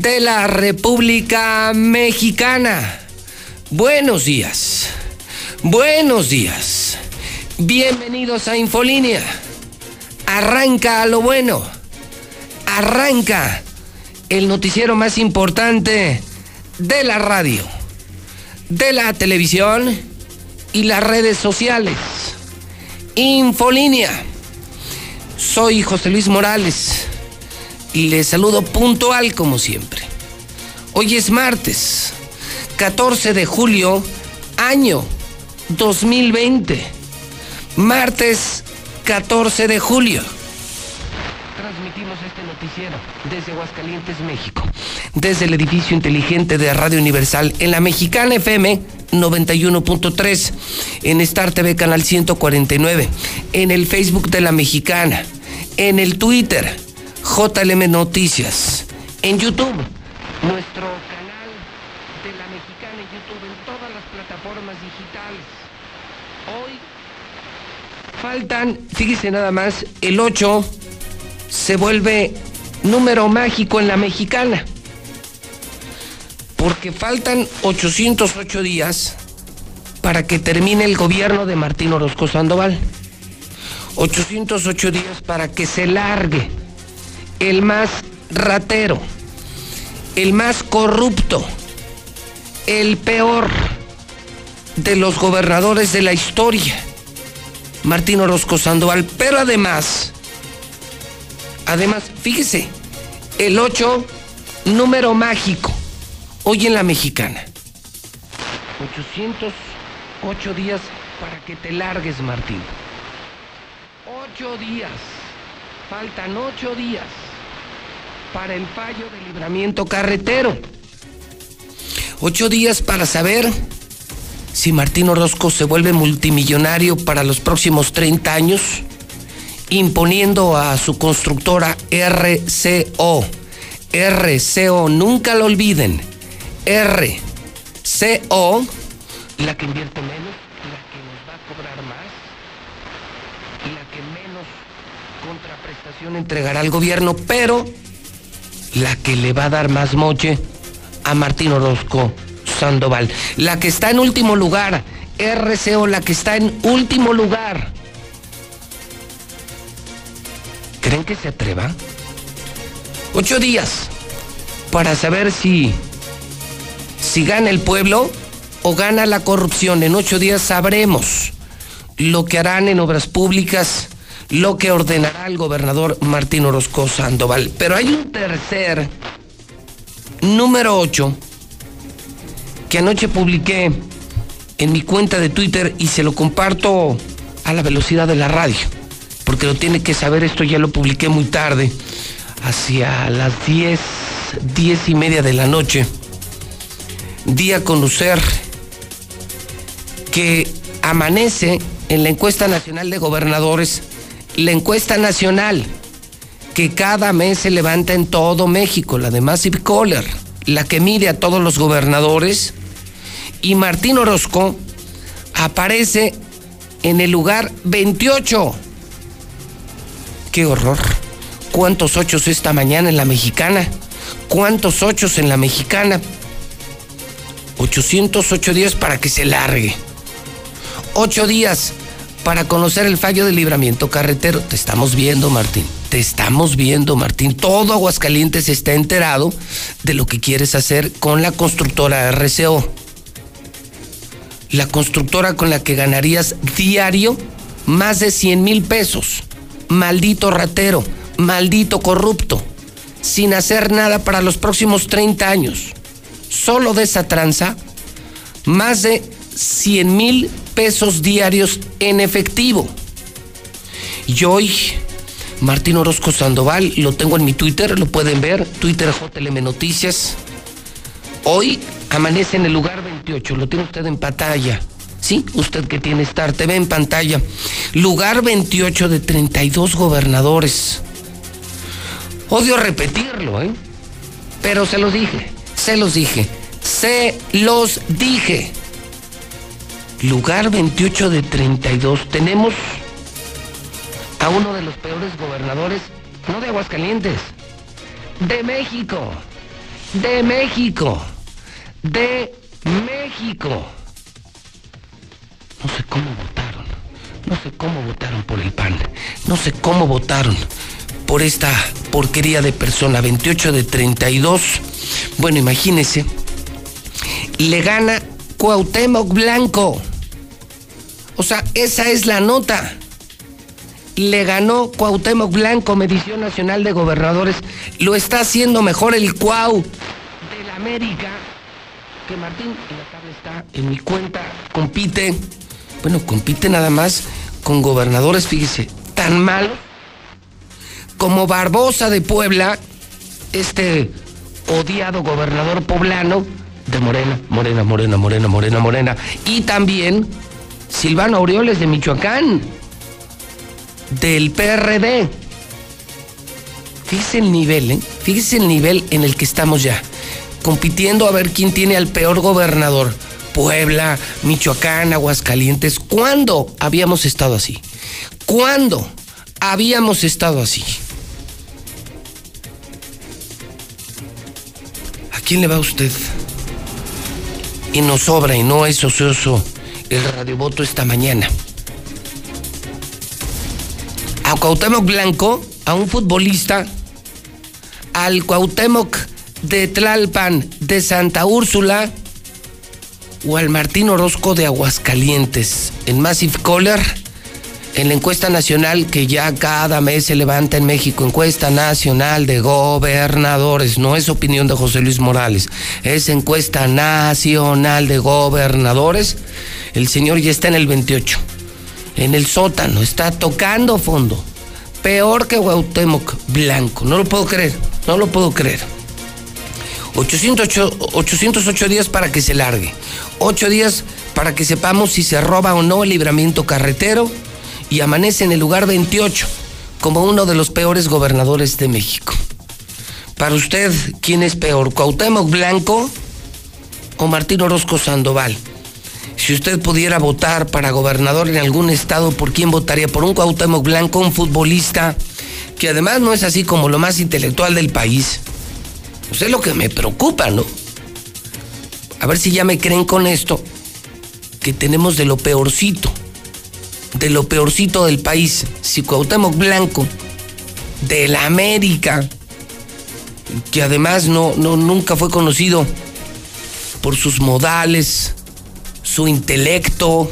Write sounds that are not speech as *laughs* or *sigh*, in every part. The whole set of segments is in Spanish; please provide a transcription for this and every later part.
de la República Mexicana. Buenos días. Buenos días. Bienvenidos a Infolínea. Arranca a lo bueno. Arranca el noticiero más importante de la radio, de la televisión y las redes sociales. Infolínea. Soy José Luis Morales les saludo puntual como siempre. Hoy es martes, 14 de julio, año 2020. Martes 14 de julio. Transmitimos este noticiero desde Aguascalientes, México. Desde el edificio inteligente de Radio Universal en la Mexicana FM 91.3, en Star TV Canal 149, en el Facebook de la Mexicana, en el Twitter JLM Noticias, en YouTube, nuestro canal de la Mexicana en YouTube, en todas las plataformas digitales. Hoy faltan, fíjese nada más, el 8 se vuelve número mágico en la Mexicana. Porque faltan 808 días para que termine el gobierno de Martín Orozco Sandoval. 808 días para que se largue el más ratero, el más corrupto, el peor de los gobernadores de la historia, Martín Orozco Sandoval. Pero además, además, fíjese, el 8, número mágico, hoy en la mexicana. 808 días para que te largues, Martín. Ocho días. Faltan ocho días para el fallo de libramiento carretero. Ocho días para saber si Martín Orozco se vuelve multimillonario para los próximos 30 años, imponiendo a su constructora RCO. RCO, nunca lo olviden. RCO, la que invierte menos, la que nos va a cobrar más, la que menos contraprestación entregará al gobierno, pero la que le va a dar más moche a Martín Orozco Sandoval. La que está en último lugar, RCO, la que está en último lugar. ¿Creen que se atreva? Ocho días para saber si, si gana el pueblo o gana la corrupción. En ocho días sabremos lo que harán en obras públicas, lo que ordenará el gobernador Martín Orozco Sandoval. Pero hay un tercer, número 8, que anoche publiqué en mi cuenta de Twitter y se lo comparto a la velocidad de la radio, porque lo tiene que saber, esto ya lo publiqué muy tarde, hacia las 10, 10 y media de la noche. Di a conocer que amanece en la encuesta nacional de gobernadores la encuesta nacional que cada mes se levanta en todo México, la de Massive Caller, la que mide a todos los gobernadores, y Martín Orozco aparece en el lugar 28. ¡Qué horror! ¿Cuántos ochos esta mañana en la mexicana? ¿Cuántos ochos en la mexicana? 808 días para que se largue. Ocho días para conocer el fallo de libramiento carretero. Te estamos viendo, Martín. Te estamos viendo, Martín. Todo Aguascalientes está enterado de lo que quieres hacer con la constructora RCO. La constructora con la que ganarías diario más de 100 mil pesos. Maldito ratero, maldito corrupto. Sin hacer nada para los próximos 30 años. Solo de esa tranza, más de 100 mil pesos diarios en efectivo. Y hoy, Martín Orozco Sandoval, lo tengo en mi Twitter, lo pueden ver, Twitter JLM Noticias. Hoy amanece en el lugar 28, lo tiene usted en pantalla. Sí, usted que tiene Star TV en pantalla. Lugar 28 de 32 gobernadores. Odio repetirlo, ¿eh? Pero se los dije, se los dije, se los dije. Lugar 28 de 32. Tenemos a uno de los peores gobernadores, no de Aguascalientes, de México, de México, de México. No sé cómo votaron, no sé cómo votaron por el PAN, no sé cómo votaron por esta porquería de persona, 28 de 32. Bueno, imagínese, le gana Cuauhtémoc Blanco. O sea, esa es la nota. Le ganó Cuauhtémoc Blanco, Medición Nacional de Gobernadores. Lo está haciendo mejor el Cuau de la América. Que Martín, en la tabla está en mi cuenta, compite. Bueno, compite nada más con gobernadores, fíjese, tan malos como Barbosa de Puebla, este odiado gobernador poblano de Morena, Morena, Morena, Morena, Morena, Morena. Y también Silvano Aureoles de Michoacán, del PRD. Fíjese el nivel, ¿eh? Fíjese el nivel en el que estamos ya, compitiendo a ver quién tiene al peor gobernador. Puebla, Michoacán, Aguascalientes. ¿Cuándo habíamos estado así? ¿Cuándo habíamos estado así? ¿A quién le va usted? Y nos sobra y no es ocioso el radiovoto esta mañana. A Cuauhtémoc Blanco, a un futbolista, al Cuauhtémoc de Tlalpan, de Santa Úrsula, o al Martín Orozco de Aguascalientes, en Massive Caller, en la encuesta nacional que ya cada mes se levanta en México, encuesta nacional de gobernadores, no es opinión de José Luis Morales, es encuesta nacional de gobernadores, el señor ya está en el 28, en el sótano, está tocando fondo, peor que Guautemoc Blanco, no lo puedo creer, no lo puedo creer. 808, 808 días para que se largue, 8 días para que sepamos si se roba o no el libramiento carretero y amanece en el lugar 28 como uno de los peores gobernadores de México. Para usted, ¿quién es peor, Cuauhtémoc Blanco o Martín Orozco Sandoval? Si usted pudiera votar para gobernador en algún estado, ¿por quién votaría? ¿Por un Cuauhtémoc Blanco, un futbolista que además no es así como lo más intelectual del país? Pues es lo que me preocupa, ¿no? A ver si ya me creen con esto, que tenemos de lo peorcito, de lo peorcito del país. Si Cuauhtémoc Blanco, de la América, que además no, no, nunca fue conocido por sus modales, su intelecto,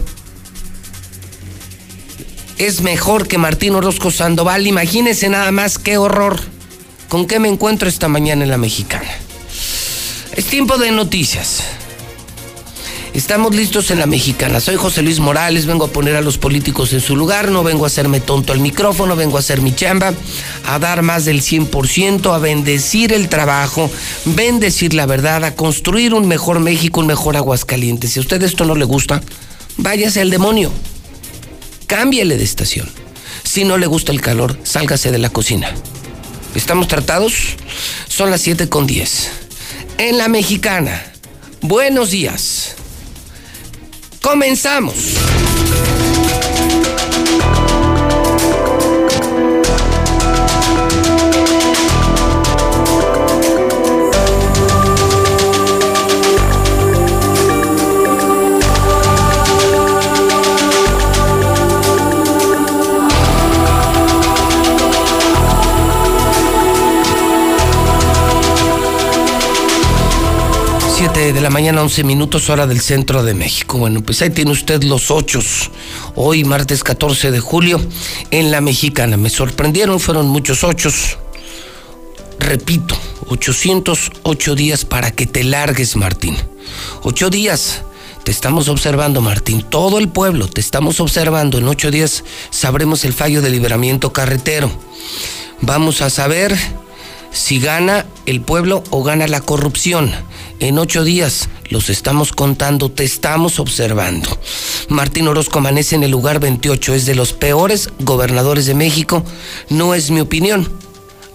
es mejor que Martín Orozco Sandoval. Imagínese nada más qué horror. ¿Con qué me encuentro esta mañana en la mexicana? Es tiempo de noticias. Estamos listos en la mexicana. Soy José Luis Morales, vengo a poner a los políticos en su lugar, no vengo a hacerme tonto al micrófono, vengo a hacer mi chamba, a dar más del 100%, a bendecir el trabajo, bendecir la verdad, a construir un mejor México, un mejor Aguascalientes. Si a usted esto no le gusta, váyase al demonio. Cámbiele de estación. Si no le gusta el calor, sálgase de la cocina. ¿Estamos tratados? Son las 7 con 10. En la mexicana. Buenos días. Comenzamos. La mañana, 11 minutos, hora del centro de México. Bueno, pues ahí tiene usted los ocho. Hoy, martes 14 de julio, en la mexicana. Me sorprendieron, fueron muchos ochos. Repito, 808 días para que te largues, Martín. Ocho días Te estamos observando, Martín. Todo el pueblo te estamos observando. En ocho días sabremos el fallo de liberamiento carretero. Vamos a saber si gana el pueblo o gana la corrupción. En ocho días los estamos contando, te estamos observando. Martín Orozco amanece en el lugar 28, es de los peores gobernadores de México, no es mi opinión.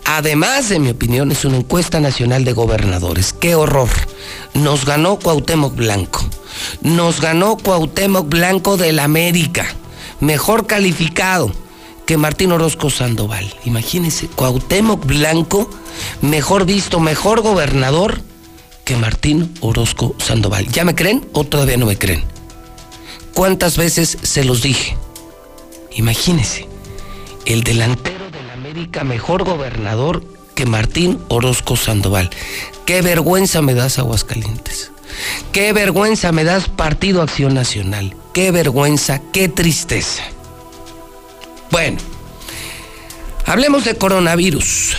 Además de mi opinión, es una encuesta nacional de gobernadores. ¡Qué horror! Nos ganó Cuauhtémoc Blanco. Nos ganó Cuauhtémoc Blanco del América. Mejor calificado que Martín Orozco Sandoval. Imagínense, Cuauhtémoc Blanco, mejor visto, mejor gobernador que Martín Orozco Sandoval. ¿Ya me creen o todavía no me creen? ¿Cuántas veces se los dije? Imagínense, el delantero del América, mejor gobernador que Martín Orozco Sandoval. Qué vergüenza me das, Aguascalientes. Qué vergüenza me das, Partido Acción Nacional. Qué vergüenza, qué tristeza. Bueno, hablemos de coronavirus.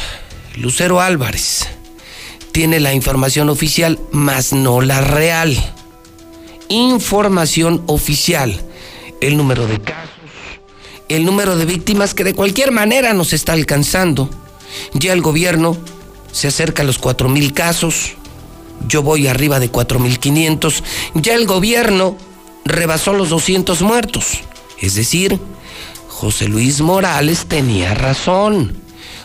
Lucero Álvarez tiene la información oficial, más no la real. Información oficial. El número de casos, el número de víctimas que de cualquier manera nos está alcanzando. Ya el gobierno se acerca a los 4.000 casos. Yo voy arriba de 4.500. Ya el gobierno rebasó los 200 muertos. Es decir, José Luis Morales tenía razón.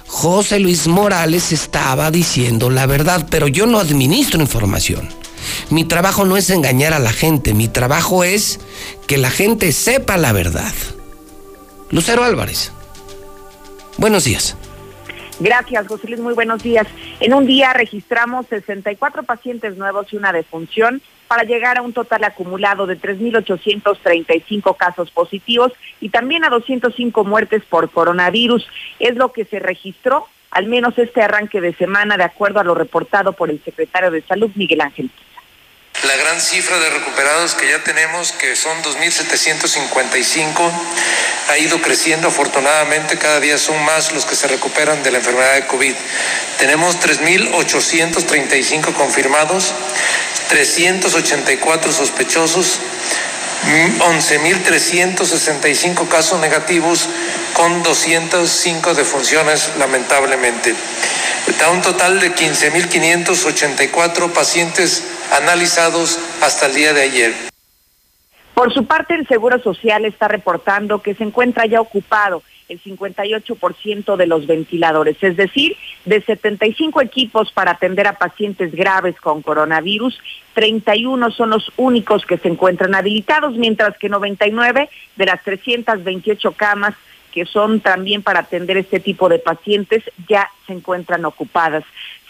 José Luis Morales estaba diciendo la verdad, pero yo no administro información. Mi trabajo no es engañar a la gente, mi trabajo es que la gente sepa la verdad. Lucero Álvarez, buenos días. Gracias, José Luis. Muy buenos días. En un día registramos 64 pacientes nuevos y una defunción para llegar a un total acumulado de 3.835 casos positivos y también a 205 muertes por coronavirus. Es lo que se registró, al menos este arranque de semana, de acuerdo a lo reportado por el secretario de Salud, Miguel Ángel la gran cifra de recuperados que ya tenemos, que son 2.755, ha ido creciendo afortunadamente, cada día son más los que se recuperan de la enfermedad de COVID. Tenemos 3.835 confirmados, 384 sospechosos, 11.365 casos negativos con 205 defunciones lamentablemente. Da un total de 15.584 pacientes analizados hasta el día de ayer. Por su parte, el Seguro Social está reportando que se encuentra ya ocupado el 58% de los ventiladores, es decir, de 75 equipos para atender a pacientes graves con coronavirus, 31 son los únicos que se encuentran habilitados, mientras que 99 de las 328 camas que son también para atender este tipo de pacientes ya se encuentran ocupadas.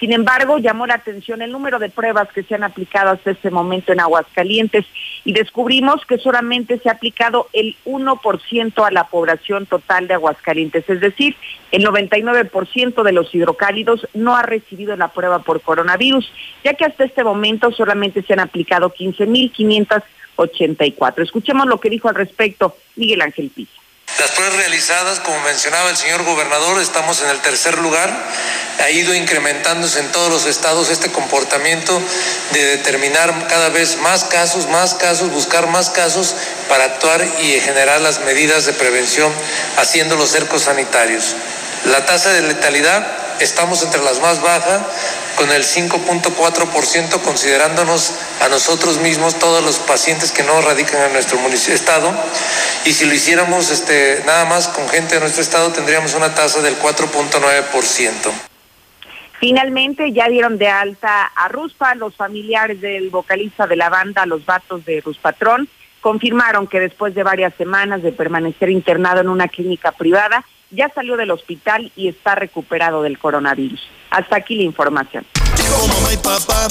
Sin embargo, llamó la atención el número de pruebas que se han aplicado hasta este momento en Aguascalientes y descubrimos que solamente se ha aplicado el 1% a la población total de Aguascalientes, es decir, el 99% de los hidrocálidos no ha recibido la prueba por coronavirus, ya que hasta este momento solamente se han aplicado 15.584. Escuchemos lo que dijo al respecto Miguel Ángel Pisa. Las pruebas realizadas, como mencionaba el señor gobernador, estamos en el tercer lugar. Ha ido incrementándose en todos los estados este comportamiento de determinar cada vez más casos, más casos, buscar más casos para actuar y generar las medidas de prevención haciendo los cercos sanitarios. La tasa de letalidad estamos entre las más bajas, con el 5.4%, considerándonos a nosotros mismos, todos los pacientes que no radican en nuestro estado. Y si lo hiciéramos este, nada más con gente de nuestro estado, tendríamos una tasa del 4.9%. Finalmente ya dieron de alta a Ruspa, los familiares del vocalista de la banda Los Vatos de Ruspatrón confirmaron que después de varias semanas de permanecer internado en una clínica privada, ya salió del hospital y está recuperado del coronavirus. Hasta aquí la información. Chico, mamá y papá,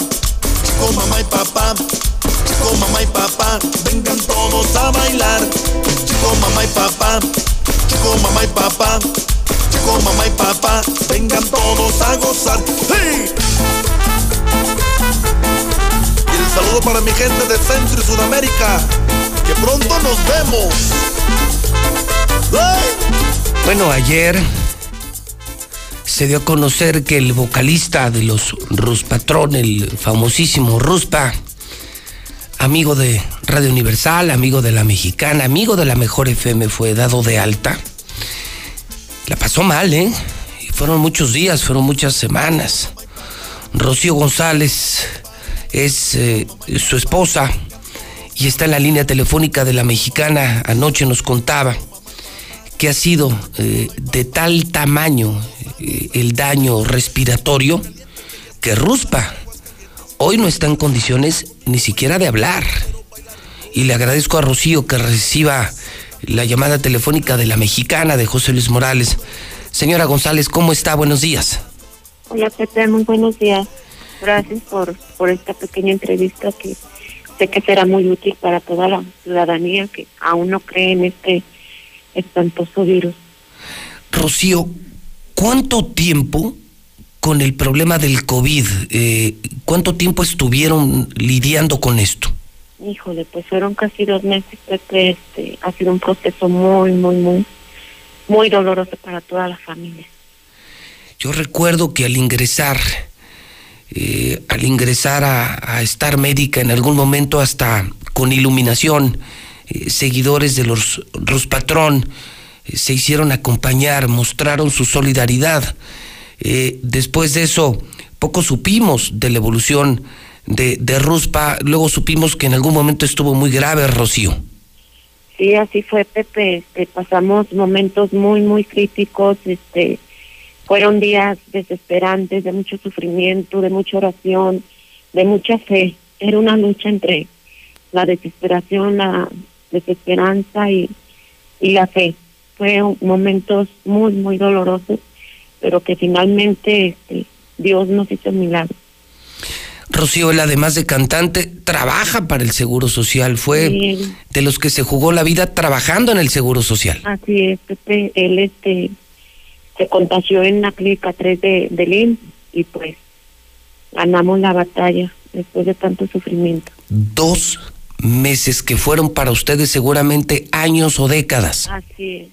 chico, mamá y papá, chico, mamá y papá, vengan todos a bailar. Chico, mamá y papá, chico, mamá y papá, chico, mamá y papá, vengan todos a gozar. ¡Hey! Y el saludo para mi gente de Centro y Sudamérica, que pronto nos vemos. ¡Hey! Bueno, ayer se dio a conocer que el vocalista de los Ruspatrón, el famosísimo Ruspa, amigo de Radio Universal, amigo de la Mexicana, amigo de la Mejor FM, fue dado de alta. La pasó mal, ¿eh? fueron muchos días, fueron muchas semanas. Rocío González es eh, su esposa y está en la línea telefónica de la Mexicana. Anoche nos contaba que ha sido eh, de tal tamaño eh, el daño respiratorio que Ruspa hoy no está en condiciones ni siquiera de hablar. Y le agradezco a Rocío que reciba la llamada telefónica de la mexicana de José Luis Morales. Señora González, ¿cómo está? Buenos días. Hola, Pepe, muy buenos días. Gracias por, por esta pequeña entrevista que sé que será muy útil para toda la ciudadanía que aún no cree en este espantoso virus. Rocío, ¿cuánto tiempo con el problema del COVID? Eh, ¿Cuánto tiempo estuvieron lidiando con esto? Híjole, pues fueron casi dos meses, Este, ha sido un proceso muy, muy, muy, muy doloroso para toda la familia. Yo recuerdo que al ingresar, eh, al ingresar a, estar médica en algún momento hasta con iluminación, eh, seguidores de los Ruspatrón eh, se hicieron acompañar, mostraron su solidaridad. después de eso, poco supimos de la evolución de, de Ruspa, luego supimos que en algún momento estuvo muy grave, Rocío. Sí, así fue, Pepe. Este, pasamos momentos muy, muy críticos. Este, fueron días desesperantes, de mucho sufrimiento, de mucha oración, de mucha fe. Era una lucha entre la desesperación, la desesperanza y, y la fe. Fue momentos muy, muy dolorosos, pero que finalmente este, Dios nos hizo un milagro. Rocío, él además de cantante, trabaja para el Seguro Social. Fue de los que se jugó la vida trabajando en el Seguro Social. Así es, Él este, se contagió en la clínica 3 de, de y pues ganamos la batalla después de tanto sufrimiento. Dos meses que fueron para ustedes seguramente años o décadas. Así es.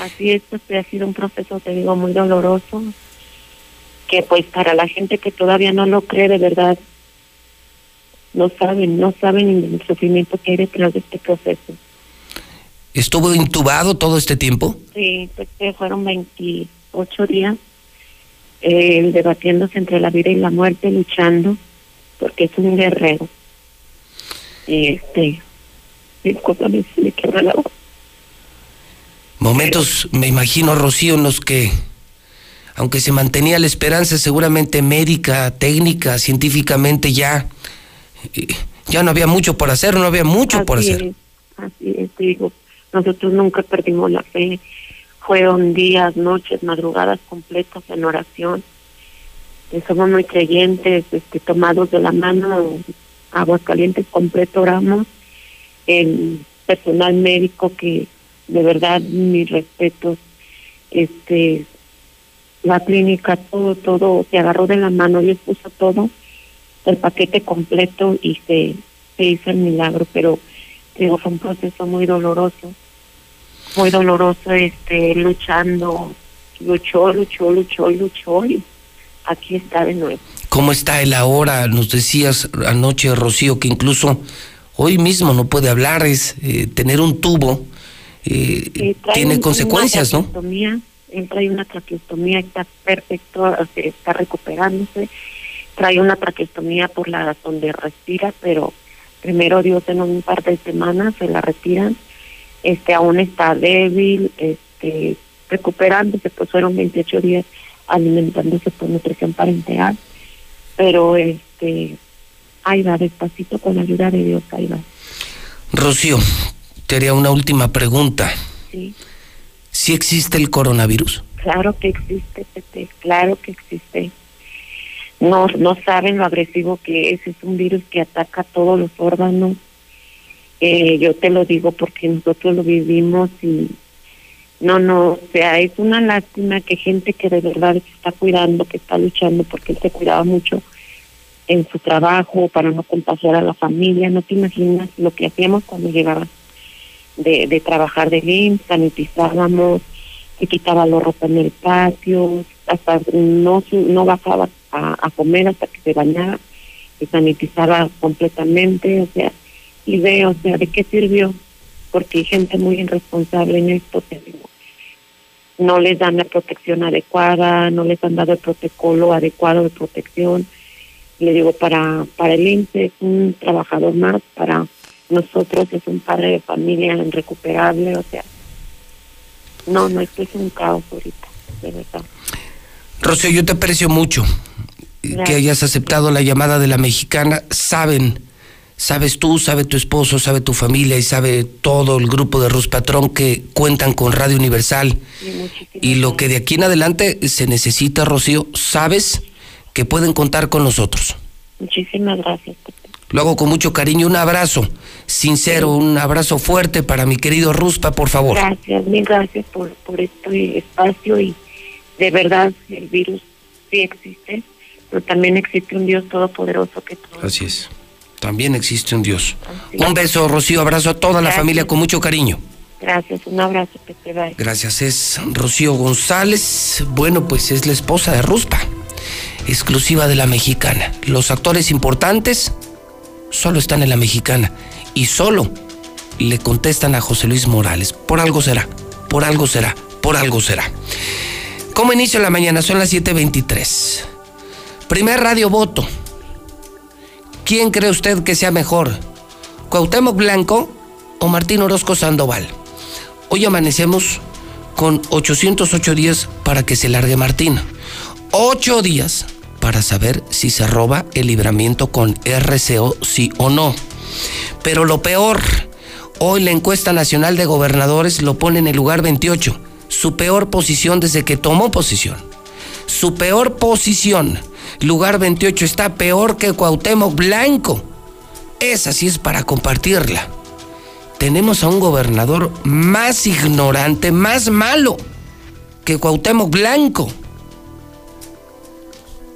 Así es, pues ha sido un proceso, te digo, muy doloroso que pues para la gente que todavía no lo cree de verdad, no saben, no saben el sufrimiento que hay detrás de este proceso. ¿Estuvo intubado todo este tiempo? Sí, pues fueron 28 días eh, debatiéndose entre la vida y la muerte, luchando, porque es un guerrero. Y este, si me quebra la voz. Momentos, me imagino, Rocío, en los que aunque se mantenía la esperanza seguramente médica, técnica, científicamente ya, eh, ya no había mucho por hacer, no había mucho por hacer. así es, digo, nosotros nunca perdimos la fe, fueron días, noches, madrugadas completas en oración, eh, somos muy creyentes, este, tomados de la mano, aguas calientes completo oramos, el personal médico que de verdad mis respetos, este la clínica, todo, todo, se agarró de la mano, y puso todo, el paquete completo y se, hizo el milagro, pero fue un proceso muy doloroso, muy doloroso, este, luchando, luchó, luchó, luchó, luchó y aquí está de nuevo. ¿Cómo está él ahora? Nos decías anoche, Rocío, que incluso hoy mismo no puede hablar, es eh, tener un tubo, eh, tiene consecuencias, ¿no? él trae una traqueostomía, está perfecto, está recuperándose, trae una traqueostomía por la donde respira, pero primero Dios en un par de semanas se la retiran, este aún está débil, este recuperándose, pues fueron 28 días alimentándose por nutrición parenteral, pero este ahí va despacito con la ayuda de Dios, ahí va. Rocío, te haría una última pregunta. Sí. ¿Sí existe el coronavirus? Claro que existe, Pepe, claro que existe. No, no saben lo agresivo que es, es un virus que ataca todos los órganos. Eh, yo te lo digo porque nosotros lo vivimos y no, no, o sea, es una lástima que gente que de verdad está cuidando, que está luchando porque él se cuidaba mucho en su trabajo para no contagiar a la familia, no te imaginas lo que hacíamos cuando llegaba de, de trabajar de LIMS, sanitizábamos, se quitaba la ropa en el patio, hasta no, no bajaba a, comer hasta que se bañaba. se sanitizaba completamente, o sea, y veo, o sea, ¿de qué sirvió? Porque hay gente muy irresponsable en esto. No les dan la protección adecuada, no les han dado el protocolo adecuado de protección. Le digo, para, para el INSE es un trabajador más, para nosotros es un padre de familia irrecuperable, o sea, no, no, esto es un caos ahorita, de verdad. Rocío, yo te aprecio mucho que hayas aceptado la llamada de la mexicana. Saben, sabes tú, sabe tu esposo, sabe tu familia y sabe todo el grupo de Rus Patrón que cuentan con Radio Universal. y lo que de aquí en adelante se necesita, Rocío, sabes que pueden contar con nosotros. Muchísimas gracias. Lo hago con mucho cariño. Un abrazo sincero, un abrazo fuerte para mi querido Ruspa, por favor. Gracias, mil gracias por, por este espacio y de verdad el virus sí existe, pero también existe un Dios todopoderoso que todo. Así es. También existe un Dios. Un beso, Rocío, abrazo a toda la familia con mucho cariño. Gracias, un abrazo, Pepe. Bye. Gracias, es Rocío González. Bueno, pues es la esposa de Ruspa, exclusiva de la mexicana. Los actores importantes solo están en la mexicana y solo le contestan a José Luis Morales. Por algo será, por algo será, por algo será. ¿Cómo inicio la mañana? Son las 7.23. Primer radio voto. ¿Quién cree usted que sea mejor? ¿Cuauhtémoc Blanco o Martín Orozco Sandoval? Hoy amanecemos con 808 días para que se largue Martín. Ocho días para saber si se roba el libramiento con RCO, sí o no. Pero lo peor, hoy la encuesta nacional de gobernadores lo pone en el lugar 28, su peor posición desde que tomó posición. Su peor posición, lugar 28, está peor que Cuauhtémoc Blanco. Esa sí es para compartirla. Tenemos a un gobernador más ignorante, más malo que Cuauhtémoc Blanco.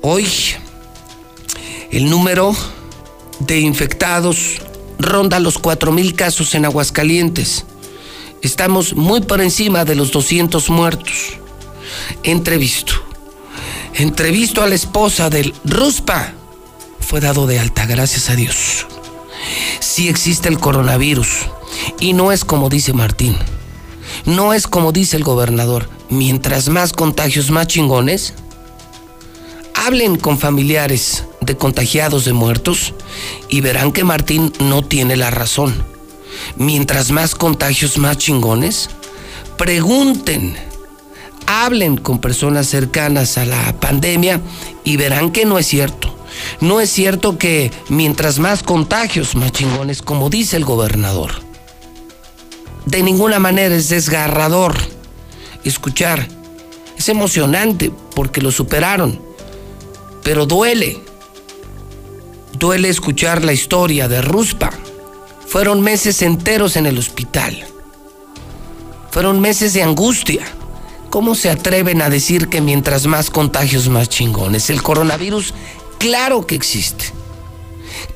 Hoy el número de infectados ronda los 4.000 casos en Aguascalientes. Estamos muy por encima de los 200 muertos. Entrevisto. Entrevisto a la esposa del Ruspa. Fue dado de alta, gracias a Dios. Sí existe el coronavirus. Y no es como dice Martín. No es como dice el gobernador. Mientras más contagios, más chingones hablen con familiares de contagiados de muertos y verán que Martín no tiene la razón. Mientras más contagios, más chingones, pregunten, hablen con personas cercanas a la pandemia y verán que no es cierto. No es cierto que mientras más contagios, más chingones, como dice el gobernador. De ninguna manera es desgarrador escuchar. Es emocionante porque lo superaron pero duele. Duele escuchar la historia de Ruspa. Fueron meses enteros en el hospital. Fueron meses de angustia. ¿Cómo se atreven a decir que mientras más contagios, más chingones? El coronavirus, claro que existe.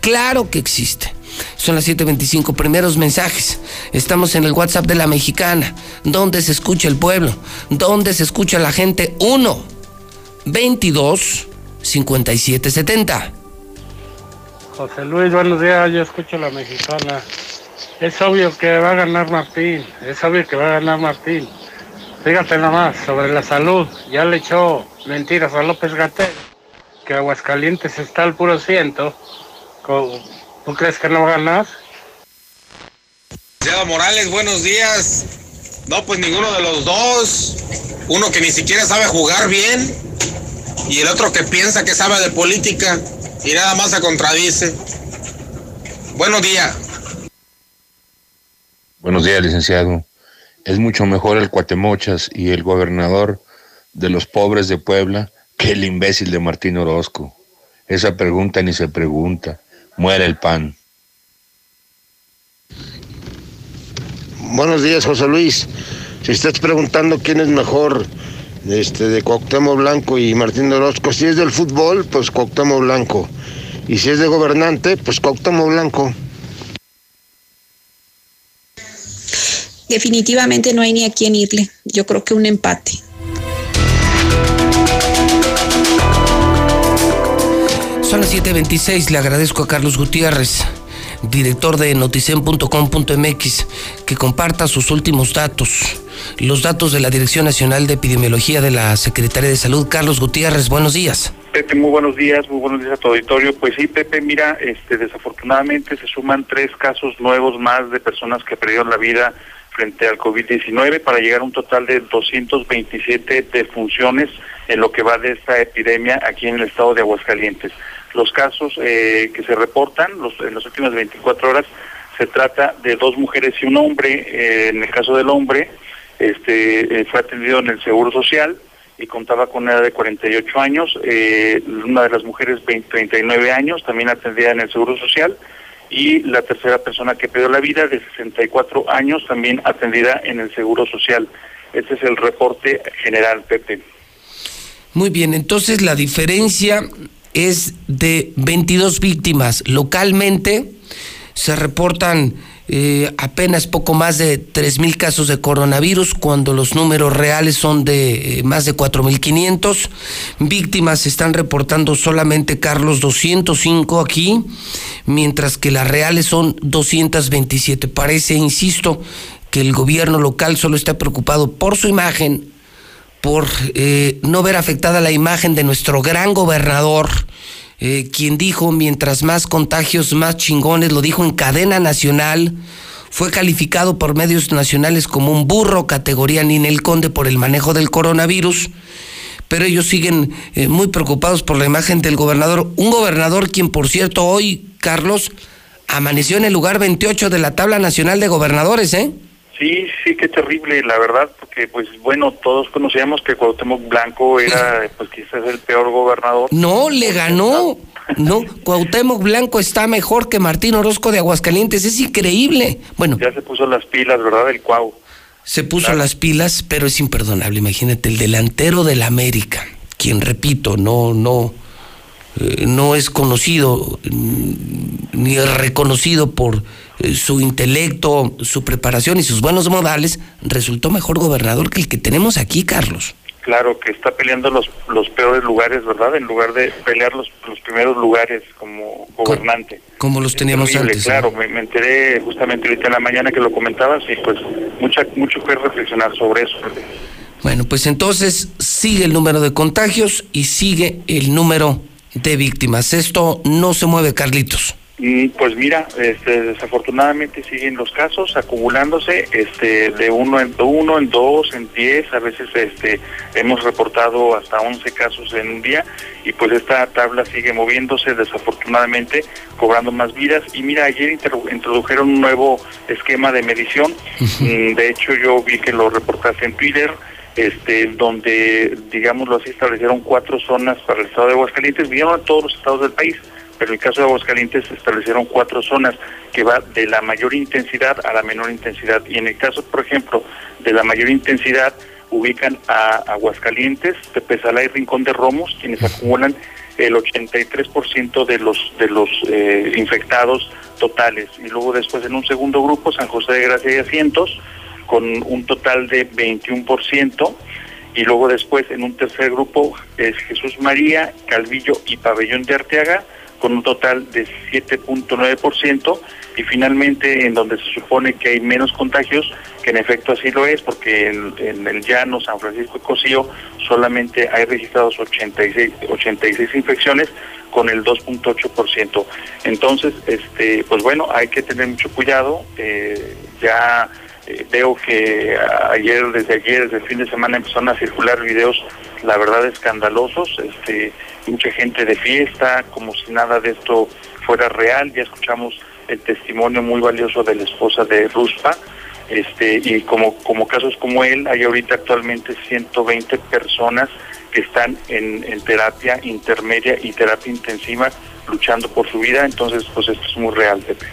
Claro que existe. Son las 7.25 primeros mensajes. Estamos en el WhatsApp de la mexicana. ¿Dónde se escucha el pueblo? ¿Dónde se escucha la gente? 1. 22 5770. José Luis, buenos días, yo escucho la mexicana. Es obvio que va a ganar Martín, es obvio que va a ganar Martín. Fíjate nomás, sobre la salud, ya le echó mentiras a López Gatel, que Aguascalientes está al puro ciento. ¿Tú crees que no va a ganar? Morales, buenos días. No, pues ninguno de los dos. Uno que ni siquiera sabe jugar bien y el otro que piensa que sabe de política y nada más se contradice. Buenos días. Buenos días, licenciado. Es mucho mejor el Cuatemochas y el gobernador de los pobres de Puebla que el imbécil de Martín Orozco. Esa pregunta ni se pregunta. Muere el pan. Buenos días, José Luis. Si estás preguntando quién es mejor, este, de Cuauhtémoc Blanco y Martín Orozco. Si es del fútbol, pues Cuauhtémoc Blanco. Y si es de gobernante, pues Cuauhtémoc Blanco. Definitivamente no hay ni a quién irle. Yo creo que un empate. Son las 7.26. Le agradezco a Carlos Gutiérrez, director de noticen.com.mx, que comparta sus últimos datos, los datos de la Dirección Nacional de Epidemiología de la Secretaría de Salud. Carlos Gutiérrez, buenos días. Pepe, muy buenos días, muy buenos días a tu auditorio. Pues sí, Pepe, mira, este, desafortunadamente se suman tres casos nuevos más de personas que perdieron la vida frente al COVID-19 para llegar a un total de 227 defunciones en lo que va de esta epidemia aquí en el estado de Aguascalientes. Los casos eh, que se reportan los, en las últimas 24 horas se trata de dos mujeres y un hombre. Eh, en el caso del hombre, este eh, fue atendido en el Seguro Social y contaba con una edad de 48 años. una de las mujeres, 20, 39 años, también atendida en el Seguro Social y la tercera persona que perdió la vida de 64 años también atendida en el Seguro Social. Este es el reporte general, Pepe. Muy bien, entonces la diferencia es de 22 víctimas. Localmente se reportan eh, apenas poco más de 3.000 casos de coronavirus, cuando los números reales son de eh, más de 4.500. Víctimas están reportando solamente, Carlos, 205 aquí, mientras que las reales son 227. Parece, insisto, que el gobierno local solo está preocupado por su imagen, por eh, no ver afectada la imagen de nuestro gran gobernador, eh, quien dijo, mientras más contagios, más chingones, lo dijo en cadena nacional, fue calificado por medios nacionales como un burro categoría Ninel Conde por el manejo del coronavirus, pero ellos siguen eh, muy preocupados por la imagen del gobernador, un gobernador quien por cierto hoy, Carlos, amaneció en el lugar 28 de la tabla nacional de gobernadores, ¿eh? Sí, sí, qué terrible, la verdad, porque pues bueno, todos conocíamos que Cuauhtémoc Blanco era *laughs* pues quizás el peor gobernador. No, le ganó. No, Cuauhtémoc Blanco está mejor que Martín Orozco de Aguascalientes, es increíble. Bueno, ya se puso las pilas, ¿verdad? El Cuau. Se puso las pilas, pero es imperdonable, imagínate, el delantero del América, quien repito, no no eh, no es conocido mm, ni reconocido por eh, su intelecto, su preparación y sus buenos modales, resultó mejor gobernador que el que tenemos aquí, Carlos. Claro, que está peleando los, los peores lugares, ¿verdad? En lugar de pelear los, los primeros lugares como gobernante. Como los teníamos antes. Claro, me, enteré justamente ahorita en la mañana que lo comentabas y pues mucha, mucho que reflexionar sobre eso. Bueno, pues entonces sigue el número de contagios y sigue el número de víctimas. Esto no se mueve, Carlitos. Pues mira, este, desafortunadamente siguen los casos acumulándose, este, de uno en uno, en dos, en diez, a veces, este, hemos reportado hasta once casos en un día y pues esta tabla sigue moviéndose, desafortunadamente, cobrando más vidas. Y mira, ayer introdujeron un nuevo esquema de medición, mm, de hecho yo vi que lo reportaste en Twitter, este, donde, digámoslo así, establecieron cuatro zonas para el estado de Aguascalientes, vinieron a todos los estados del país pero en el caso de Aguascalientes se establecieron cuatro zonas que va de la mayor intensidad a la menor intensidad. Y en el caso, por ejemplo, de la mayor intensidad, ubican a Aguascalientes, Tepezalá y Rincón de Romos, quienes acumulan el 83% de los de los eh, infectados totales. Y luego después en un segundo grupo, San José de Gracia y Asientos, con un total de 21% y luego después en un tercer grupo es Jesús María, Calvillo y Pabellón de Arteaga con un total de 7.9% y finalmente en donde se supone que hay menos contagios, que en efecto así lo es, porque en, el llano San Francisco de Cocío solamente hay registrados 86, 86 infecciones con el 2.8%. Entonces, este, pues bueno, hay que tener mucho cuidado. Eh, ya eh, veo que ayer, desde ayer, desde el fin de semana empezaron a circular videos, la verdad, escandalosos. Este, mucha gente de fiesta, como si nada de esto fuera real. Ya escuchamos el testimonio muy valioso de la esposa de Ruspa. Este, y como, como casos como él, hay ahorita actualmente 120 personas que están en, terapia intermedia y terapia intensiva luchando por su vida. Entonces, pues esto es muy real, Pepe.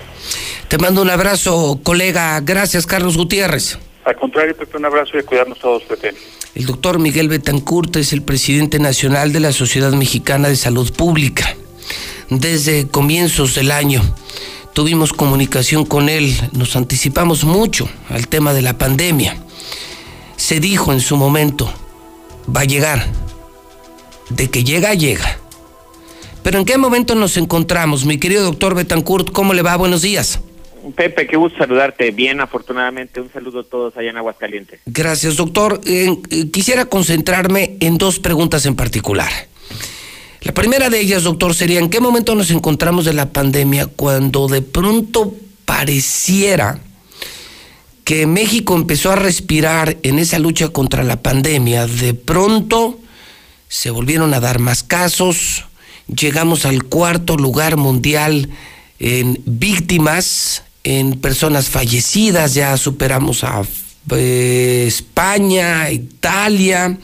Te mando un abrazo, colega. Gracias, Carlos Gutiérrez. Al contrario, Pepe, un abrazo y a cuidarnos todos, Pepe. El doctor Miguel Betancourt es el presidente nacional de la Sociedad Mexicana de Salud Pública. Desde comienzos del año tuvimos comunicación con él, nos anticipamos mucho al tema de la pandemia. Se dijo en su momento, va a llegar. De que llega, llega. Pero ¿en qué momento nos encontramos? Mi querido doctor Betancourt, ¿cómo le va? Buenos días. Pepe, qué gusto saludarte. Bien, afortunadamente. Un saludo a todos allá en Aguascalientes. Gracias, doctor. Eh, quisiera concentrarme en dos preguntas en particular. La primera de ellas, doctor, sería ¿en qué momento nos encontramos de la pandemia cuando de pronto pareciera que México empezó a respirar en esa lucha contra la pandemia? De pronto se volvieron a dar más casos, llegamos al cuarto lugar mundial en víctimas, en personas fallecidas, ya superamos a eh, España, Italia.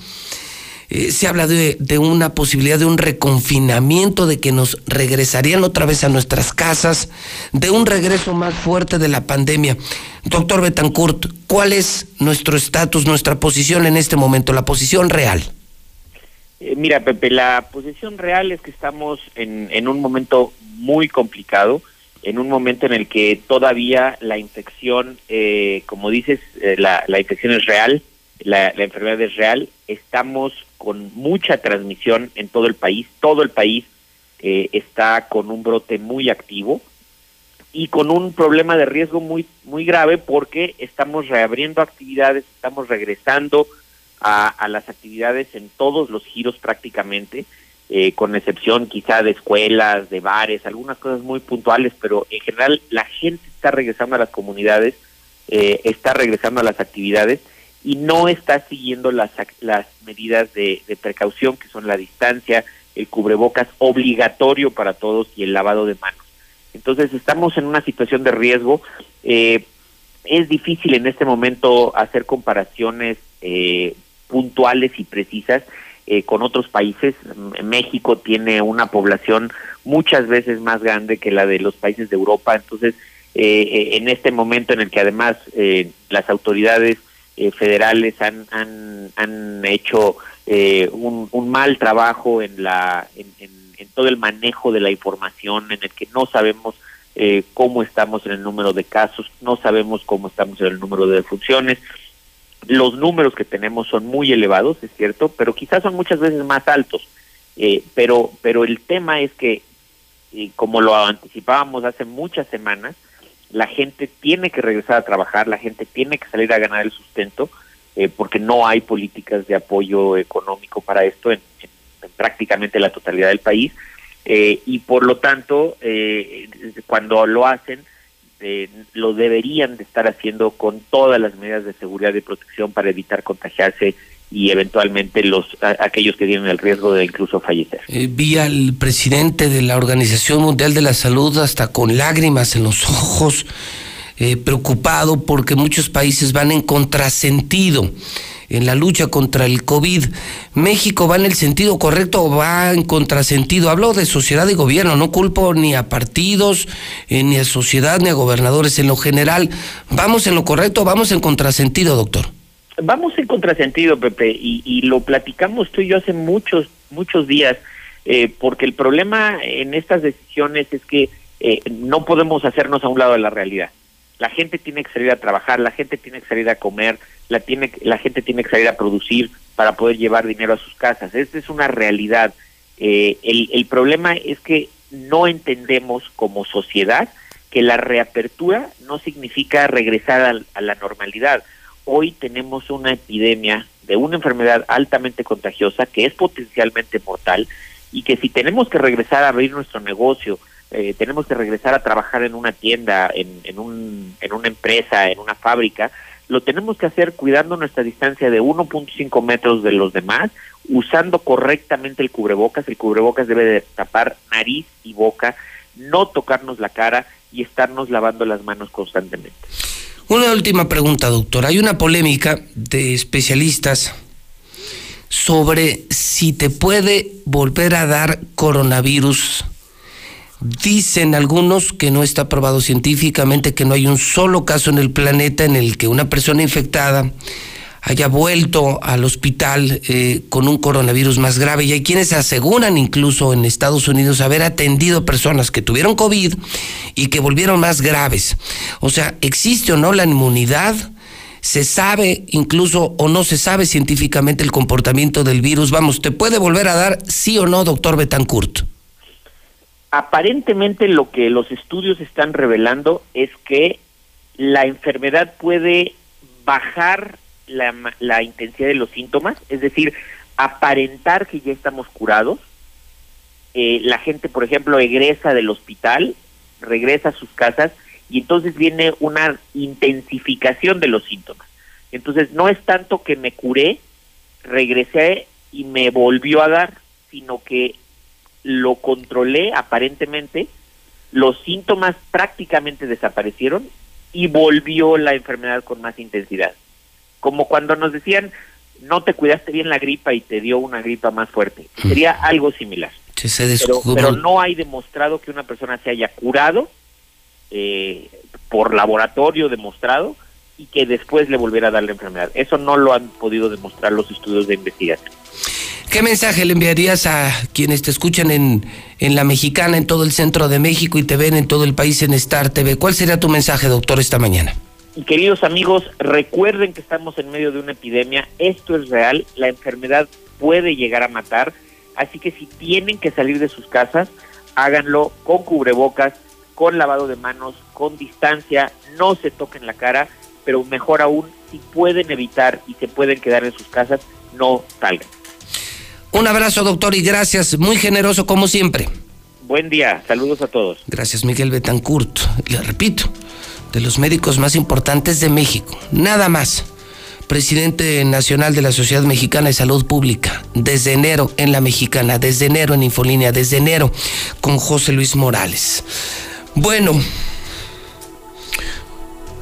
Eh, se habla de, de, una posibilidad de un reconfinamiento, de que nos regresarían otra vez a nuestras casas, de un regreso más fuerte de la pandemia. Doctor Betancourt, ¿cuál es nuestro estatus, nuestra posición en este momento, la posición real? Eh, mira, Pepe, la posición real es que estamos en, en un momento muy complicado, en un momento en el que todavía la infección, eh, como dices, eh, la, la, infección es real, la, la, enfermedad es real, estamos con mucha transmisión en todo el país, todo el país eh, está con un brote muy activo y con un problema de riesgo muy, muy grave porque estamos reabriendo actividades, estamos regresando a, a las actividades en todos los giros prácticamente, eh, con excepción quizá de escuelas, de bares, algunas cosas muy puntuales, pero en general la gente está regresando a las comunidades, eh, está regresando a las actividades y no está siguiendo las, las medidas de, precaución que son la distancia, el cubrebocas obligatorio para todos y el lavado de manos. Entonces estamos en una situación de riesgo. Eh, es difícil en este momento hacer comparaciones eh, puntuales y precisas eh, con otros países. México tiene una población muchas veces más grande que la de los países de Europa, entonces eh, en este momento en el que además eh, las autoridades eh, federales han, han, han hecho eh, un, un, mal trabajo en, la, en, en, todo el manejo de la información, en el que no sabemos eh, cómo estamos en el número de casos, no sabemos cómo estamos en el número de defunciones, los números que tenemos son muy elevados, es cierto, pero quizás son muchas veces más altos. Eh, pero, pero el tema es que, eh, como lo anticipábamos hace muchas semanas, la gente tiene que regresar a trabajar, la gente tiene que salir a ganar el sustento, eh, porque no hay políticas de apoyo económico para esto en, en, en prácticamente la totalidad del país. Eh, y por lo tanto, cuando lo hacen, eh, lo deberían de estar haciendo con todas las medidas de seguridad y protección para evitar contagiarse y eventualmente los a, aquellos que tienen el riesgo de incluso fallecer. Eh, vi al presidente de la Organización Mundial de la Salud hasta con lágrimas en los *laughs* ojos, eh, preocupado porque muchos países van en contrasentido en la lucha contra el COVID. ¿México va en el sentido correcto o va en contrasentido? Hablo de sociedad y gobierno, no culpo ni a partidos, eh, ni a sociedad, ni a gobernadores. En lo general, ¿vamos en lo correcto o vamos en contrasentido, doctor? Vamos en contrasentido, Pepe, y, y lo platicamos tú y yo hace muchos, muchos días, eh, porque el problema en estas decisiones es que eh, no podemos hacernos a un lado de la realidad. La gente tiene que salir a trabajar, la gente tiene que salir a comer, la, tiene, la gente tiene que salir a producir para poder llevar dinero a sus casas. Esta es una realidad. Eh, el, el problema es que no entendemos como sociedad que la reapertura no significa regresar a, a la normalidad. Hoy tenemos una epidemia de una enfermedad altamente contagiosa que es potencialmente mortal y que si tenemos que regresar a abrir nuestro negocio, eh, tenemos que regresar a trabajar en una tienda, en, en, un, en una empresa, en una fábrica, lo tenemos que hacer cuidando nuestra distancia de 1.5 metros de los demás, usando correctamente el cubrebocas. El cubrebocas debe de tapar nariz y boca, no tocarnos la cara y estarnos lavando las manos constantemente. Una última pregunta, doctor. Hay una polémica de especialistas sobre si te puede volver a dar coronavirus Dicen algunos que no está probado científicamente, que no hay un solo caso en el planeta en el que una persona infectada haya vuelto al hospital eh, con un coronavirus más grave. Y hay quienes aseguran incluso en Estados Unidos haber atendido personas que tuvieron COVID y que volvieron más graves. O sea, ¿existe o no la inmunidad? ¿Se sabe incluso o no se sabe científicamente el comportamiento del virus? Vamos, ¿te puede volver a dar sí o no, doctor Betancourt? Aparentemente lo que los estudios están revelando es que la enfermedad puede bajar la, la intensidad de los síntomas, es decir, aparentar que ya estamos curados. Eh, la gente, por ejemplo, egresa del hospital, regresa a sus casas y entonces viene una intensificación de los síntomas. Entonces no es tanto que me curé, regresé y me volvió a dar, sino que lo controlé aparentemente, los síntomas prácticamente desaparecieron y volvió la enfermedad con más intensidad. Como cuando nos decían, no te cuidaste bien la gripa y te dio una gripa más fuerte. Mm. Sería algo similar. pero, pero, no hay demostrado que una persona se haya curado eh, por laboratorio demostrado y que después le volviera a dar la enfermedad. Eso no lo han podido demostrar los estudios de investigación. ¿Qué mensaje le enviarías a quienes te escuchan en, en La Mexicana, en todo el centro de México y te ven en todo el país en Star TV? ¿Cuál sería tu mensaje, doctor, esta mañana? queridos amigos, recuerden que estamos en medio de una epidemia, esto es real, la enfermedad puede llegar a matar, así que si tienen que salir de sus casas, háganlo con cubrebocas, con lavado de manos, con distancia, no se toquen la cara, pero mejor aún, si pueden evitar y se pueden quedar en sus casas, no salgan. Un abrazo, doctor, y gracias. Muy generoso como siempre. Buen día. Saludos a todos. Gracias, Miguel Betancourt. Le repito, de los médicos más importantes de México. Nada más. Presidente nacional de la Sociedad Mexicana de Salud Pública, desde enero en la Mexicana, desde enero en Infolínea, desde enero con José Luis Morales. Bueno,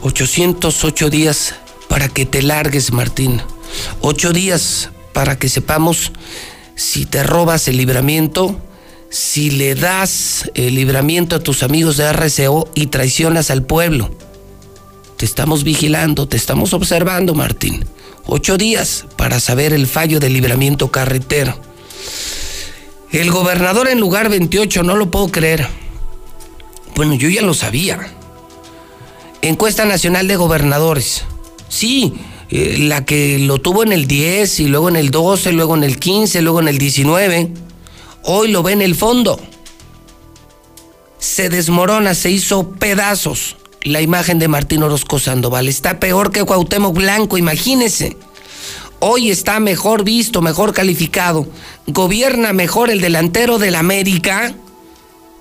808 días para que te largues, Martín. Ocho días para que sepamos si te robas el libramiento, si le das el libramiento a tus amigos de RCO y traicionas al pueblo. Te estamos vigilando, te estamos observando, Martín. Ocho días para saber el fallo del libramiento carretero. El gobernador en lugar 28, no lo puedo creer. Bueno, yo ya lo sabía encuesta nacional de gobernadores. Sí, eh, la que lo tuvo en el 10 y luego en el 12, luego en el 15, luego en el 19. Hoy lo ve en el fondo. Se desmorona, se hizo pedazos la imagen de Martín Orozco Sandoval. Está peor que Cuauhtémoc Blanco, imagínese. Hoy está mejor visto, mejor calificado. Gobierna mejor el delantero del América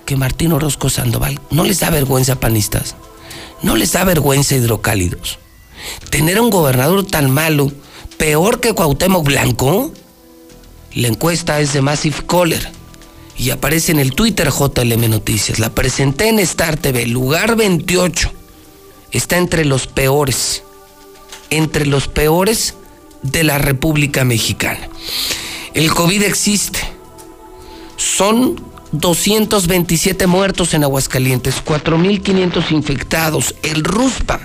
que Martín Orozco Sandoval. ¿No les da vergüenza, panistas? ¿No les da vergüenza hidrocálidos? Tener un gobernador tan malo, peor que Cuauhtémoc Blanco. La encuesta es de Massive Caller y aparece en el Twitter JLM Noticias. La presenté en Star TV, lugar 28. Está entre los peores, entre los peores de la República Mexicana. El COVID existe. Son 227 muertos en Aguascalientes, 4.500 infectados. El RUSPA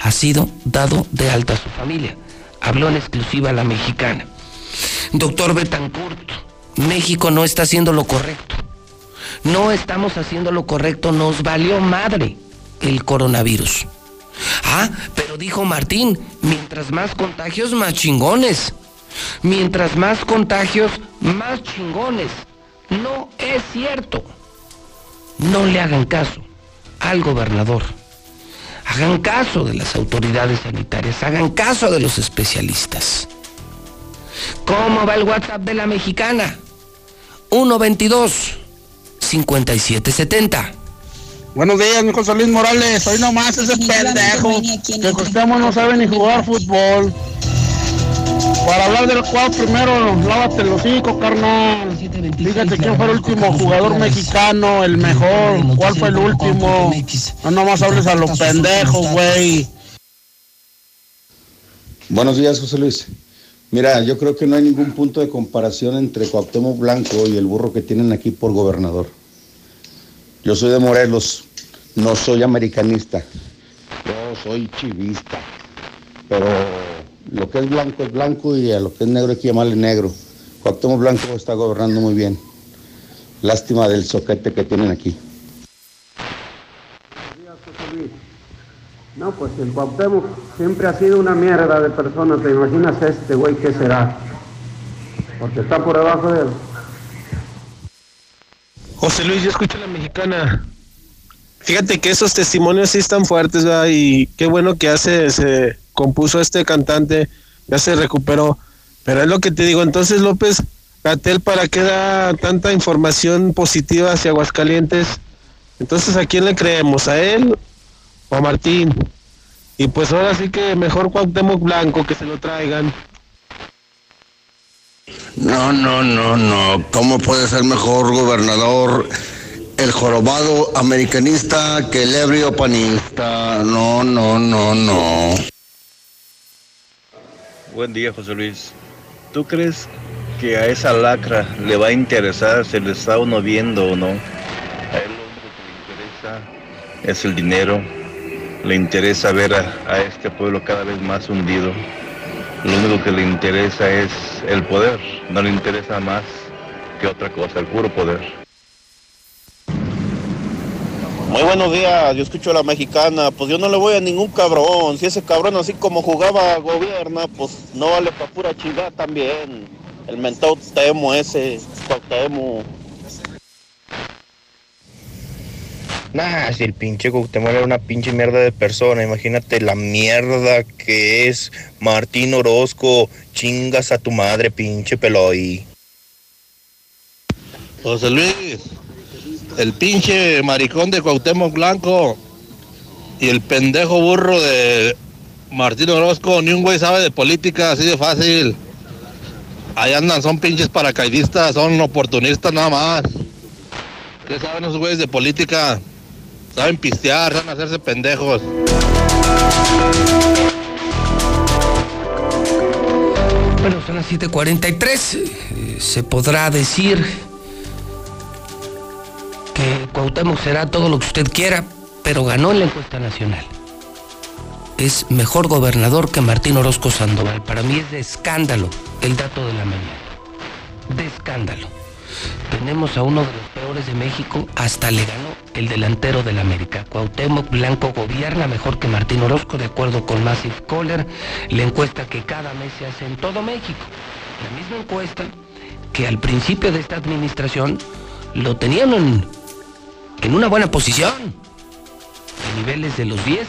ha sido dado de alta a su familia. Habló en exclusiva la mexicana. Doctor Betancourt, México no está haciendo lo correcto. No estamos haciendo lo correcto. Nos valió madre el coronavirus. Ah, pero dijo Martín, mientras más contagios, más chingones. Mientras más contagios, más chingones. No es cierto. No le hagan caso al gobernador. Hagan caso de las autoridades sanitarias, hagan caso de los especialistas. ¿Cómo va el WhatsApp de la mexicana? 122 5770. Buenos días, mi José Luis Morales. Hoy nomás ese pendejo que Costemos no sabe ni jugar fútbol. Para hablar del cuadro primero, lávate los hocico, carnal. Fíjate quién fue el último jugador mexicano, el mejor. ¿Cuál fue el último? No nomás hables a los pendejos, güey. Buenos días, José Luis. Mira, yo creo que no hay ningún punto de comparación entre Cuauhtémoc Blanco y el burro que tienen aquí por gobernador. Yo soy de Morelos, no soy americanista. Yo soy chivista. Pero lo que es blanco es blanco y a lo que es negro hay que llamarle negro. Cuauhtémoc Blanco está gobernando muy bien. Lástima del soquete que tienen aquí. No, pues el Cuauhtémoc siempre ha sido una mierda de persona. ¿Te imaginas este güey qué será? Porque está por debajo de él. José Luis, yo escucho a la mexicana. Fíjate que esos testimonios sí están fuertes, ¿verdad? Y qué bueno que hace, se compuso este cantante, ya se recuperó. Pero es lo que te digo, entonces López Gatel, ¿para qué da tanta información positiva hacia Aguascalientes? Entonces, ¿a quién le creemos? ¿A él o a Martín? Y pues ahora sí que mejor Cuauhtémoc Blanco que se lo traigan. No, no, no, no. ¿Cómo puede ser mejor gobernador el jorobado americanista que el ebrio panista? No, no, no, no. Buen día, José Luis. ¿Tú crees que a esa lacra le va a interesar si le está uno viendo o no? A él lo único que le interesa es el dinero, le interesa ver a, a este pueblo cada vez más hundido. Lo único que le interesa es el poder, no le interesa más que otra cosa, el puro poder. Muy buenos días, yo escucho a la mexicana, pues yo no le voy a ningún cabrón, si ese cabrón así como jugaba gobierna, pues no vale para pura chingada también. El mentado Temo ese, Cuauhtémoc. Nah, si el pinche Cuauhtémoc era una pinche mierda de persona, imagínate la mierda que es Martín Orozco, chingas a tu madre, pinche peloy. José Luis, el pinche maricón de Cuauhtémoc Blanco y el pendejo burro de Martín Orozco, ni un güey sabe de política así de fácil. Ahí andan, son pinches paracaidistas, son oportunistas nada más. ¿Qué saben esos güeyes de política? Saben pistear, saben hacerse pendejos. Bueno, son las 7:43. Eh, Se podrá decir Cuauhtémoc será todo lo que usted quiera, pero ganó en la encuesta nacional. Es mejor gobernador que Martín Orozco Sandoval. Para mí es de escándalo el dato de la mañana. De escándalo. Tenemos a uno de los peores de México, hasta le ganó el delantero del América. Cuauhtémoc Blanco gobierna mejor que Martín Orozco, de acuerdo con Massive Caller, la encuesta que cada mes se hace en todo México. La misma encuesta que al principio de esta administración lo tenían en, en una buena posición, a niveles de los 10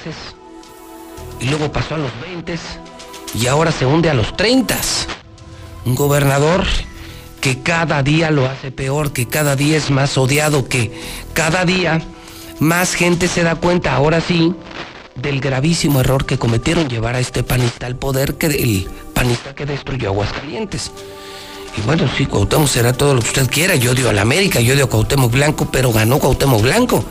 y luego pasó a los 20 y ahora se hunde a los 30. Un gobernador que cada día lo hace peor, que cada día es más odiado, que cada día más gente se da cuenta, ahora sí, del gravísimo error que cometieron llevar a este panista al poder, que el panista que destruyó Aguascalientes. Y bueno, sí, Cuauhtémoc será todo lo que usted quiera. Yo odio a la América, yo odio a Cuauhtémoc Blanco, pero ganó Cuauhtémoc Blanco.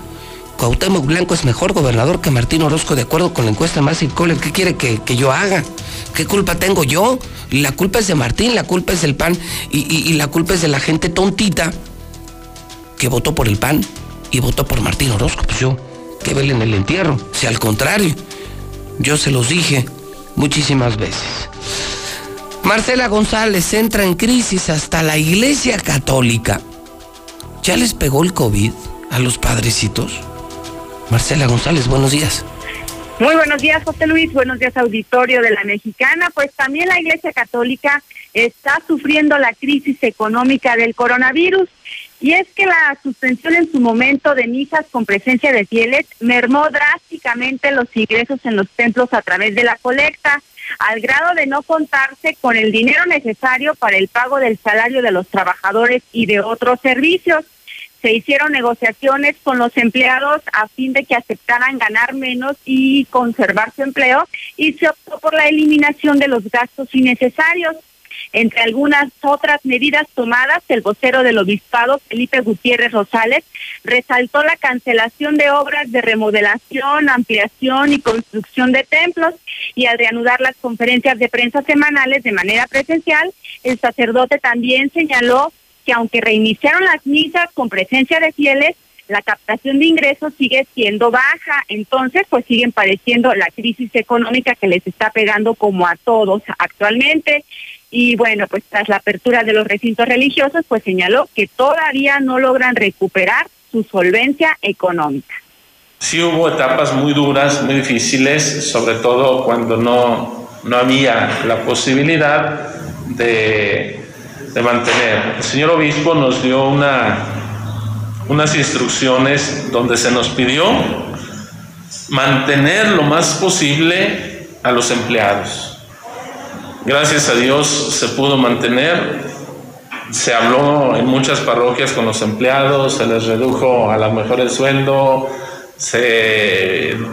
Cuauhtémoc Blanco es mejor gobernador que Martín Orozco, de acuerdo con la encuesta Massive Caller. ¿Qué quiere que, que yo haga? ¿Qué culpa tengo yo? La culpa es de Martín, la culpa es del PAN y, y- y la culpa es de la gente tontita que votó por el PAN y votó por Martín Orozco. Pues yo, que velen el entierro. Si al contrario, yo se los dije muchísimas veces. Marcela González entra en crisis hasta la Iglesia Católica. ¿Ya les pegó el COVID a los padrecitos? Marcela González, buenos días. Muy buenos días, José Luis. Buenos días, auditorio de la Mexicana. Pues también la Iglesia Católica está sufriendo la crisis económica del coronavirus. Y es que la suspensión en su momento de misas con presencia de fieles mermó drásticamente los ingresos en los templos a través de la colecta, al grado de no contarse con el dinero necesario para el pago del salario de los trabajadores y de otros servicios se hicieron negociaciones con los empleados a fin de que aceptaran ganar menos y conservar su empleo y se optó por la eliminación de los gastos innecesarios. Entre algunas otras medidas tomadas, el vocero del obispado, Felipe Gutiérrez Rosales, resaltó la cancelación de obras de remodelación, ampliación y construcción de templos y al reanudar las conferencias de prensa semanales de manera presencial, el sacerdote también señaló que aunque reiniciaron las misas con presencia de fieles, la captación de ingresos sigue siendo baja, entonces pues siguen padeciendo la crisis económica que les está pegando como a todos actualmente. Y bueno, pues tras la apertura de los recintos religiosos, pues señaló que todavía no logran recuperar su solvencia económica. Sí hubo etapas muy duras, muy difíciles, sobre todo cuando no, no había la posibilidad de, de mantener. El señor obispo nos dio una, unas instrucciones donde se nos pidió mantener lo más posible a los empleados. Gracias a Dios se pudo mantener. Se habló en muchas parroquias con los empleados, se les redujo a las mejores sueldo, se,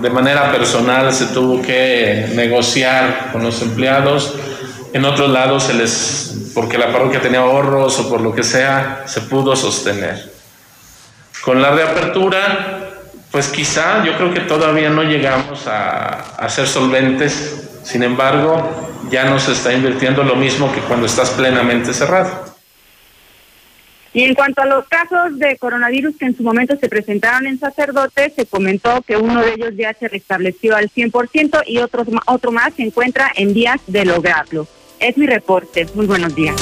de manera personal se tuvo que negociar con los empleados. En otros lados se les, porque la parroquia tenía ahorros o por lo que sea, se pudo sostener. Con la reapertura, pues quizá yo creo que todavía no llegamos a, a ser solventes, sin embargo, ya no se está invirtiendo lo mismo que cuando estás plenamente cerrado. Y en cuanto a los casos de coronavirus que en su momento se presentaron en sacerdotes, se comentó que uno de ellos ya se restableció al 100% y otro, otro más se encuentra en vías de lograrlo. Es mi reporte. Muy buenos días.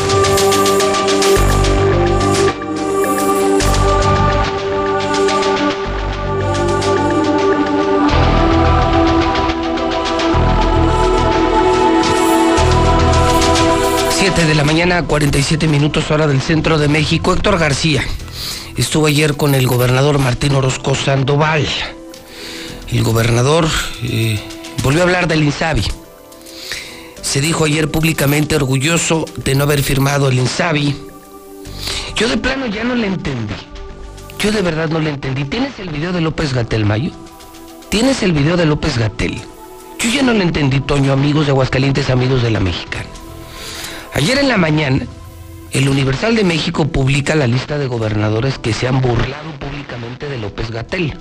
De la mañana, 47 minutos hora del centro de México. Héctor García estuvo ayer con el gobernador Martín Orozco Sandoval. El gobernador eh, volvió a hablar del INSABI. Se dijo ayer públicamente orgulloso de no haber firmado el INSABI. Yo de plano ya no le entendí. Yo de verdad no le entendí. ¿Tienes el video de López Gatel, Mayo? ¿Tienes el video de López Gatel? Yo ya no le entendí, Toño, amigos de Aguascalientes, amigos de la Mexicana. Ayer en la mañana, el Universal de México publica la lista de gobernadores que se han burlado públicamente de López Gatel. Y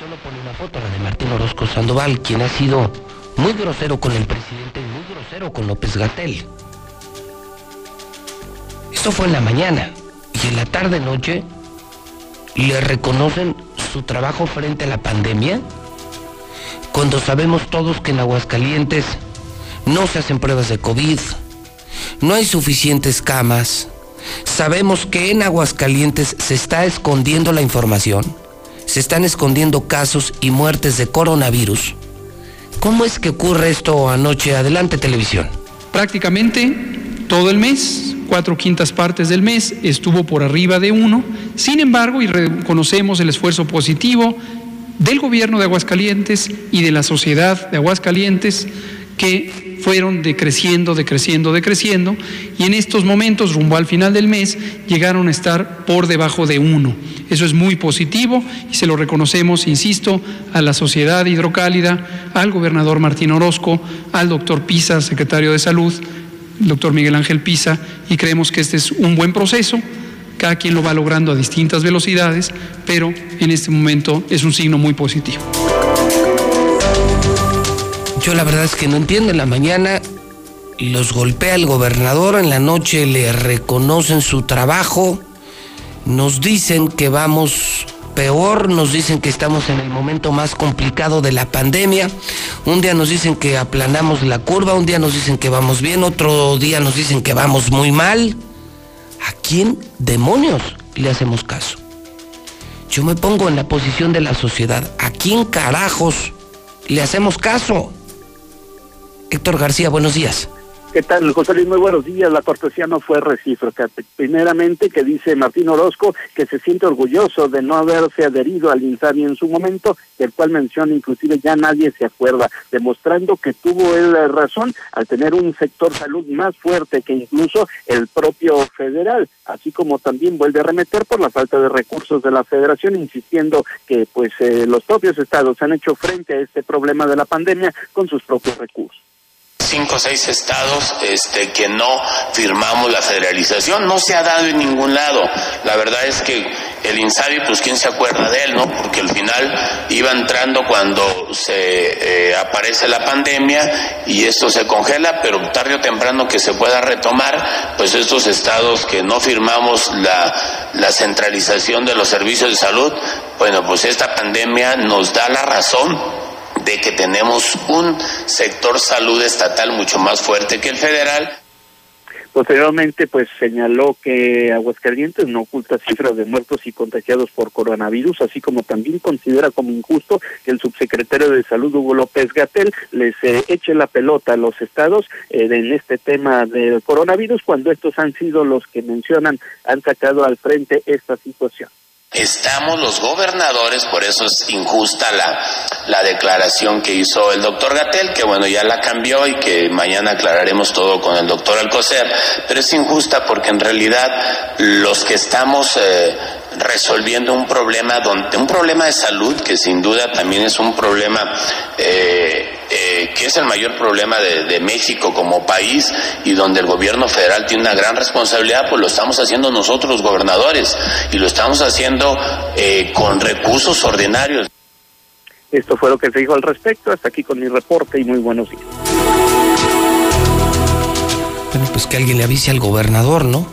solo pone una foto, la de Martín Orozco Sandoval, quien ha sido muy grosero con el presidente y muy grosero con López Gatel. Esto fue en la mañana. Y en la tarde-noche le reconocen su trabajo frente a la pandemia. Cuando sabemos todos que en Aguascalientes no se hacen pruebas de COVID, no hay suficientes camas. Sabemos que en Aguascalientes se está escondiendo la información, se están escondiendo casos y muertes de coronavirus. ¿Cómo es que ocurre esto anoche? Adelante televisión. Prácticamente todo el mes, cuatro quintas partes del mes, estuvo por arriba de uno. Sin embargo, y reconocemos el esfuerzo positivo del gobierno de Aguascalientes y de la sociedad de Aguascalientes, que fueron decreciendo, decreciendo, decreciendo, y en estos momentos, rumbo al final del mes, llegaron a estar por debajo de uno. Eso es muy positivo y se lo reconocemos, insisto, a la sociedad hidrocálida, al gobernador Martín Orozco, al doctor Pisa, secretario de Salud, doctor Miguel Ángel Pisa, y creemos que este es un buen proceso. Cada quien lo va logrando a distintas velocidades, pero en este momento es un signo muy positivo. Yo la verdad es que no entiendo. En la mañana los golpea el gobernador, en la noche le reconocen su trabajo, nos dicen que vamos peor, nos dicen que estamos en el momento más complicado de la pandemia, un día nos dicen que aplanamos la curva, un día nos dicen que vamos bien, otro día nos dicen que vamos muy mal. ¿A quién demonios le hacemos caso? Yo me pongo en la posición de la sociedad. ¿A quién carajos le hacemos caso? Héctor García, buenos días. ¿Qué tal, José Luis? Muy buenos días. La cortesía no fue recíproca. Primeramente, que dice Martín Orozco que se siente orgulloso de no haberse adherido al INSABI en su momento, del cual menciona inclusive ya nadie se acuerda, demostrando que tuvo él razón al tener un sector salud más fuerte que incluso el propio federal, así como también vuelve a remeter por la falta de recursos de la federación, insistiendo que pues eh, los propios estados han hecho frente a este problema de la pandemia con sus propios recursos cinco o seis estados este, que no firmamos la federalización. No se ha dado en ningún lado. La verdad es que el INSABI, pues quién se acuerda de él, ¿no? Porque al final iba entrando cuando se eh, aparece la pandemia y esto se congela, pero tarde o temprano que se pueda retomar, pues estos estados que no firmamos la, la centralización de los servicios de salud, bueno, pues esta pandemia nos da la razón de que tenemos un sector salud estatal mucho más fuerte que el federal. Posteriormente, pues señaló que Aguascalientes no oculta cifras de muertos y contagiados por coronavirus, así como también considera como injusto que el subsecretario de Salud, Hugo López Gatel, les eh, eche la pelota a los estados eh, en este tema del coronavirus, cuando estos han sido los que mencionan, han sacado al frente esta situación. Estamos los gobernadores, por eso es injusta la, la declaración que hizo el doctor Gatel, que bueno, ya la cambió y que mañana aclararemos todo con el doctor Alcocer, pero es injusta porque en realidad los que estamos eh, resolviendo un problema, donde, un problema de salud que sin duda también es un problema eh, eh, que es el mayor problema de, México como país y donde el gobierno federal tiene una gran responsabilidad, pues lo estamos haciendo nosotros los gobernadores y lo estamos haciendo eh, con recursos ordinarios. Esto fue lo que se dijo al respecto. Hasta aquí con mi reporte y muy buenos días. Bueno, pues que alguien le avise al gobernador, ¿no?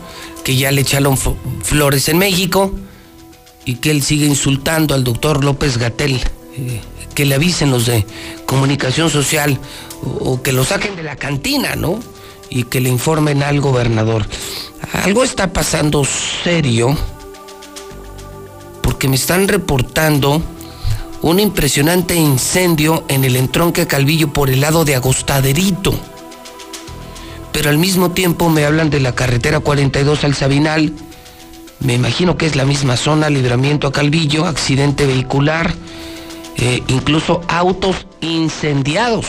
Que ya le echaron flores en México y que él sigue insultando al doctor López Gatel. Eh, que le avisen los de comunicación social o, que lo saquen de la cantina, ¿no? Y que le informen al gobernador. Algo está pasando serio porque me están reportando un impresionante incendio en el entronque Calvillo por el lado de Agostaderito. Pero al mismo tiempo me hablan de la carretera 42 al Sabinal. Me imagino que es la misma zona, libramiento a Calvillo, accidente vehicular eh, incluso autos incendiados,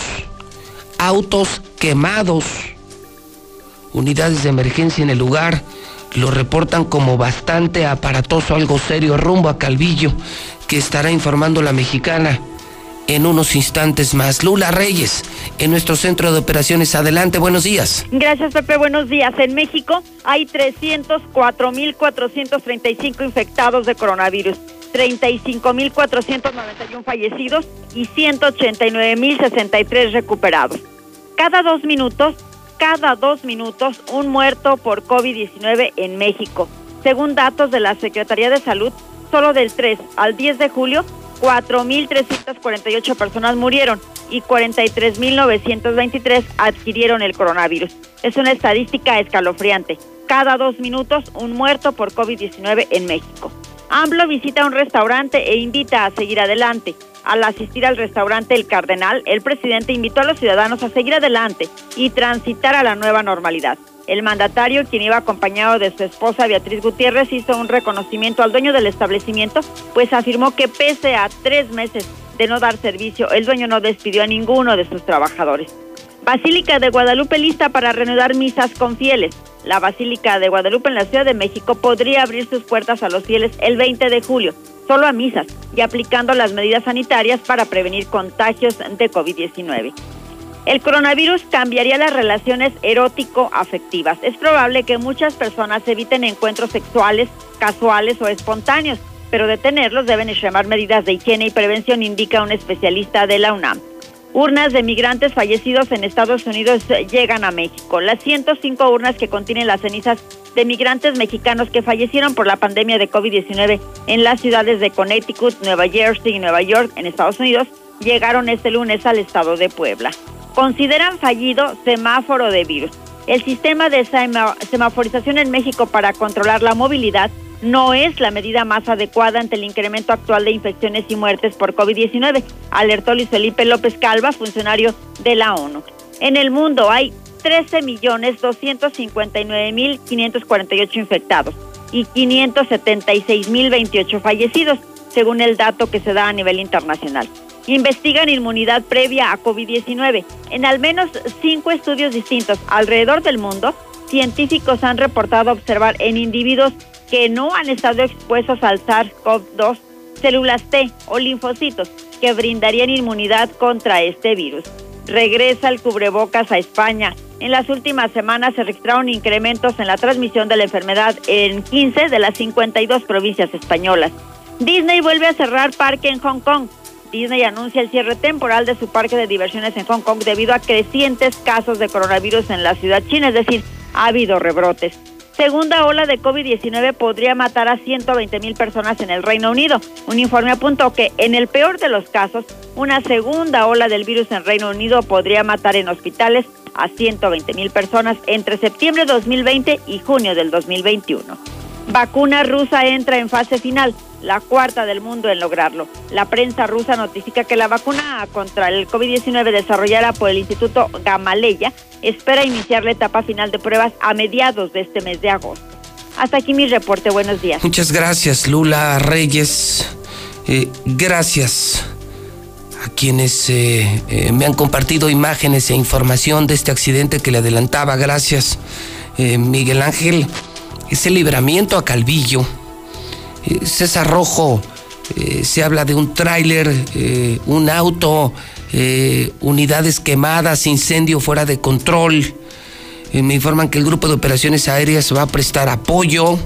autos quemados. Unidades de emergencia en el lugar lo reportan como bastante aparatoso, algo serio, rumbo a Calvillo, que estará informando la mexicana en unos instantes más. Lula Reyes, en nuestro centro de operaciones. Adelante, buenos días. Gracias, Pepe. Buenos días. En México hay 304.435 infectados de coronavirus. 35.491 fallecidos y 189.063 recuperados. Cada dos minutos, cada dos minutos, un muerto por COVID-19 en México. Según datos de la Secretaría de Salud, solo del 3 al 10 de julio, 4.348 personas murieron y 43.923 adquirieron el coronavirus. Es una estadística escalofriante. Cada dos minutos, un muerto por COVID-19 en México. AMLO visita un restaurante e invita a seguir adelante. Al asistir al restaurante El Cardenal, el presidente invitó a los ciudadanos a seguir adelante y transitar a la nueva normalidad. El mandatario, quien iba acompañado de su esposa Beatriz Gutiérrez, hizo un reconocimiento al dueño del establecimiento, pues afirmó que pese a tres meses de no dar servicio, el dueño no despidió a ninguno de sus trabajadores. Basílica de Guadalupe lista para reanudar misas con fieles. La Basílica de Guadalupe en la Ciudad de México podría abrir sus puertas a los fieles el 20 de julio, solo a misas y aplicando las medidas sanitarias para prevenir contagios de COVID-19. El coronavirus cambiaría las relaciones erótico-afectivas. Es probable que muchas personas eviten encuentros sexuales, casuales o espontáneos, pero detenerlos deben extremar medidas de higiene y prevención, indica un especialista de la UNAM. Urnas de migrantes fallecidos en Estados Unidos llegan a México. Las 105 urnas que contienen las cenizas de migrantes mexicanos que fallecieron por la pandemia de COVID-19 en las ciudades de Connecticut, Nueva Jersey y Nueva York en Estados Unidos llegaron este lunes al estado de Puebla. Consideran fallido semáforo de virus. El sistema de semaforización en México para controlar la movilidad no es la medida más adecuada ante el incremento actual de infecciones y muertes por COVID-19, alertó Luis Felipe López Calva, funcionario de la ONU. En el mundo hay 13.259.548 infectados y 576.028 fallecidos, según el dato que se da a nivel internacional. Investigan inmunidad previa a COVID-19. En al menos cinco estudios distintos alrededor del mundo, científicos han reportado observar en individuos que no han estado expuestos al SARS-CoV-2 células T o linfocitos que brindarían inmunidad contra este virus. Regresa el cubrebocas a España. En las últimas semanas se registraron incrementos en la transmisión de la enfermedad en 15 de las 52 provincias españolas. Disney vuelve a cerrar parque en Hong Kong. Disney anuncia el cierre temporal de su parque de diversiones en Hong Kong debido a crecientes casos de coronavirus en la ciudad china, es decir, ha habido rebrotes segunda ola de COVID-19 podría matar a 120 mil personas en el Reino Unido. Un informe apuntó que, en el peor de los casos, una segunda ola del virus en Reino Unido podría matar en hospitales a 120 mil personas entre septiembre de 2020 y junio del 2021. Vacuna rusa entra en fase final, la cuarta del mundo en lograrlo. La prensa rusa notifica que la vacuna contra el COVID-19 desarrollada por el Instituto Gamaleya espera iniciar la etapa final de pruebas a mediados de este mes de agosto. Hasta aquí mi reporte. Buenos días. Muchas gracias, Lula Reyes. Eh, gracias a quienes eh, eh, me han compartido imágenes e información de este accidente que le adelantaba. Gracias, Miguel Ángel. Ese libramiento a Calvillo. César Rojo, se habla de un tráiler, un auto, unidades quemadas, incendio fuera de control. me informan que el grupo de operaciones aéreas va a prestar apoyo.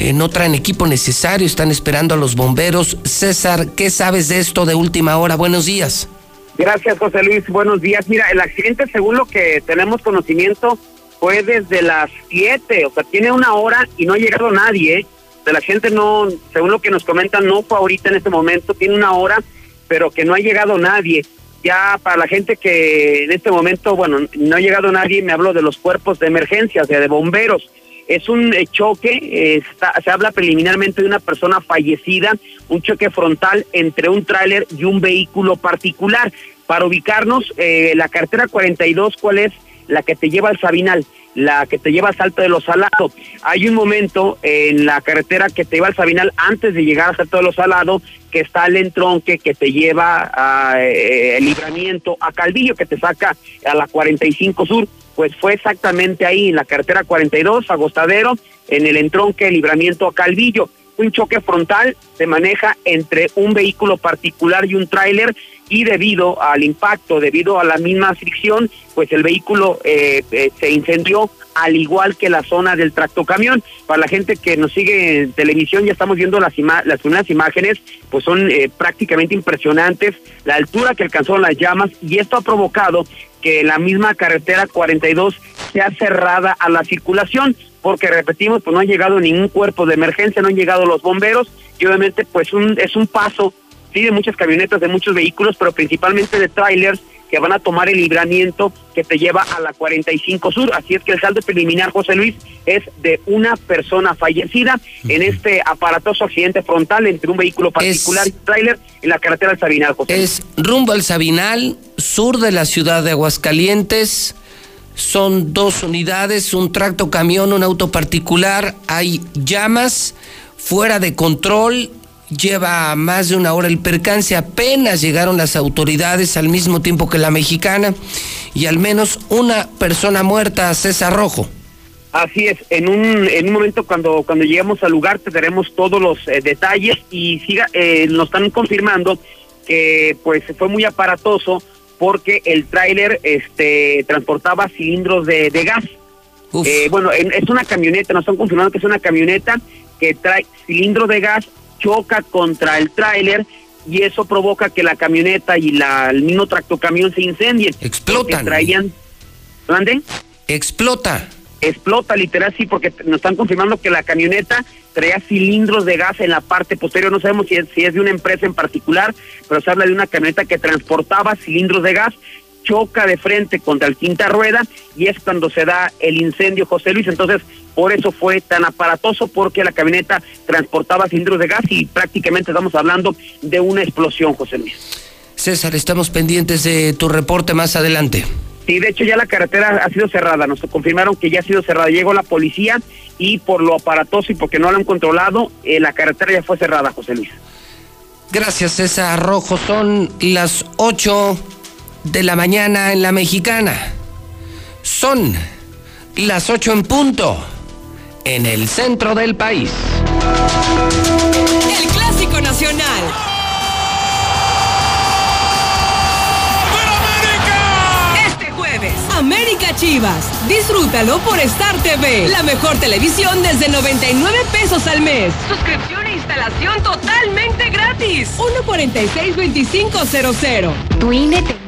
Eh, no traen equipo necesario, están esperando a los bomberos. César, ¿qué sabes de esto de última hora? Buenos días. Gracias, José Luis. Buenos días. Mira, el accidente, según lo que tenemos conocimiento, fue desde las 7, o sea, tiene una hora y no ha llegado nadie. De la gente no, según lo que nos comentan, no fue ahorita en este momento, tiene una hora, pero que no ha llegado nadie. Ya para la gente que en este momento, bueno, no ha llegado nadie, me hablo de los cuerpos de emergencia, o sea, de bomberos es un eh, choque, se habla preliminarmente de una persona fallecida, un choque frontal entre un tráiler y un vehículo particular. Para ubicarnos, eh, la cartera 42, ¿cuál es? La que te lleva al Sabinal, la que te lleva al Salto de los Salados. Hay un momento en la carretera que te lleva al Sabinal antes de llegar al Salto de los Salados que está el entronque que te lleva a eh, el libramiento a Calvillo, que te saca a la 45 Sur pues fue exactamente ahí, en la carretera 42, Agostadero, en el entronque libramiento a Calvillo. Un choque frontal se maneja entre un vehículo particular y un tráiler y debido al impacto, debido a la misma fricción, pues el vehículo eh, eh, se incendió al igual que la zona del tractocamión. Para la gente que nos sigue en televisión, ya estamos viendo las, primeras imágenes, pues son eh, prácticamente impresionantes, la altura que alcanzó las llamas y esto ha provocado que la misma carretera 42 sea cerrada a la circulación, porque repetimos, pues no ha llegado ningún cuerpo de emergencia, no han llegado los bomberos y obviamente pues un, es un paso, sí, de muchas camionetas, de muchos vehículos, pero principalmente de trailers que van a tomar el libramiento que te lleva a la 45 Sur. Así es que el saldo preliminar, José Luis, es de una persona fallecida en este aparatoso accidente frontal entre un vehículo particular y un tráiler en la carretera del Sabinal, José Es rumbo al Sabinal, sur de la ciudad de Aguascalientes. Son dos unidades, un tracto camión, un auto particular. Hay llamas fuera de control Lleva más de una hora el percance, apenas llegaron las autoridades al mismo tiempo que la mexicana y al menos una persona muerta, César Rojo. Así es, en un, en un momento cuando, cuando lleguemos al lugar te daremos todos los eh, detalles y siga, eh, nos están confirmando que pues fue muy aparatoso porque el tráiler este, transportaba cilindros de, gas. Eh, bueno, es una camioneta, nos están confirmando que es una camioneta que trae cilindros de gas choca contra el tráiler y eso provoca que la camioneta y la, el mismo tractocamión se incendien. Explotan. Traían... ¿Dónde? Explota. Explota, literal, sí, porque nos están confirmando que la camioneta traía cilindros de gas en la parte posterior. No sabemos si es, si es de una empresa en particular, pero se habla de una camioneta que transportaba cilindros de gas choca de frente contra el quinta rueda y es cuando se da el incendio, José Luis. Entonces, por eso fue tan aparatoso, porque la camioneta transportaba cilindros de gas y prácticamente estamos hablando de una explosión, José Luis. César, estamos pendientes de tu reporte más adelante. Sí, de hecho ya la carretera ha sido cerrada, nos confirmaron que ya ha sido cerrada. Llegó la policía y por lo aparatoso y porque no lo han controlado, eh, la carretera ya fue cerrada, José Luis. Gracias, César Rojo. Son las ocho de la mañana en la mexicana. Son las 8 en punto en el centro del país. El clásico nacional. América Chivas. Disfrútalo por Star TV, la mejor televisión desde 99 pesos al mes. Suscripción e instalación totalmente gratis. 146-2500. Tu INE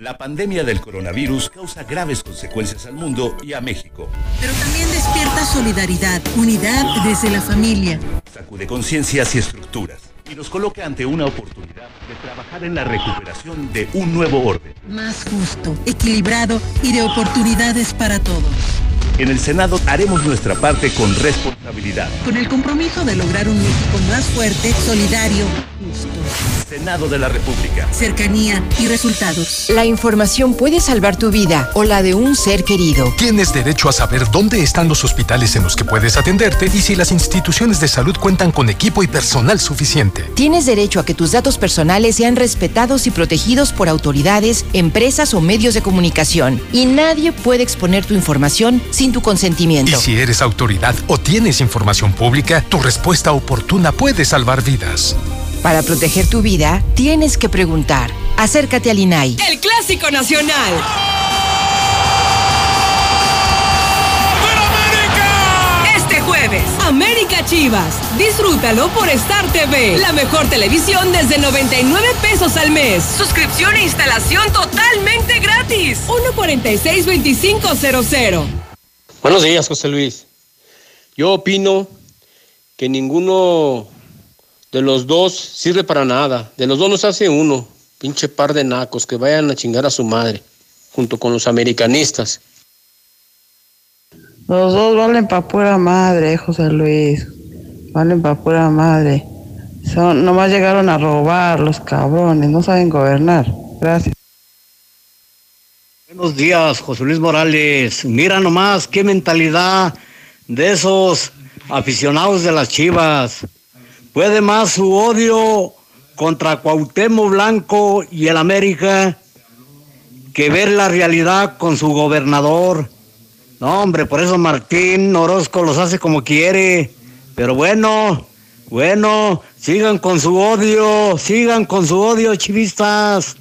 La pandemia del coronavirus causa graves consecuencias al mundo y a México. Pero también despierta solidaridad, unidad desde la familia. Sacude conciencias y estructuras y nos coloca ante una oportunidad de trabajar en la recuperación de un nuevo orden. Más justo, equilibrado y de oportunidades para todos. En el Senado haremos nuestra parte con responsabilidad. Con el compromiso de lograr un México más fuerte, solidario, justo. Senado de la República. Cercanía y resultados. La información puede salvar tu vida o la de un ser querido. Tienes derecho a saber dónde están los hospitales en los que puedes atenderte y si las instituciones de salud cuentan con equipo y personal suficiente. Tienes derecho a que tus datos personales sean respetados y protegidos por autoridades, empresas o medios de comunicación. Y nadie puede exponer tu información sin tu consentimiento. Y si eres autoridad o tienes información pública, tu respuesta oportuna puede salvar vidas. Para proteger tu vida, tienes que preguntar. Acércate al INAI. El Clásico Nacional. Este jueves, América Chivas. Disfrútalo por Star TV, la mejor televisión desde 99 pesos al mes. Suscripción e instalación totalmente gratis. 146-2500. Buenos días, José Luis. Yo opino que ninguno de los dos sirve para nada. De los dos nos hace uno. Pinche par de nacos que vayan a chingar a su madre, junto con los americanistas. Los dos valen pa' pura madre, José Luis. Valen pa' pura madre. Son, nomás llegaron a robar los cabrones, no saben gobernar. Gracias. Buenos días, José Luis Morales. Mira nomás qué mentalidad de esos aficionados de las Chivas. Puede más su odio contra Cuauhtémoc Blanco y el América que ver la realidad con su gobernador. No, hombre, por eso Martín Orozco los hace como quiere. Pero bueno, bueno, sigan con su odio, sigan con su odio, chivistas.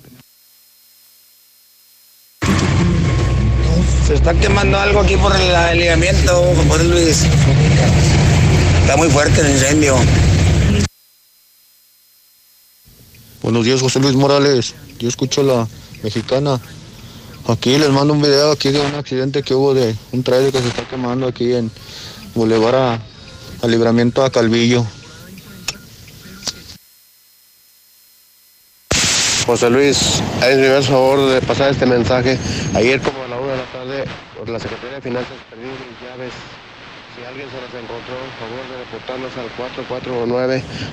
Se está quemando algo aquí por el ligamiento, José Luis. Está muy fuerte el incendio. Buenos días, José Luis Morales. Yo escucho la mexicana. Aquí les mando un video aquí de un accidente que hubo de un trailer que se está quemando aquí en Boulevard a, a Libramiento a Calvillo. José Luis, hay mi favor de pasar este mensaje. Ayer como a la una de la tarde, por la Secretaría de Finanzas perdí mis llaves. Si alguien se las encontró, por favor de reportarnos al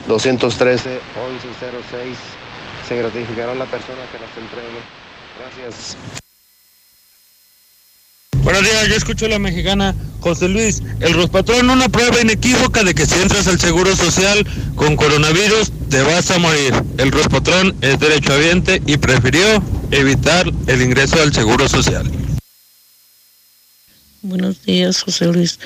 449-213-1106. Se gratificará la persona que las entregue. Gracias. Buenos días, yo escucho a la mexicana. José Luis, el Rospatrón una prueba inequívoca de que si entras al Seguro Social con coronavirus te vas a morir. El Rospatrón es derechohabiente y prefirió evitar el ingreso al Seguro Social. Buenos días, José Luis.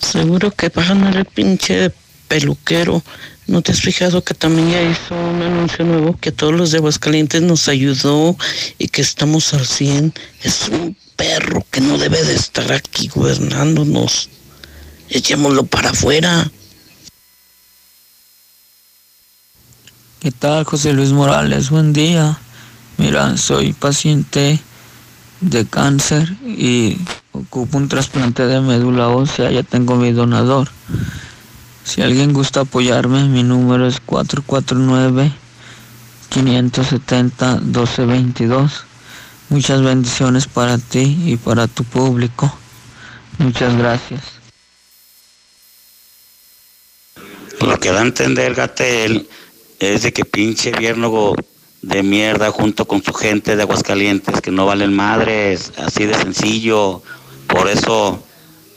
Seguro que bajan el pinche peluquero. ¿No te has fijado que también ya hizo un anuncio nuevo que a todos los de Aguascalientes nos ayudó y que estamos al 100? Es un perro que no debe de estar aquí gobernándonos. Echémoslo para afuera. ¿Qué tal, José Luis Morales? Buen día. Mira, soy paciente de cáncer y ocupo un trasplante de médula ósea. Ya tengo mi donador. Si alguien gusta apoyarme, mi número es 449-570-1222. Muchas bendiciones para ti y para tu público. Muchas gracias. Lo que da a entender Gatel es de que pinche vierno de mierda junto con su gente de Aguascalientes que no valen madres, así de sencillo. Por eso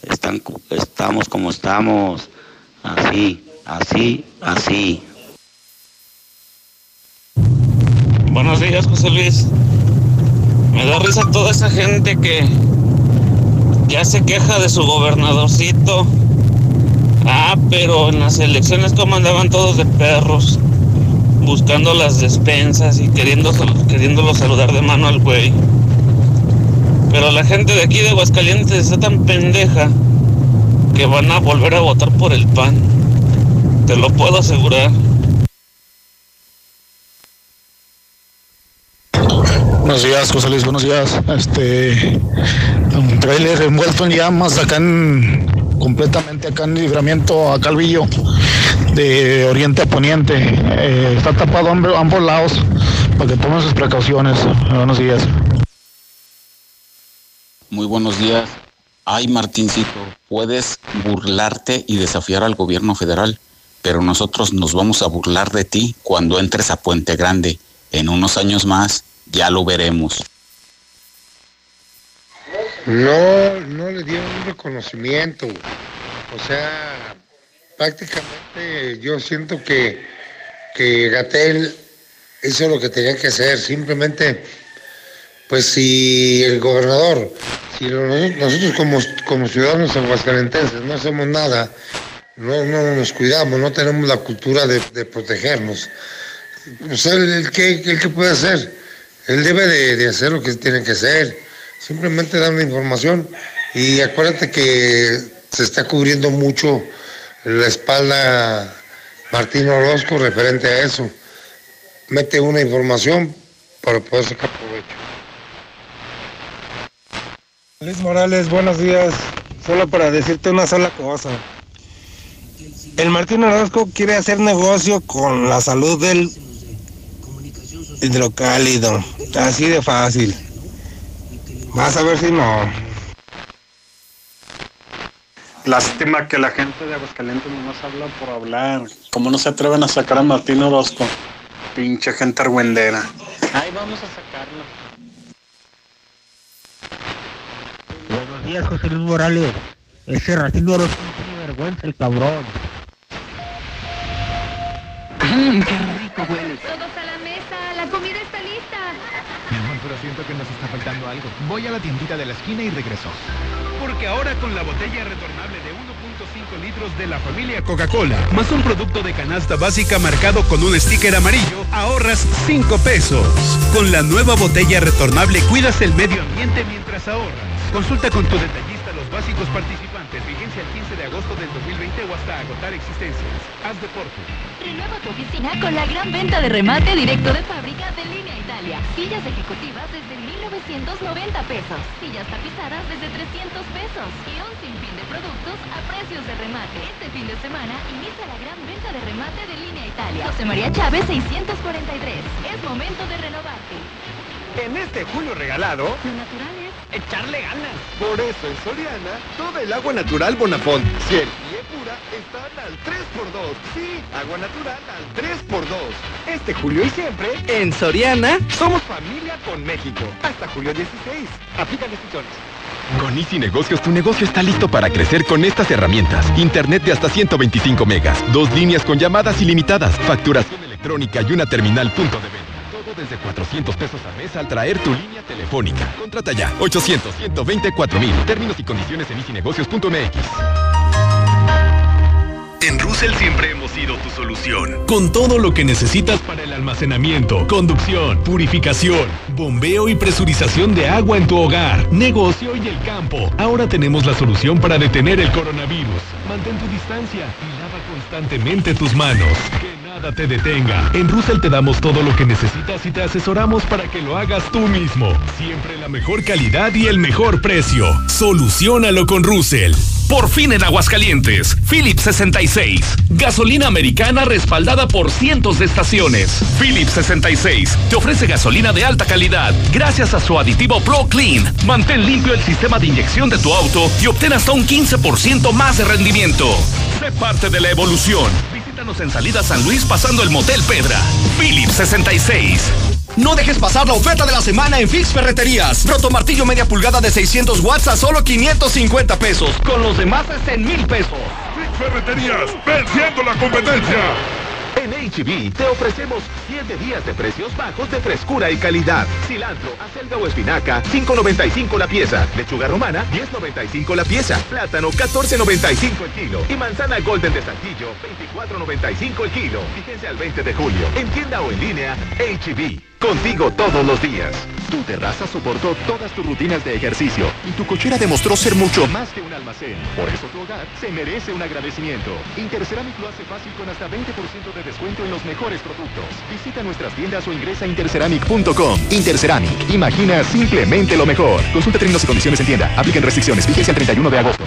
están, estamos como estamos, así, así, así. Buenos días, José Luis. Me da risa toda esa gente que ya se queja de su gobernadorcito. Ah, pero en las elecciones como andaban todos de perros, buscando las despensas y queriendo, queriéndolo saludar de mano al güey. Pero la gente de aquí de Aguascalientes está tan pendeja que van a volver a votar por el PAN. Te lo puedo asegurar. Buenos días, José Luis, buenos días. Este, un trailer envuelto en llamas acá en, completamente acá en libramiento a Calvillo, de oriente a poniente. Eh, está tapado ambos lados para que tomen sus precauciones. Buenos días. Muy buenos días. Ay, Martincito, puedes burlarte y desafiar al gobierno federal, pero nosotros nos vamos a burlar de ti cuando entres a Puente Grande. En unos años más ya lo veremos. No, no le dieron un reconocimiento. O sea, prácticamente yo siento que, que Gatel hizo lo que tenía que hacer. Simplemente, pues si el gobernador, si nosotros como, como ciudadanos aguascalentenses no hacemos nada, no, no nos cuidamos, no tenemos la cultura de, protegernos. O sea, ¿el, qué, el, qué puede hacer? Él debe de, hacer lo que tiene que hacer, simplemente dar una información y acuérdate que se está cubriendo mucho la espalda Martín Orozco referente a eso. Mete una información para poder sacar provecho. Luis Morales, buenos días. Solo para decirte una sola cosa. El Martín Orozco quiere hacer negocio con la salud del hidrocálido. Así de fácil. Vas a ver si no. Lástima que la gente de Aguascalientes nomás habla por hablar. ¿Cómo no se atreven a sacar a Martín Orozco? Pinche gente argüendera. Ahí vamos a sacarlo. Días, José Luis Morales. Ese Martín Orozco no tiene vergüenza, el cabrón. Mmm, qué rico huele pero siento que nos está faltando algo. Voy a la tiendita de la esquina y regreso. Porque ahora con la botella retornable de 1.5 litros de la familia Coca-Cola, más un producto de canasta básica marcado con un sticker amarillo, ahorras 5 pesos. Con la nueva botella retornable cuidas el medio ambiente mientras ahorras. Consulta con tu detallista los básicos participantes. Vigencia el 15 de agosto del 2020 o hasta agotar existencias. Haz deporte. Renueva tu oficina con la gran venta de remate directo de fábrica de Línea Italia. Sillas ejecutivas desde 1.990 pesos. Sillas tapizadas desde 300 pesos. Y un sinfín de productos a precios de remate. Este fin de semana inicia la gran venta de remate de Línea Italia. José María Chávez 643. Es momento de renovarte. En este julio regalado, lo natural es echarle ganas. Por eso en Soriana, todo el agua natural Bonafont, 100 y pura están al 3x2. Sí, agua natural al 3x2. Este julio y siempre, en Soriana, somos familia con México. Hasta julio 16. Aplican decisiones. Con Easy Negocios, tu negocio está listo para crecer con estas herramientas. Internet de hasta 125 megas, dos líneas con llamadas ilimitadas, facturación electrónica y una terminal punto de venta desde 400 pesos al mes al traer tu línea telefónica. Contrata ya. 800 124 mil. Términos y condiciones en icinegocios.mx. En Russell siempre hemos sido tu solución. Con todo lo que necesitas para el almacenamiento, conducción, purificación, bombeo y presurización de agua en tu hogar, negocio y el campo. Ahora tenemos la solución para detener el coronavirus. Mantén tu distancia y lava constantemente tus manos nada te detenga. En Russell te damos todo lo que necesitas y te asesoramos para que lo hagas tú mismo. Siempre la mejor calidad y el mejor precio. Solucionalo con Russell. Por fin en Aguascalientes, Philips 66. Gasolina americana respaldada por cientos de estaciones. Philips 66 te ofrece gasolina de alta calidad gracias a su aditivo Pro Clean. Mantén limpio el sistema de inyección de tu auto y obtén hasta un 15% más de rendimiento. Sé parte de la evolución Encuéntranos en Salida San Luis pasando el Motel Pedra. Philips 66. No dejes pasar la oferta de la semana en Fix Ferreterías. Roto martillo media pulgada de 600 watts a solo 550 pesos. Con los demás es en mil pesos. Fix Ferreterías, venciendo la competencia. En HB te ofrecemos 7 días de precios bajos de frescura y calidad. Cilantro, acelga o espinaca, 5.95 la pieza. Lechuga romana, 10.95 la pieza. Plátano, 14.95 el kilo. Y manzana golden de Saltillo, 24.95 el kilo. Fíjense al 20 de julio. En tienda o en línea, HB. Contigo todos los días. Tu terraza soportó todas tus rutinas de ejercicio y tu cochera demostró ser mucho más que un almacén. Por eso tu hogar se merece un agradecimiento. Interceramic lo hace fácil con hasta 20% de descuento en los mejores productos. Visita nuestras tiendas o ingresa a interceramic.com. Interceramic, imagina simplemente lo mejor. Consulta términos y condiciones en tienda. Apliquen restricciones. Vigencia el 31 de agosto.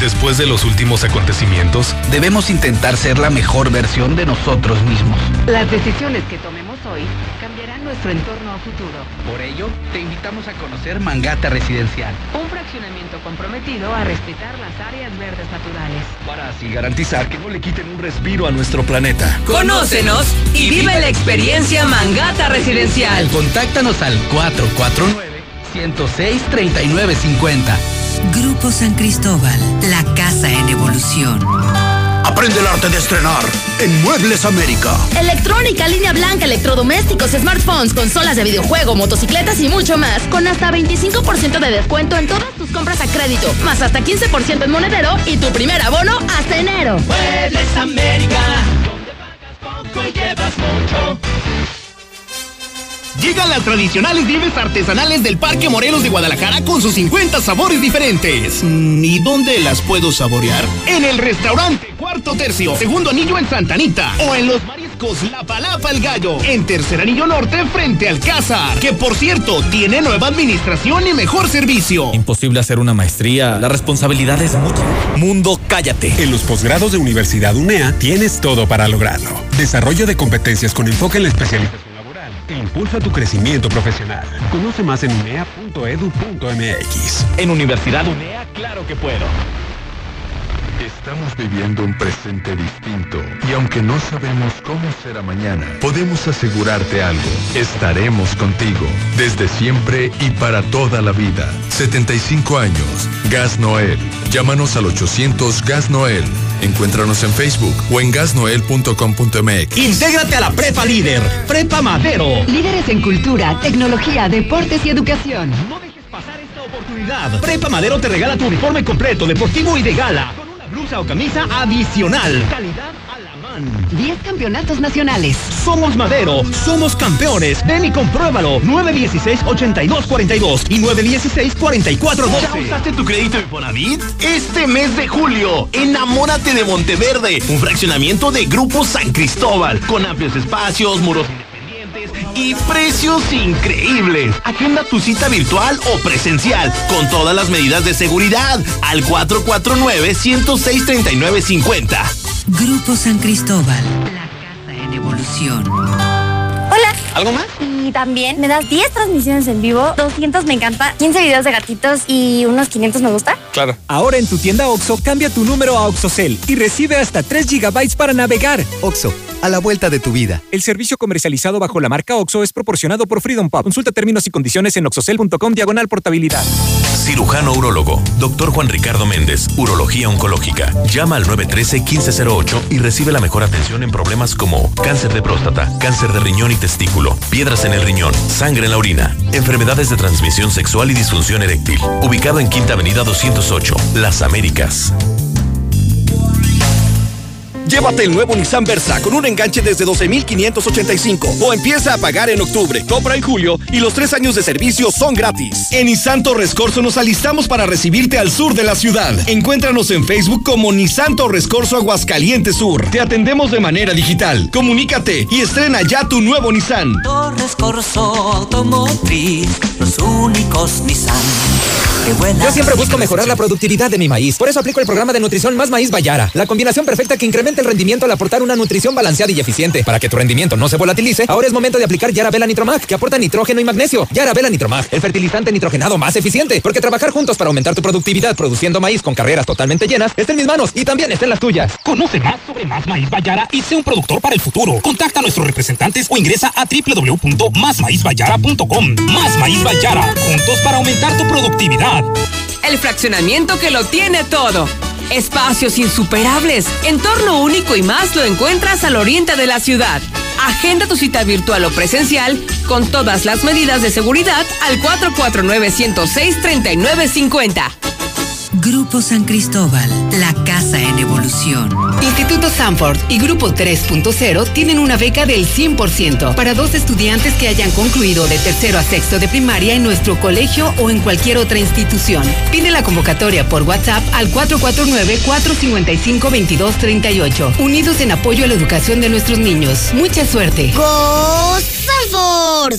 Después de los últimos acontecimientos, Debemos intentar ser la mejor versión de nosotros mismos. Las decisiones que tomemos hoy nuestro entorno a futuro. Por ello, te invitamos a conocer Mangata Residencial. Un fraccionamiento comprometido a respetar las áreas verdes naturales. Para así garantizar que no le quiten un respiro a nuestro planeta. Conócenos y vive la experiencia Mangata Residencial. Contáctanos al 449-106-3950. Grupo San Cristóbal, la casa en evolución. Aprende el arte de estrenar en Muebles América. Electrónica, línea blanca, electrodomésticos, smartphones, consolas de videojuego, motocicletas y mucho más. Con hasta 25% de descuento en todas tus compras a crédito. Más hasta 15% en monedero y tu primer abono hasta enero. Muebles América, donde pagas poco y llevas mucho. Llegan las tradicionales nieves artesanales del Parque Morelos de Guadalajara con sus 50 sabores diferentes. Mm, ¿Y dónde las puedo saborear? En el restaurante Cuarto Tercio, segundo anillo en Santanita. O en los mariscos La Palapa el Gallo, en tercer anillo norte frente al Cázar. Que por cierto, tiene nueva administración y mejor servicio. Imposible hacer una maestría, la responsabilidad es mucha. Mundo, cállate. En los posgrados de Universidad UNEA tienes todo para lograrlo. Desarrollo de competencias con enfoque en la especialización que impulsa tu crecimiento profesional. Conoce más en unea.edu.mx. En Universidad UNEA, claro que puedo. Estamos viviendo un presente distinto y aunque no sabemos cómo será mañana, podemos asegurarte algo. Estaremos contigo desde siempre y para toda la vida. 75 años. Gas Noel. Llámanos al 800 Gas Noel. Encuéntranos en Facebook o en gasnoel.com.mx. Intégrate a la Prepa Líder, Prepa Madero. Líderes en cultura, tecnología, deportes y educación. No dejes pasar esta oportunidad. Prepa Madero te regala tu uniforme completo, deportivo y de gala. Blusa o camisa adicional. Calidad a la mano. 10 campeonatos nacionales. Somos Madero, somos campeones. Ven y compruébalo. 916-8242 y 916-4412. ¿Ya usaste tu crédito Infonavit? Este mes de julio, enamórate de Monteverde, un fraccionamiento de Grupo San Cristóbal, con amplios espacios, muros y precios increíbles. Agenda tu cita virtual o presencial, con todas las medidas de seguridad, al 449-106-3950. Grupo San Cristóbal, la casa en evolución. Hola. ¿Algo más? Y también me das 10 transmisiones en vivo, 200 me encanta, 15 videos de gatitos y unos 500 me gusta. Claro. Ahora en tu tienda OXO, cambia tu número a OXOCEL y recibe hasta 3 GB para navegar. OXO, a la vuelta de tu vida. El servicio comercializado bajo la marca OXO es proporcionado por Freedom Pub. Consulta términos y condiciones en oxocel.com diagonal portabilidad. Cirujano urólogo, doctor Juan Ricardo Méndez, Urología Oncológica. Llama al 913-1508 y recibe la mejor atención en problemas como cáncer de próstata, cáncer de riñón y testículo, piedras en el riñón, sangre en la orina, enfermedades de transmisión sexual y disfunción eréctil. Ubicado en Quinta Avenida 208, Las Américas. Llévate el nuevo Nissan Versa con un enganche desde 12,585 o empieza a pagar en octubre, compra en julio y los tres años de servicio son gratis. En Nissan Torres Corso nos alistamos para recibirte al sur de la ciudad. Encuéntranos en Facebook como Nissan Torres Corso Aguascalientes Sur. Te atendemos de manera digital. Comunícate y estrena ya tu nuevo Nissan. Torres Corso Automotriz, los únicos Nissan. qué buena. Yo siempre busco mejorar la productividad de mi maíz. Por eso aplico el programa de nutrición Más Maíz Bayara. La combinación perfecta que incrementa el rendimiento al aportar una nutrición balanceada y eficiente. Para que tu rendimiento no se volatilice, ahora es momento de aplicar Yarabela Nitromag, que aporta nitrógeno y magnesio. Yarabela Nitromag, el fertilizante nitrogenado más eficiente. Porque trabajar juntos para aumentar tu productividad produciendo maíz con carreras totalmente llenas está en mis manos y también está en las tuyas. Conoce más sobre Más Maíz Bayara y sé un productor para el futuro. Contacta a nuestros representantes o ingresa a www.másmaízbayara.com. Más Maíz Bayara, juntos para aumentar tu productividad. El fraccionamiento que lo tiene todo. Espacios insuperables, entorno único y más lo encuentras al oriente de la ciudad. Agenda tu cita virtual o presencial con todas las medidas de seguridad al 449-106-3950. Grupo San Cristóbal, la casa en evolución. Instituto Sanford y Grupo 3.0 tienen una beca del 100% para dos estudiantes que hayan concluido de tercero a sexto de primaria en nuestro colegio o en cualquier otra institución. Pide la convocatoria por WhatsApp al 449-455-2238. Unidos en apoyo a la educación de nuestros niños. Mucha suerte. ¡Go Sanford!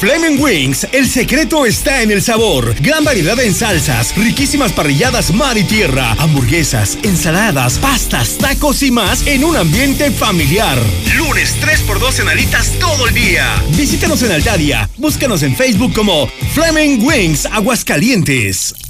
Flaming Wings, el secreto está en el sabor. Gran variedad en salsas, riquísimas parrilladas mar y tierra, hamburguesas, ensaladas, pastas, tacos y más en un ambiente familiar. Lunes 3x2 en alitas todo el día. Visítanos en Altadia. Búscanos en Facebook como Flaming Wings Aguascalientes.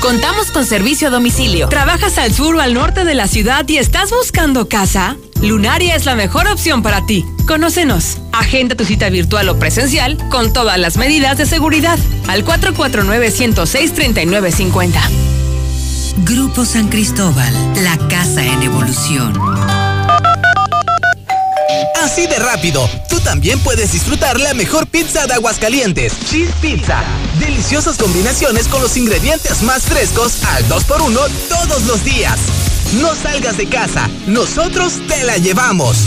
Contamos con servicio a domicilio. ¿Trabajas al sur o al norte de la ciudad y estás buscando casa? Lunaria es la mejor opción para ti. Conócenos. Agenda tu cita virtual o presencial con todas las medidas de seguridad al 449-106-3950. Grupo San Cristóbal, la casa en evolución. Así de rápido, tú también puedes disfrutar la mejor pizza de Aguascalientes. Cheese Pizza. Deliciosas combinaciones con los ingredientes más frescos al 2x1 todos los días. No salgas de casa, nosotros te la llevamos.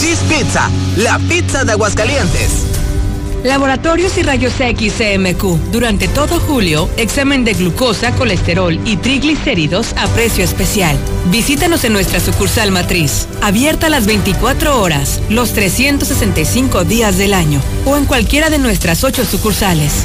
Cheese Pizza, la pizza de Aguascalientes. Laboratorios y Rayos X CMQ. Durante todo julio, examen de glucosa, colesterol y triglicéridos a precio especial. Visítanos en nuestra sucursal matriz, abierta las 24 horas, los 365 días del año, o en cualquiera de nuestras ocho sucursales.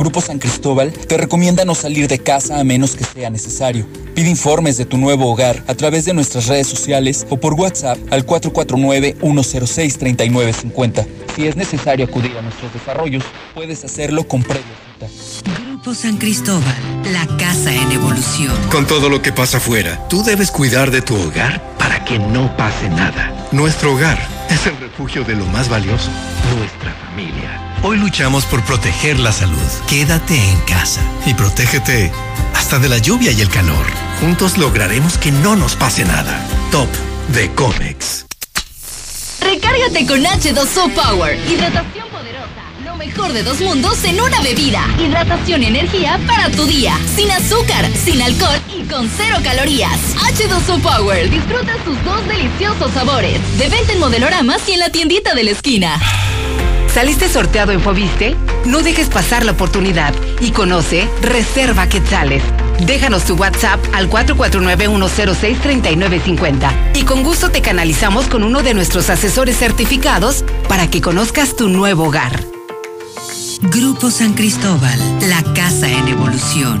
Grupo San Cristóbal te recomienda no salir de casa a menos que sea necesario. Pide informes de tu nuevo hogar a través de nuestras redes sociales o por WhatsApp al 449-106-3950. Si es necesario acudir a nuestros desarrollos, puedes hacerlo con previa cita. Grupo San Cristóbal, la casa en evolución. Con todo lo que pasa afuera, tú debes cuidar de tu hogar para que no pase nada. Nuestro hogar es el refugio de lo más valioso, nuestra familia. Hoy luchamos por proteger la salud. Quédate en casa y protégete hasta de la lluvia y el calor. Juntos lograremos que no nos pase nada. Top de Comex. Recárgate con H2O Power. Hidratación poderosa. Lo mejor de dos mundos en una bebida. Hidratación y energía para tu día. Sin azúcar, sin alcohol y con cero calorías. H2O Power. Disfruta sus dos deliciosos sabores. De venta en modeloramas y en la tiendita de la esquina. ¿Saliste sorteado en Fobiste? No dejes pasar la oportunidad y conoce Reserva Quetzales. Déjanos tu WhatsApp al 449-106-3950 y con gusto te canalizamos con uno de nuestros asesores certificados para que conozcas tu nuevo hogar. Grupo San Cristóbal, la casa en evolución.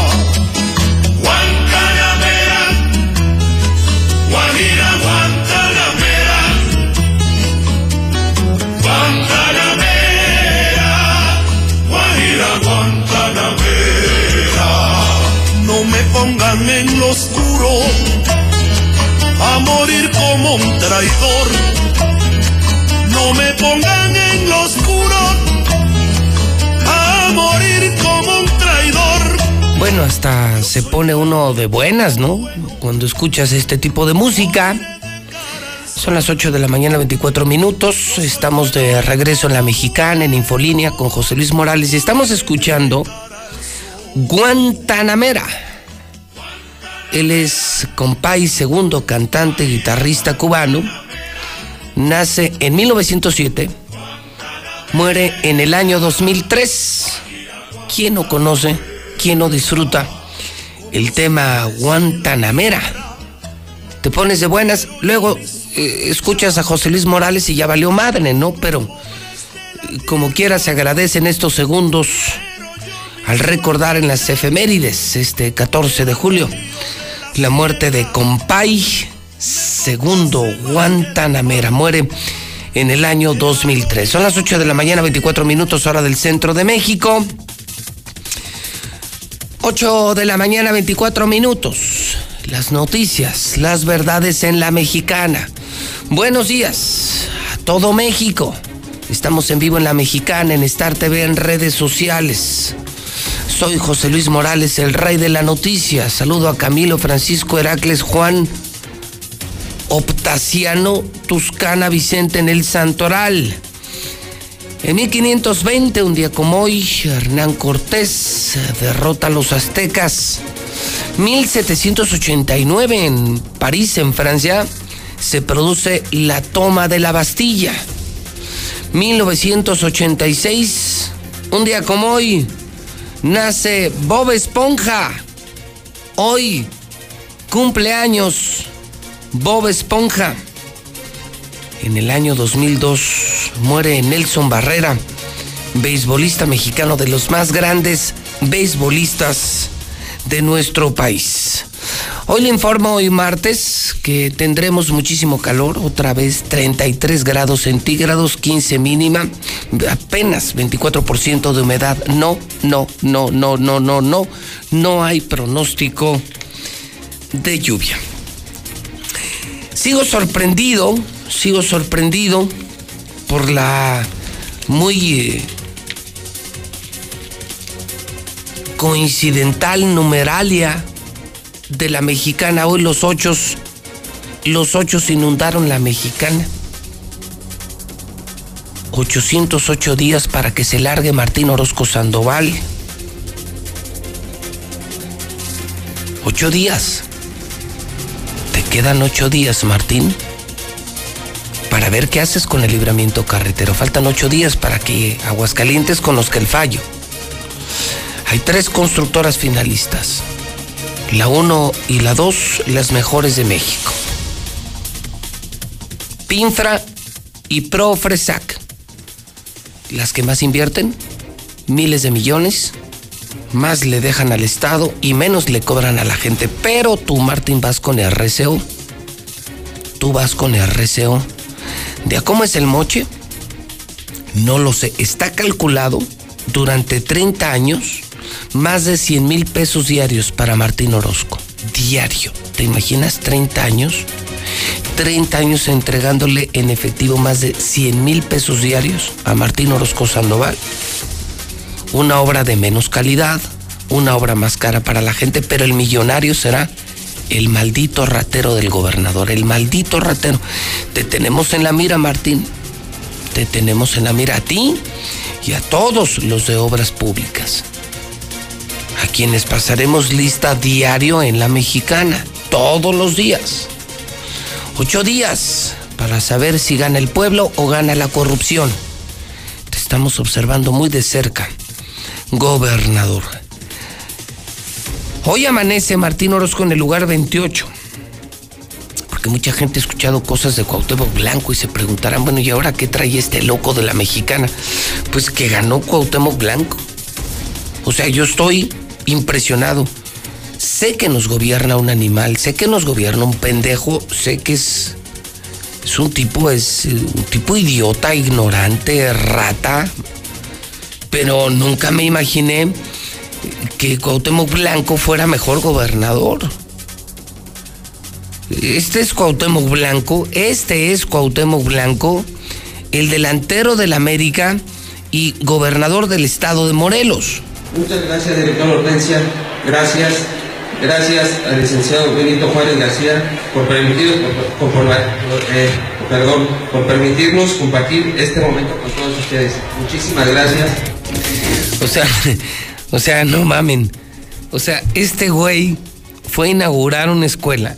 No me pongan en lo oscuro a morir como un traidor. No me pongan en lo oscuro a morir como un traidor. Bueno, hasta se pone uno de buenas, ¿no? Cuando escuchas este tipo de música. Son las 8 de la mañana, 24 minutos. Estamos de regreso en la mexicana, en Infolínea, con José Luis Morales. Y estamos escuchando Guantanamera. Él es compay segundo cantante, guitarrista cubano. Nace en 1907. Muere en el año 2003. ¿Quién no conoce? ¿Quién no disfruta el tema Guantanamera? Te pones de buenas, luego eh, escuchas a José Luis Morales y ya valió madre, ¿no? Pero eh, como quiera se agradecen estos segundos al recordar en las efemérides este 14 de julio la muerte de Compay segundo Guantanamera. Muere en el año 2003. Son las 8 de la mañana, 24 minutos hora del centro de México. 8 de la mañana, 24 minutos. Las noticias, las verdades en la mexicana. Buenos días a todo México. Estamos en vivo en la mexicana, en Star TV, en redes sociales. Soy José Luis Morales, el rey de la noticia. Saludo a Camilo Francisco Heracles Juan Optaciano Tuscana Vicente en el Santoral. En 1520, un día como hoy, Hernán Cortés derrota a los aztecas. 1789, en París, en Francia, se produce la toma de la Bastilla. 1986, un día como hoy, nace Bob Esponja. Hoy, cumpleaños, Bob Esponja. En el año 2002 muere Nelson Barrera, beisbolista mexicano de los más grandes beisbolistas de nuestro país. Hoy le informo, hoy martes, que tendremos muchísimo calor, otra vez 33 grados centígrados, 15 mínima, apenas 24% de humedad. No, no, no, no, no, no, no, no hay pronóstico de lluvia. Sigo sorprendido, sigo sorprendido por la muy eh, coincidental numeralia de la mexicana. Hoy los ocho, los ocho inundaron la mexicana. 808 días para que se largue Martín Orozco Sandoval. Ocho días. Te quedan ocho días, Martín, para ver qué haces con el libramiento carretero. Faltan ocho días para que Aguascalientes conozca el fallo. Hay tres constructoras finalistas la 1 y la 2 las mejores de México. Pinfra y Profresac, las que más invierten, miles de millones, más le dejan al Estado y menos le cobran a la gente. Pero tú, Martín, vas con RCO. Tú vas con RCO. ¿De a cómo es el moche? No lo sé. Está calculado durante 30 años más de 100 mil pesos diarios para Martín Orozco. Diario. ¿Te imaginas 30 años? 30 años entregándole en efectivo más de 100 mil pesos diarios a Martín Orozco Sandoval. Una obra de menos calidad, una obra más cara para la gente, pero el millonario será el maldito ratero del gobernador, el maldito ratero. Te tenemos en la mira, Martín. Te tenemos en la mira a ti y a todos los de obras públicas a quienes pasaremos lista diario en la mexicana, todos los días. Ocho días para saber si gana el pueblo o gana la corrupción. Te estamos observando muy de cerca, gobernador. Hoy amanece Martín Orozco en el lugar 28. Porque mucha gente ha escuchado cosas de Cuauhtémoc Blanco y se preguntarán, bueno, ¿y ahora qué trae este loco de la mexicana? Pues que ganó Cuauhtémoc Blanco. O sea, yo estoy impresionado. Sé que nos gobierna un animal, sé que nos gobierna un pendejo, sé que es, un tipo, es un tipo idiota, ignorante, rata, pero nunca me imaginé que Cuauhtémoc Blanco fuera mejor gobernador. Este es Cuauhtémoc Blanco, este es Cuauhtémoc Blanco, el delantero del América y gobernador del estado de Morelos. Muchas gracias, director Hortensia. Gracias. Gracias al licenciado Benito Juárez García por, permitir, eh, perdón, por permitirnos compartir este momento con todos ustedes. Muchísimas gracias. O sea, *laughs* o sea, no mamen. O sea, este güey fue a inaugurar una escuela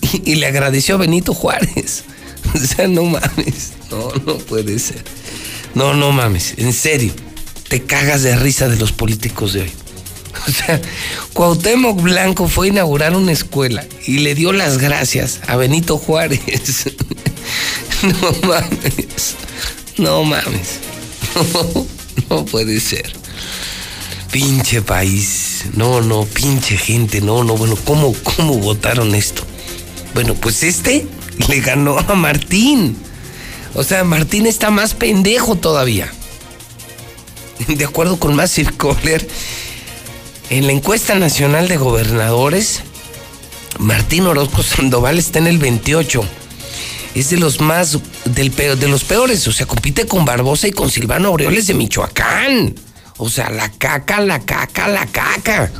y, *laughs* y le agradeció a Benito Juárez. *laughs* O sea, no mames. No, no puede ser. No, no mames. En serio te cagas de risa de los políticos de hoy. *laughs* O sea, Cuauhtémoc Blanco fue a inaugurar una escuela y le dio las gracias a Benito Juárez. *laughs* No mames. No mames. *laughs* No, puede ser. Pinche país. No, no, pinche gente. No, no, bueno, ¿cómo, cómo votaron esto? Bueno, pues este le ganó a Martín. O sea, Martín está más pendejo todavía. *laughs* de acuerdo con Massive Kohler, en la encuesta nacional de gobernadores, Martín Orozco *laughs* Sandoval está en el 28. Es de los más, del peor, de los peores. O sea, compite con Barbosa y con Silvano Aureoles de Michoacán. O sea, la caca, la caca, la caca.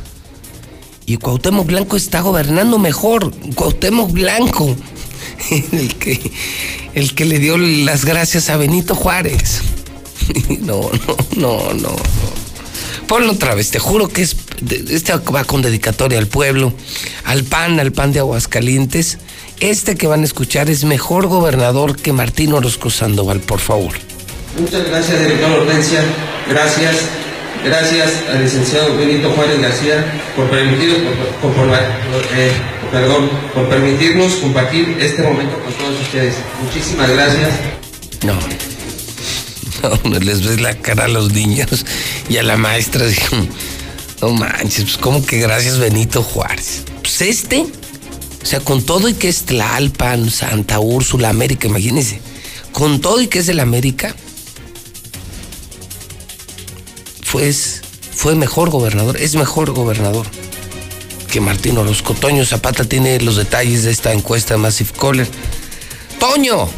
Y Cuauhtémoc Blanco está gobernando mejor. Cuauhtémoc Blanco, *laughs* el que, el que le dio las gracias a Benito Juárez. *laughs* no, no, no, no. Ponlo otra vez, te juro que es. Este va con dedicatoria al pueblo, al PAN, al PAN de Aguascalientes. Este que van a escuchar es mejor gobernador que Martín Orozco Sandoval, por favor. Muchas gracias, director Hortensia. Gracias. Gracias al licenciado Benito Juárez García por, permitir, por, por, eh, perdón, por permitirnos compartir este momento con todos ustedes. Muchísimas gracias. No. *laughs* Les ves la cara a los niños y a la maestra. No manches, pues como que gracias Benito Juárez. Pues este, o sea, con todo y que es Tlalpan, Santa Úrsula, América, imagínense, con todo y que es de la América, pues fue mejor gobernador, es mejor gobernador que Martín Orozco. Toño Zapata tiene los detalles de esta encuesta Massive Caller. Toño,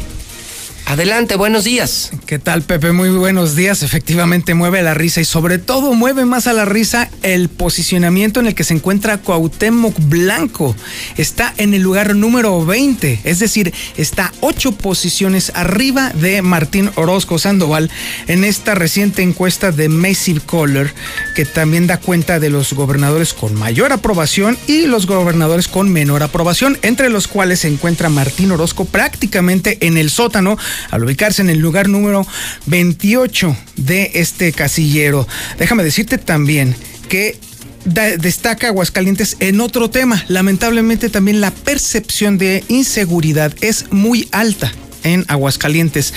Adelante, buenos días. ¿Qué tal, Pepe? Muy buenos días. Efectivamente, mueve la risa y sobre todo mueve más a la risa el posicionamiento en el que se encuentra Cuauhtémoc Blanco. Está en el lugar número 20, es decir, está ocho posiciones arriba de Martín Orozco Sandoval en esta reciente encuesta de Massive Caller, que también da cuenta de los gobernadores con mayor aprobación y los gobernadores con menor aprobación, entre los cuales se encuentra Martín Orozco prácticamente en el sótano al ubicarse en el lugar número 28 de este casillero. Déjame decirte también que destaca Aguascalientes en otro tema. Lamentablemente también la percepción de inseguridad es muy alta en Aguascalientes.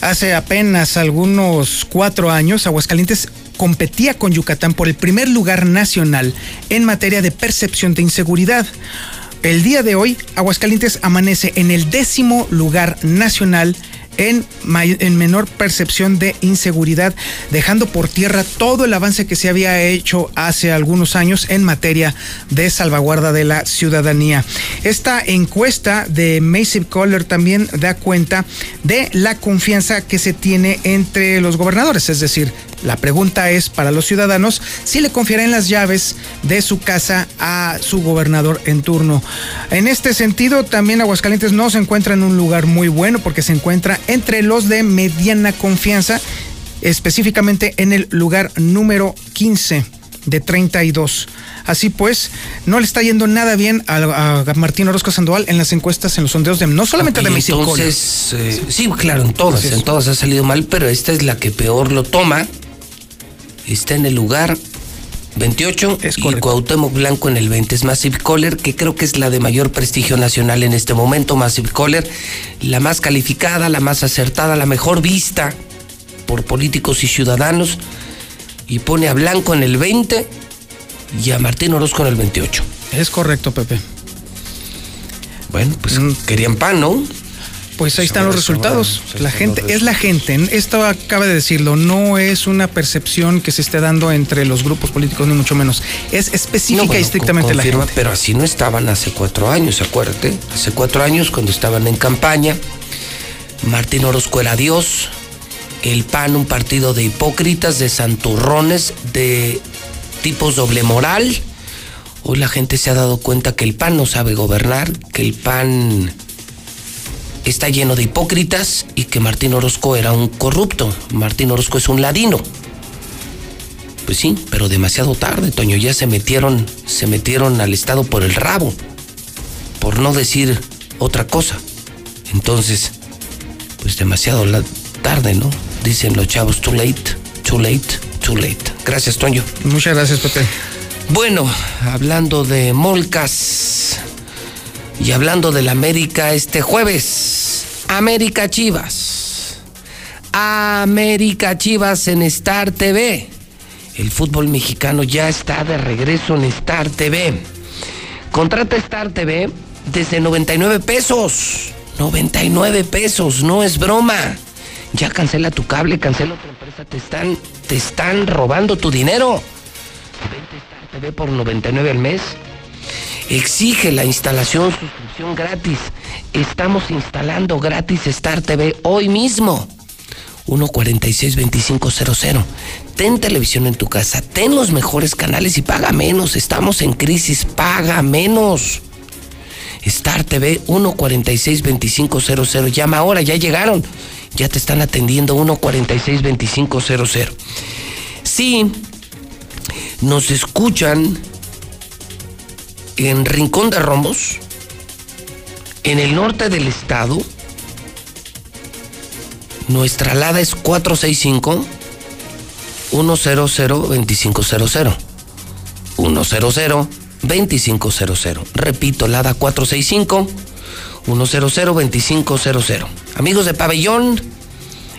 Hace apenas algunos cuatro años, Aguascalientes competía con Yucatán por el primer lugar nacional en materia de percepción de inseguridad. El día de hoy, Aguascalientes amanece en el décimo lugar nacional en, en, menor percepción de inseguridad, dejando por tierra todo el avance que se había hecho hace algunos años en materia de salvaguarda de la ciudadanía. Esta encuesta de Massive Caller también da cuenta de la confianza que se tiene entre los gobernadores, es decir, la pregunta es para los ciudadanos si le confieren las llaves de su casa a su gobernador en turno. En este sentido, también Aguascalientes no se encuentra en un lugar muy bueno porque se encuentra entre los de mediana confianza, específicamente en el lugar número 15 de 32. Así pues, no le está yendo nada bien a, Martín Orozco Sandoval en las encuestas, en los sondeos de no solamente de México. Entonces, eh, sí, claro, en todas, en todas ha salido mal, pero esta es la que peor lo toma está en el lugar 28 es y Cuauhtémoc Blanco en el 20. Es Massive Caller, que creo que es la de mayor prestigio nacional en este momento. Massive Caller, la más calificada, la más acertada, la mejor vista por políticos y ciudadanos. Y pone a Blanco en el 20 y a Martín Orozco en el 28. Es correcto, Pepe. Bueno, pues mm. querían pan, ¿no? Pues ahí están los resultados. la gente, es la gente. Esto acaba de decirlo, no es una percepción que se esté dando entre los grupos políticos, ni mucho menos. Es específica y estrictamente la gente. Pero así no estaban hace cuatro años, acuérdate. Hace cuatro años, cuando estaban en campaña, Martín Orozco era Dios, el PAN un partido de hipócritas, de santurrones, de tipos doble moral. Hoy la gente se ha dado cuenta que el PAN no sabe gobernar, que el PAN está lleno de hipócritas y que Martín Orozco era un corrupto. Martín Orozco es un ladino. Pues sí, pero demasiado tarde, Toño. Ya se metieron, se metieron al Estado por el rabo. Por no decir otra cosa. Entonces, pues demasiado tarde, ¿no? Dicen los chavos, too late, too late, too late. Gracias, Toño. Muchas gracias, Pepe. Bueno, hablando de molcas, y hablando del América este jueves, América Chivas. América Chivas en Star TV. El fútbol mexicano ya está de regreso en Star TV. Contrata Star TV desde 99 pesos. 99 pesos, no es broma. Ya cancela tu cable, cancela otra empresa, te están, te están robando tu dinero. Vente Star TV por 99 al mes exige la instalación, suscripción gratis. Estamos instalando gratis Star TV hoy mismo. 146-2500. Ten televisión en tu casa, ten los mejores canales y paga menos. Estamos en crisis, paga menos. Star TV 146-2500. Llama ahora, ya llegaron. Ya te están atendiendo 146-2500. Sí, nos escuchan en Rincón de Romos, en el norte del estado. Nuestra alada es 465 100-2500. 100-2500. Repito, Lada 465 100-2500. Amigos de Pabellón,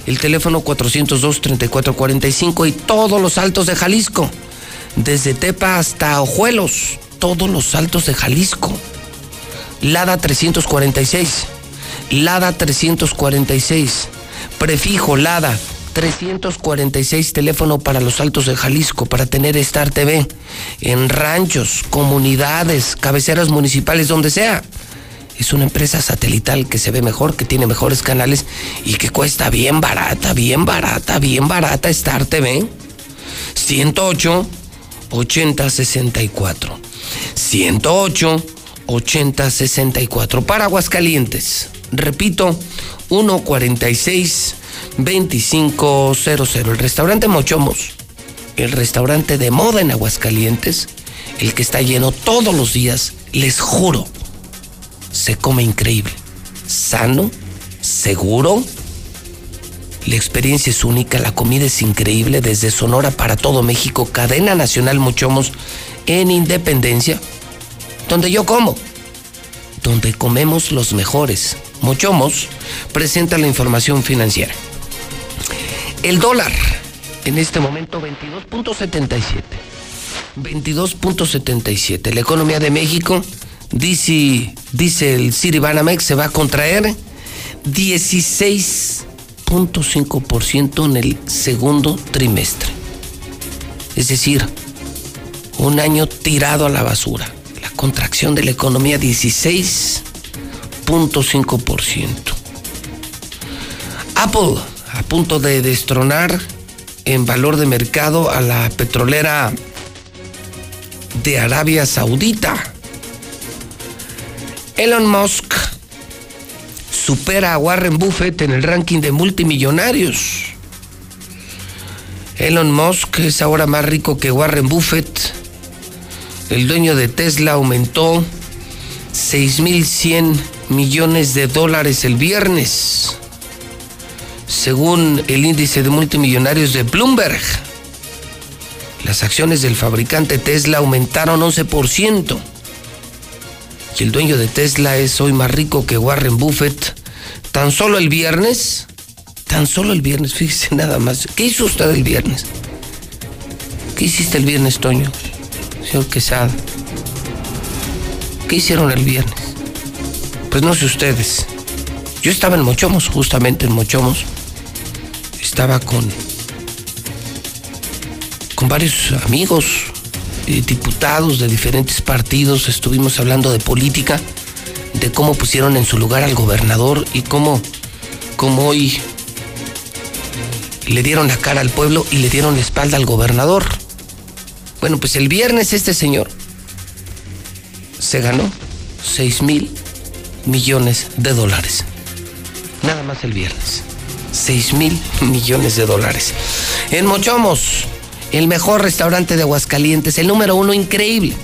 el teléfono 402-3445 y todos los altos de Jalisco. Desde Tepa hasta Ojuelos, todos los altos de Jalisco. Lada 346. Lada 346. Prefijo Lada 346 teléfono para los altos de Jalisco para tener Star TV en ranchos, comunidades, cabeceras municipales, donde sea. Es una empresa satelital que se ve mejor, que tiene mejores canales y que cuesta bien barata, bien barata, bien barata Star TV. 108 80 64. 108 80 64 para Aguascalientes. Repito, 146 2500. El restaurante Mochomos, el restaurante de moda en Aguascalientes, el que está lleno todos los días, les juro, se come increíble. Sano, seguro. La experiencia es única, la comida es increíble desde Sonora para todo México, cadena nacional Mochomos en Independencia, donde yo como, donde comemos los mejores. Mochomos presenta la información financiera. El dólar en este momento 22.77. 22.77. La economía de México, dice, dice el Citibanamex, se va a contraer 16.5% en el segundo trimestre. Es decir, un año tirado a la basura. La contracción de la economía 16.5%. Apple a punto de destronar en valor de mercado a la petrolera de Arabia Saudita. Elon Musk supera a Warren Buffett en el ranking de multimillonarios. Elon Musk es ahora más rico que Warren Buffett. El dueño de Tesla aumentó 6.100 millones de dólares el viernes según el índice de multimillonarios de Bloomberg. Las acciones del fabricante Tesla aumentaron 11%. Y el dueño de Tesla es hoy más rico que Warren Buffett. Tan solo el viernes, tan solo el viernes, fíjese nada más. ¿Qué hizo usted el viernes? ¿Qué hiciste el viernes, Toño? Señor Quesada. ¿Qué hicieron el viernes? Pues no sé ustedes. Yo estaba en Mochomos, justamente en Mochomos estaba con, con varios amigos, eh, diputados de diferentes partidos, estuvimos hablando de política, de cómo pusieron en su lugar al gobernador y cómo, cómo hoy le dieron la cara al pueblo y le dieron la espalda al gobernador. Bueno, pues el viernes este señor se ganó 6 mil millones de dólares. Nada más el viernes. 6 mil millones de dólares. En Mochomos, el mejor restaurante de Aguascalientes, el número uno increíble.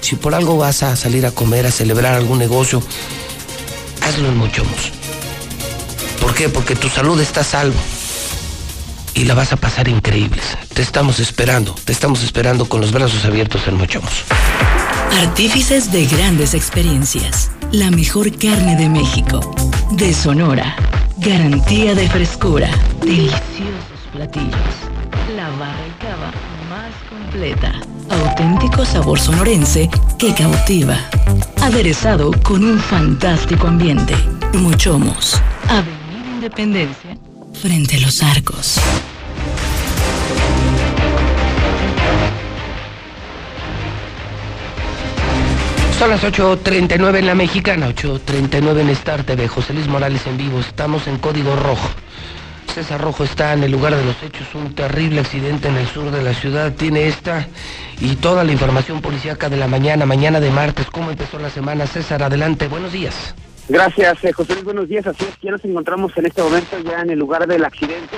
Si por algo vas a salir a comer, a celebrar algún negocio, hazlo en Mochomos. ¿Por qué? Porque tu salud está a salvo. Y la vas a pasar increíble. Te estamos esperando, te estamos esperando con los brazos abiertos en Mochomos. Artífices de grandes experiencias. La mejor carne de México. De Sonora Garantía de frescura. Deliciosos platillos. La barra y cava más completa. Auténtico sabor sonorense que cautiva. Aderezado con un fantástico ambiente. Muchomos. Avenida Independencia. Frente a los arcos. Son las 8.39 en la mexicana, 8.39 en Star TV. José Luis Morales en vivo, estamos en código rojo. César Rojo está en el lugar de los hechos, un terrible accidente en el sur de la ciudad. Tiene esta y toda la información policíaca de la mañana, mañana de martes. ¿Cómo empezó la semana? César, adelante, buenos días. Gracias, eh, José Luis, buenos días. Así es, ya nos encontramos en este momento ya en el lugar del accidente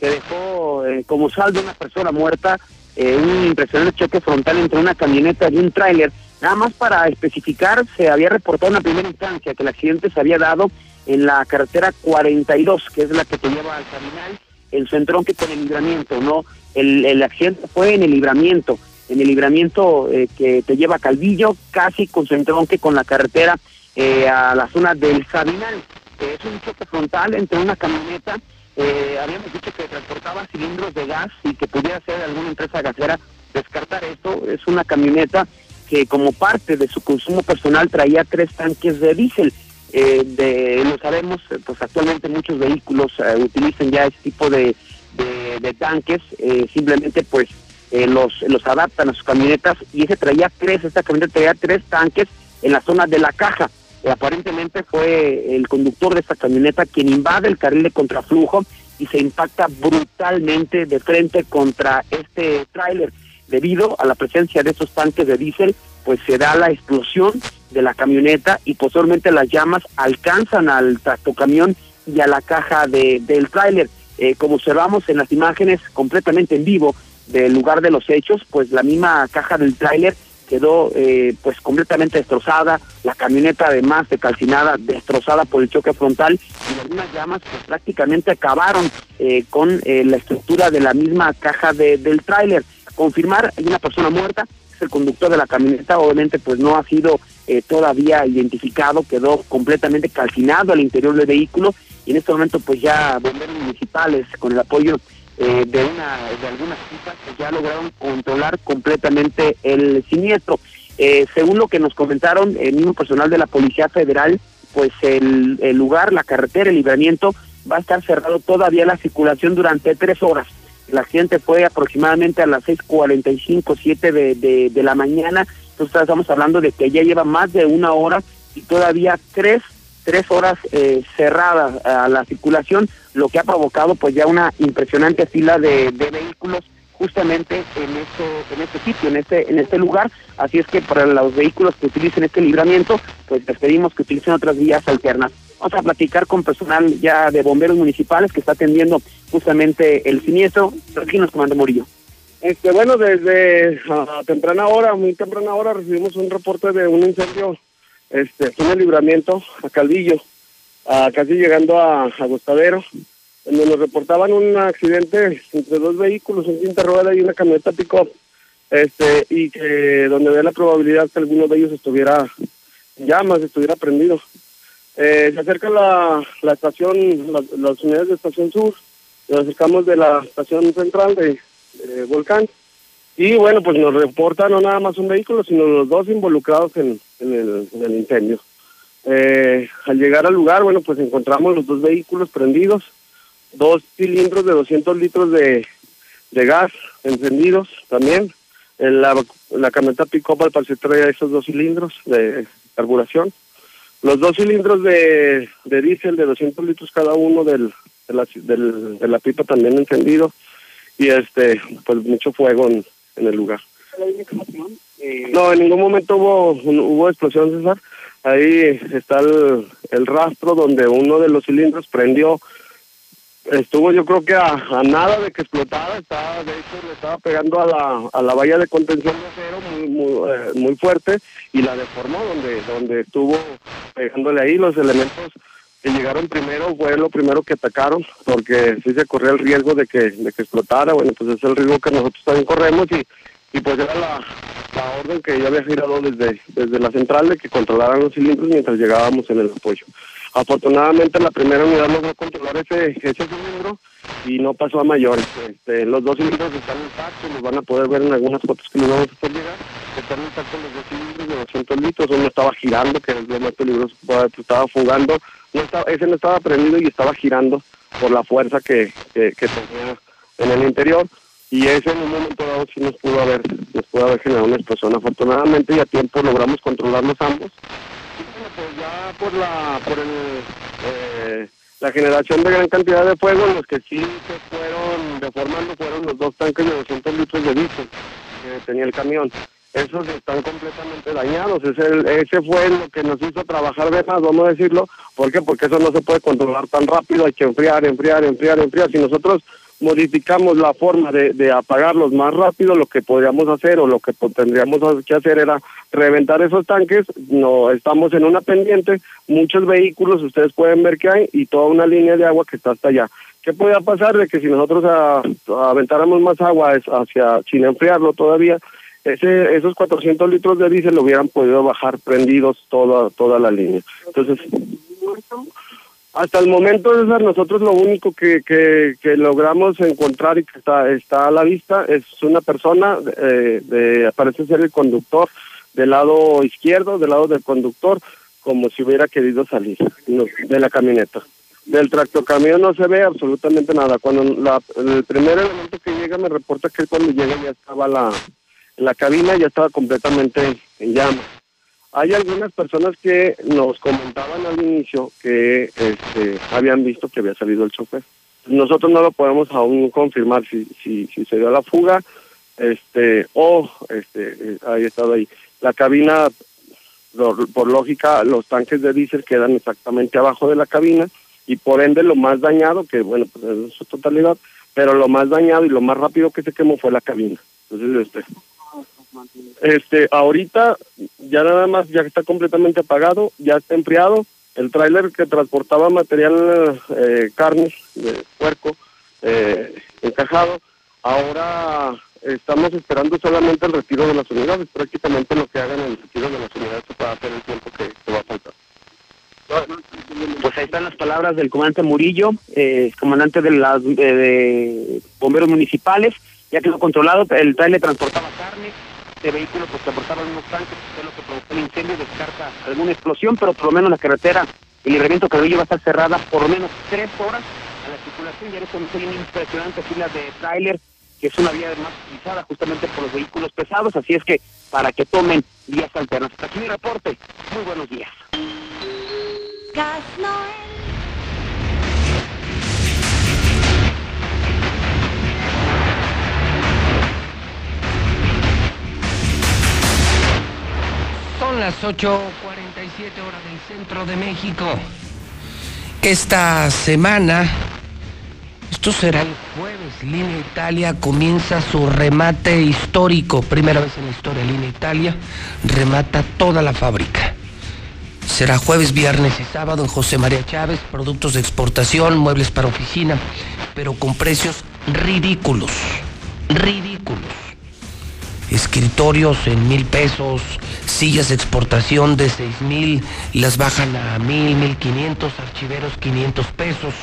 que dejó eh, como saldo una persona muerta, eh, un impresionante choque frontal entre una camioneta y un tráiler Nada más para especificar, se había reportado en la primera instancia que el accidente se había dado en la carretera 42, que es la que te lleva al terminal, el centrón que con el libramiento, ¿no? El, el accidente fue en el libramiento, en el libramiento eh, que te lleva a Calvillo, casi concentrón que con la carretera eh, a la zona del Sabinal. es un choque frontal entre una camioneta, eh, habíamos dicho que transportaba cilindros de gas y que pudiera ser alguna empresa gasera. Descartar esto, es una camioneta que como parte de su consumo personal traía tres tanques de diésel. Eh, de, lo sabemos, eh, pues actualmente muchos vehículos eh, utilizan ya este tipo de, de, de tanques, eh, simplemente pues eh, los, los adaptan a sus camionetas y ese traía tres, esta camioneta traía tres tanques en la zona de la caja. Aparentemente fue el conductor de esta camioneta quien invade el carril de contraflujo y se impacta brutalmente de frente contra este tráiler. Debido a la presencia de estos tanques de diésel, pues se da la explosión de la camioneta y posteriormente las llamas alcanzan al tractocamión y a la caja de, del tráiler. Eh, como observamos en las imágenes completamente en vivo del lugar de los hechos, pues la misma caja del tráiler quedó eh, pues completamente destrozada, la camioneta además de calcinada, destrozada por el choque frontal y algunas llamas pues prácticamente acabaron eh, con eh, la estructura de la misma caja de, del tráiler. Confirmar, hay una persona muerta, es el conductor de la camioneta, obviamente pues no ha sido eh, todavía identificado, quedó completamente calcinado al interior del vehículo y en este momento pues ya bomberos municipales con el apoyo eh, de una de algunas citas pues ya lograron controlar completamente el siniestro. Eh, según lo que nos comentaron el mismo personal de la Policía Federal, pues el, el lugar, la carretera, el libramiento va a estar cerrado todavía la circulación durante tres horas. El accidente fue aproximadamente a las 6:45, 7 de, de, de la mañana. Entonces estamos hablando de que ya lleva más de una hora y todavía tres tres horas eh, cerradas a la circulación, lo que ha provocado pues ya una impresionante fila de, de vehículos justamente en este en este sitio, en este en este lugar, así es que para los vehículos que utilicen este libramiento, pues les pedimos que utilicen otras vías alternas. Vamos a platicar con personal ya de bomberos municipales que está atendiendo justamente el siniestro. Aquí nos comanda Murillo. Este, bueno, desde a temprana hora, muy temprana hora, recibimos un reporte de un incendio este, aquí libramiento, a Calvillo, a casi llegando a Agostadero, donde nos reportaban un accidente entre dos vehículos, un quinta rueda y una camioneta pick-up, este, y que donde ve la probabilidad que alguno de ellos estuviera en llamas, estuviera prendido. Eh, se acerca la, la estación, la- las unidades de estación sur, nos acercamos de la estación central de Volcán, y bueno, pues nos reporta no nada más un vehículo, sino los dos involucrados en, el, en el incendio. Eh, al llegar al lugar, bueno, pues encontramos los dos vehículos prendidos, dos cilindros de 200 litros de, gas encendidos también. En la, la camioneta pick-up al parecer traía esos dos cilindros de carburación. Los dos cilindros de, de diésel de 200 litros cada uno del, de, la, de la pipa también encendido. Y este, pues mucho fuego en, en el lugar. No, en ningún momento hubo, hubo explosión, César. Ahí está el, el rastro donde uno de los cilindros prendió. Estuvo yo creo que a, a nada de que explotara, estaba, de hecho le estaba pegando a la, a la valla de contención de acero muy, muy, eh, muy fuerte y la deformó donde, donde estuvo pegándole ahí los elementos que llegaron primero fue lo primero que atacaron porque sí se corría el riesgo de que, de que explotara, bueno pues es el riesgo que nosotros también corremos y, y pues era la, la orden que yo había girado desde, desde la central de que controlaran los cilindros mientras llegábamos en el apoyo. Afortunadamente la primera unidad logró controlar ese, ese cilindro y no pasó a mayores. Este, los dos cilindros están intactos, los van a poder ver en algunas fotos que les vamos a hacer llegar. Están intactos los dos cilindros de 200 litros, uno estaba girando, que es lo más peligroso, estaba fugando, no estaba, ese no estaba prendido y estaba girando por la fuerza que, tenía en el interior y ese en un momento dado sí nos pudo haber, nos pudo haber generado una explosión. Afortunadamente y a tiempo logramos controlarlos ambos. Y bueno, pues ya por la, por el, eh, la generación de gran cantidad de fuego, los que sí se fueron deformando fueron los dos tanques de 200 litros de diésel que tenía el camión. Esos están completamente dañados. Ese, ese fue lo que nos hizo trabajar de más, vamos a decirlo. ¿Por qué? Porque eso no se puede controlar tan rápido. Hay que enfriar, enfriar, enfriar, enfriar. Si nosotros modificamos la forma de, de apagarlos más rápido, lo que podríamos hacer o lo que tendríamos que hacer era reventar esos tanques. No estamos en una pendiente, muchos vehículos, ustedes pueden ver que hay y toda una línea de agua que está hasta allá. ¿Qué podía pasar de que si nosotros a- aventáramos más agua hacia, sin enfriarlo todavía, ese, esos 400 litros de diésel lo hubieran podido bajar prendidos toda, toda la línea? Entonces, hasta el momento, César, nosotros lo único que, que, que logramos encontrar y que está, está a la vista es una persona, eh, de, parece ser el conductor, del lado izquierdo, del lado del conductor, como si hubiera querido salir de la camioneta. Del tractocamión no se ve absolutamente nada. Cuando la- el primer elemento que llega me reporta que cuando llega ya estaba la, la cabina, ya estaba completamente en llamas. Hay algunas personas que nos comentaban al inicio que este, habían visto que había salido el chofer. Nosotros no lo podemos aún confirmar si, si, si se dio la fuga este, o este, eh, haya estado ahí. La cabina, por lógica, los tanques de diésel quedan exactamente abajo de la cabina y por ende lo más dañado, que bueno, pues es su totalidad, pero lo más dañado y lo más rápido que se quemó fue la cabina. Entonces, este, este, ahorita ya nada más, ya está completamente apagado, ya está enfriado. El tráiler que transportaba material, eh, carne de puerco, eh, encajado, ahora estamos esperando solamente el retiro de las unidades. Prácticamente lo que hagan el retiro de las unidades se puede hacer el tiempo que, que va a faltar. Pues ahí están las palabras del comandante Murillo, eh, comandante de las de, de bomberos municipales. Ya quedó controlado, el trailer transportaba carne, este vehículo pues transportaba unos tanques, que es lo que provocó el incendio, descarta alguna explosión, pero por lo menos la carretera, el libramiento Carrillo va a estar cerrada por lo menos tres horas a la circulación. Ya hay una impresionante fila de tráiler, que es una vía más utilizada justamente por los vehículos pesados, así es que para que tomen vías alternas. Hasta aquí mi reporte. Muy buenos días. Gas Noel. Son las 8.47 horas del centro de México. Esta semana, esto será el jueves, Línea Italia comienza su remate histórico. Primera vez en la historia, Línea Italia remata toda la fábrica. Será jueves, viernes y sábado en José María Chávez, productos de exportación, muebles para oficina, pero con precios ridículos, ridículos. Escritorios en mil pesos, sillas de exportación de seis mil, las bajan a mil, mil quinientos, archiveros 500 pesos,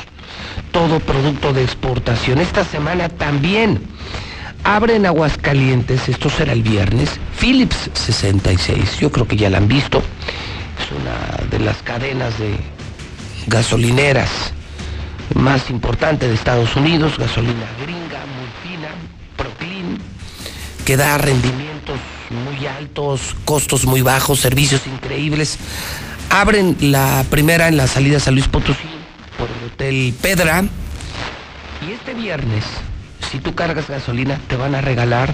todo producto de exportación. Esta semana también abren Aguascalientes, esto será el viernes, Philips 66, yo creo que ya la han visto, es una de las cadenas de gasolineras más importante de Estados Unidos, gasolina gringa, que da rendimientos muy altos, costos muy bajos, servicios increíbles. Abren la primera en la salida a Luis Potosí por el Hotel Pedra. Y este viernes, si tú cargas gasolina, te van a regalar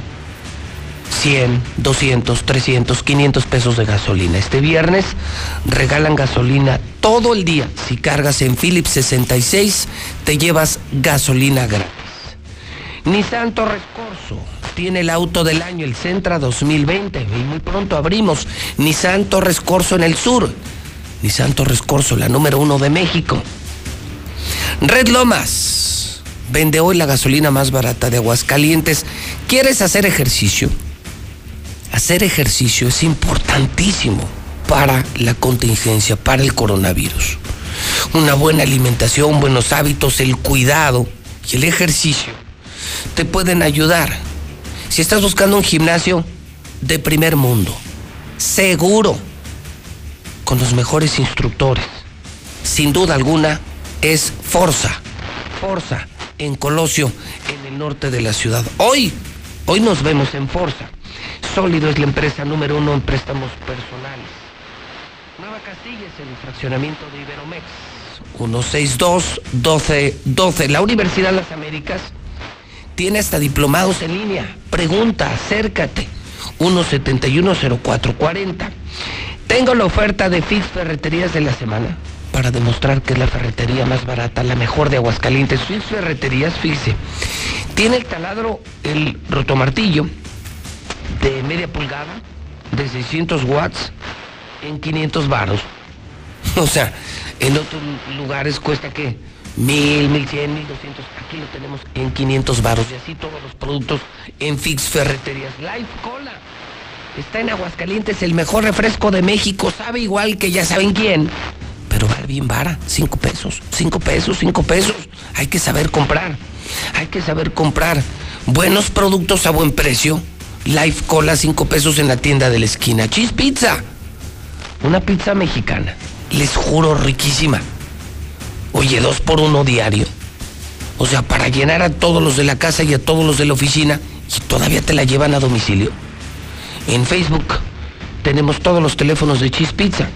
100, 200, 300, 500 pesos de gasolina. Este viernes regalan gasolina todo el día. Si cargas en Philips 66, te llevas gasolina gratis. Nissan Torres Corso tiene el auto del año, el Centra 2020. Y muy pronto abrimos Nissan Torres Corso en el sur. Nissan Torres Corso, la número uno de México. Red Lomas vende hoy la gasolina más barata de Aguascalientes. ¿Quieres hacer ejercicio? Hacer ejercicio es importantísimo para la contingencia, para el coronavirus. Una buena alimentación, buenos hábitos, el cuidado y el ejercicio te pueden ayudar. Si estás buscando un gimnasio de primer mundo, seguro, con los mejores instructores, sin duda alguna, es Forza. Forza, en Colosio, en el norte de la ciudad. Hoy, hoy nos vemos en Forza. Sólido es la empresa número uno en préstamos personales. Nueva Castilla es el fraccionamiento de Iberomex. 162-1212. La Universidad de las Américas tiene hasta diplomados en línea. Pregunta, acércate. 1710440. Tengo la oferta de Fix Ferreterías de la semana para demostrar que es la ferretería más barata, la mejor de Aguascalientes. Fix Ferreterías, fíjese, tiene el taladro, el rotomartillo de media pulgada, de 600 watts, en 500 varos. *laughs* O sea, en otros lugares cuesta que Mil, mil cien, doscientos. Aquí lo tenemos en 500 baros. Y así todos los productos en Fix Ferreterías. Life Cola. Está en Aguascalientes, el mejor refresco de México. Sabe igual que ya saben quién. Pero vale bien vara. Cinco pesos, cinco pesos, cinco pesos. Hay que saber comprar. Hay que saber comprar. Buenos productos a buen precio. Life Cola, cinco pesos en la tienda de la esquina. Cheese Pizza. Una pizza mexicana. Les juro, riquísima. Oye, dos por uno diario. O sea, para llenar a todos los de la casa y a todos los de la oficina. Y todavía te la llevan a domicilio. En Facebook tenemos todos los teléfonos de Cheese Pizza.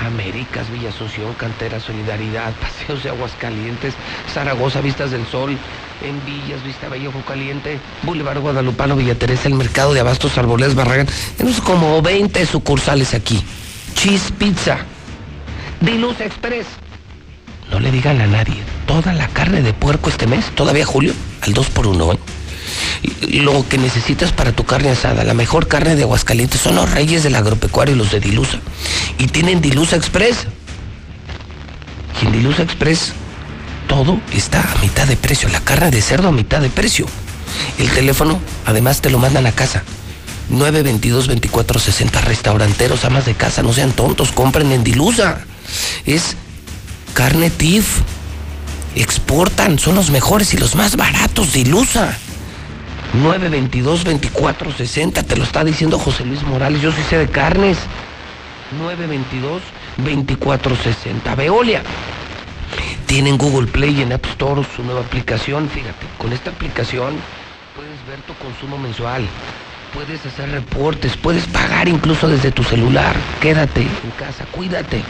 Américas, Villa Asunción, Cantera, Solidaridad, *laughs* Paseos de Aguascalientes, Zaragoza, Vistas del Sol, en Villas, Vista Vallejo Caliente, Boulevard Guadalupano, Villa Teresa, el Mercado de Abastos, Arbolés, Barragán. Tenemos como 20 sucursales aquí. Cheese Pizza. Diluz Express. No le digan a nadie. Toda la carne de puerco este mes, todavía julio, al 2 por 1 ¿eh? Lo que necesitas para tu carne asada, la mejor carne de Aguascalientes, son los reyes del agropecuario, los de Dilusa. Y tienen Dilusa Express. Y en Dilusa Express todo está a mitad de precio. La carne de cerdo a mitad de precio. El teléfono, además, te lo mandan a casa. 922-2460 restauranteros, amas de casa, no sean tontos, compren en Dilusa. Es carne TIF. Exportan, son los mejores y los más baratos, Dilusa. 922-2460, te lo está diciendo José Luis Morales, yo sí sé de carnes. 922-2460. Veolia. Tienen Google Play y en App Store su nueva aplicación. Fíjate, con esta aplicación puedes ver tu consumo mensual, puedes hacer reportes, puedes pagar incluso desde tu celular. Quédate en casa, cuídate.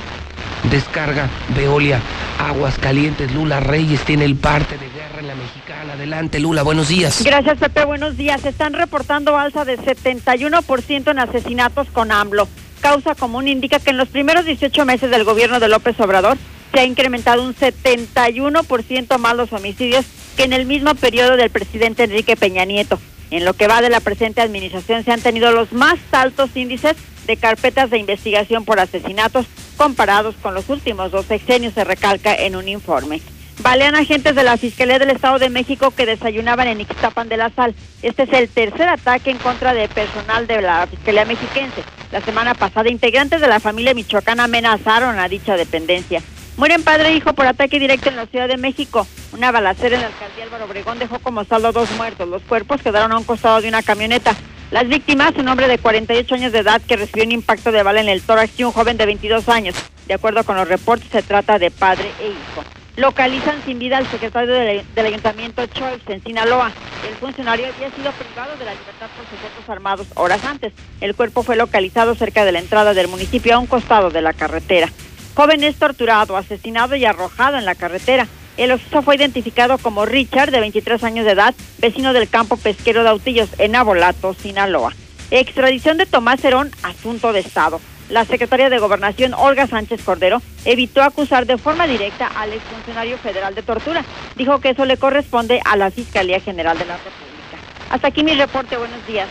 Descarga Veolia, Aguas Calientes, Lula Reyes tiene el parte de guerra en la mexicana. Adelante, Lula, buenos días. Gracias, Pepe, buenos días. Están reportando alza de 71% en asesinatos con AMLO. Causa común indica que en los primeros 18 meses del gobierno de López Obrador se ha incrementado un 71% más los homicidios que en el mismo periodo del presidente Enrique Peña Nieto. En lo que va de la presente administración se han tenido los más altos índices de carpetas de investigación por asesinatos comparados con los últimos dos sexenios, se recalca en un informe. Balean agentes de la Fiscalía del Estado de México que desayunaban en Ixtapan de la Sal. Este es el tercer ataque en contra de personal de la Fiscalía Mexiquense. La semana pasada, integrantes de la familia michoacana amenazaron a dicha dependencia. Mueren padre e hijo por ataque directo en la Ciudad de México. Una balacera en la alcaldía Álvaro Obregón dejó como saldo dos muertos. Los cuerpos quedaron a un costado de una camioneta. Las víctimas, un hombre de 48 años de edad que recibió un impacto de bala en el tórax y un joven de 22 años. De acuerdo con los reportes, se trata de padre e hijo. Localizan sin vida al secretario del, Ayuntamiento Choice en Sinaloa. El funcionario había sido privado de la libertad por sujetos armados horas antes. El cuerpo fue localizado cerca de la entrada del municipio a un costado de la carretera. Joven es torturado, asesinado y arrojado en la carretera. El occiso fue identificado como Richard, de 23 años de edad, vecino del campo pesquero de Autillos, en Abolato, Sinaloa. Extradición de Tomás Herón, asunto de Estado. La secretaria de Gobernación, Olga Sánchez Cordero, evitó acusar de forma directa al exfuncionario federal de tortura. Dijo que eso le corresponde a la Fiscalía General de la República. Hasta aquí mi reporte. Buenos días.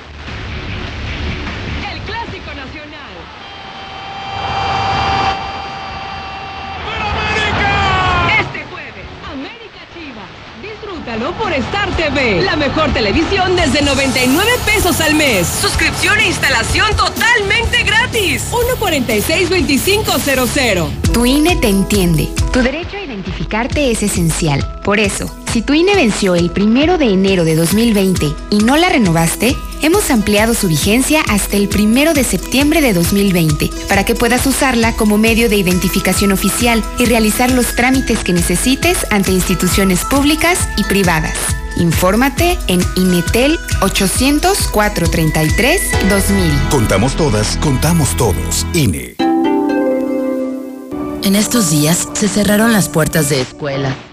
El Clásico Nacional. Este jueves, América Chivas. Por Star TV. La mejor televisión desde 99 pesos al mes. Suscripción e instalación totalmente gratis. 146-2500. Tu INE te entiende. Tu derecho a identificarte es esencial. Por eso, si tu INE venció el primero de enero de 2020 y no la renovaste, hemos ampliado su vigencia hasta el primero de septiembre de 2020 para que puedas usarla como medio de identificación oficial y realizar los trámites que necesites ante instituciones públicas y privadas. Infórmate en Inetel 800 433 2000. Contamos todas, contamos todos. INE. En estos días se cerraron las puertas de escuelas,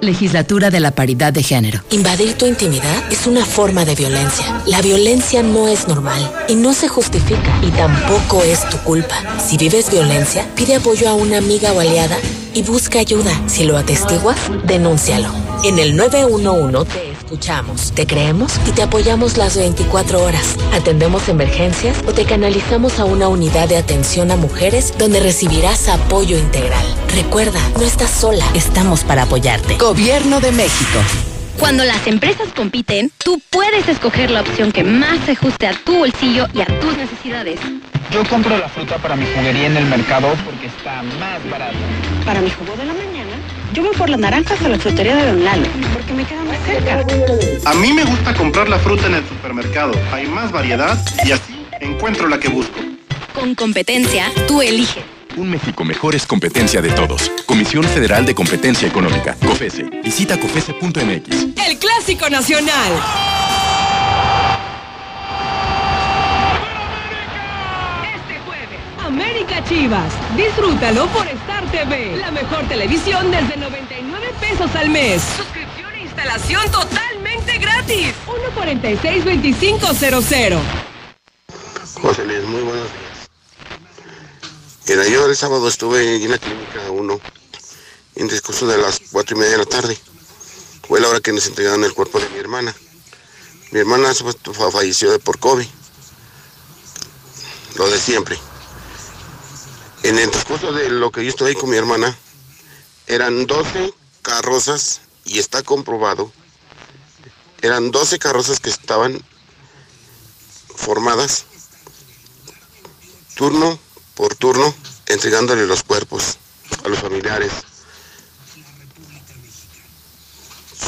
Legislatura de la Paridad de Género. Invadir tu intimidad es una forma de violencia. La violencia no es normal y no se justifica y tampoco es tu culpa. Si vives violencia, pide apoyo a una amiga o aliada y busca ayuda. Si lo atestiguas, denúncialo. En el 911 te escuchamos, te creemos y te apoyamos las 24 horas. Atendemos emergencias o te canalizamos a una unidad de atención a mujeres donde recibirás apoyo integral. Recuerda, no estás sola, estamos para apoyarte. Gobierno de México. Cuando las empresas compiten, tú puedes escoger la opción que más se ajuste a tu bolsillo y a tus necesidades. Yo compro la fruta para mi juguería en el mercado porque está más barata. Para mi jugo de la mañana, yo voy por las naranjas a la frutería de Don Lalo, porque me queda más cerca. A mí me gusta comprar la fruta en el supermercado. Hay más variedad y así encuentro la que busco. Con competencia, tú eliges. Un México mejor es competencia de todos. Comisión Federal de Competencia Económica, COFESE. Visita COFESE.mx. El Clásico Nacional. Este jueves, América Chivas. Disfrútalo por Star TV. La mejor televisión desde 99 pesos al mes. Suscripción e instalación totalmente gratis. 146-2500. José Luis, muy buenos días. Mira, yo el sábado estuve en la clínica 1 en discurso de las cuatro y media de la tarde. Fue la hora que nos entregaron el cuerpo de mi hermana. Mi hermana fue- falleció de por COVID. Lo de siempre. En el transcurso de lo que yo estuve ahí con mi hermana, eran 12 carrozas, y está comprobado, eran 12 carrozas que estaban formadas turno por turno entregándole los cuerpos a los familiares.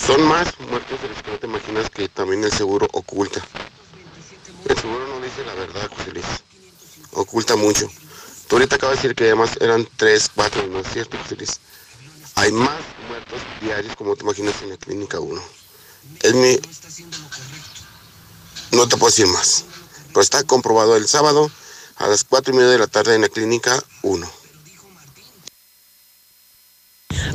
Son más muertos de los que no te imaginas que también el seguro oculta. El seguro no dice la verdad, José. Oculta mucho. Tú ahorita acabas de decir que además eran 3, 4, no es cierto, José. Hay más muertos diarios como te imaginas en la clínica 1. Es mi... No te puedo decir más. Pero está comprobado el sábado a las 4 y media de la tarde en la clínica 1.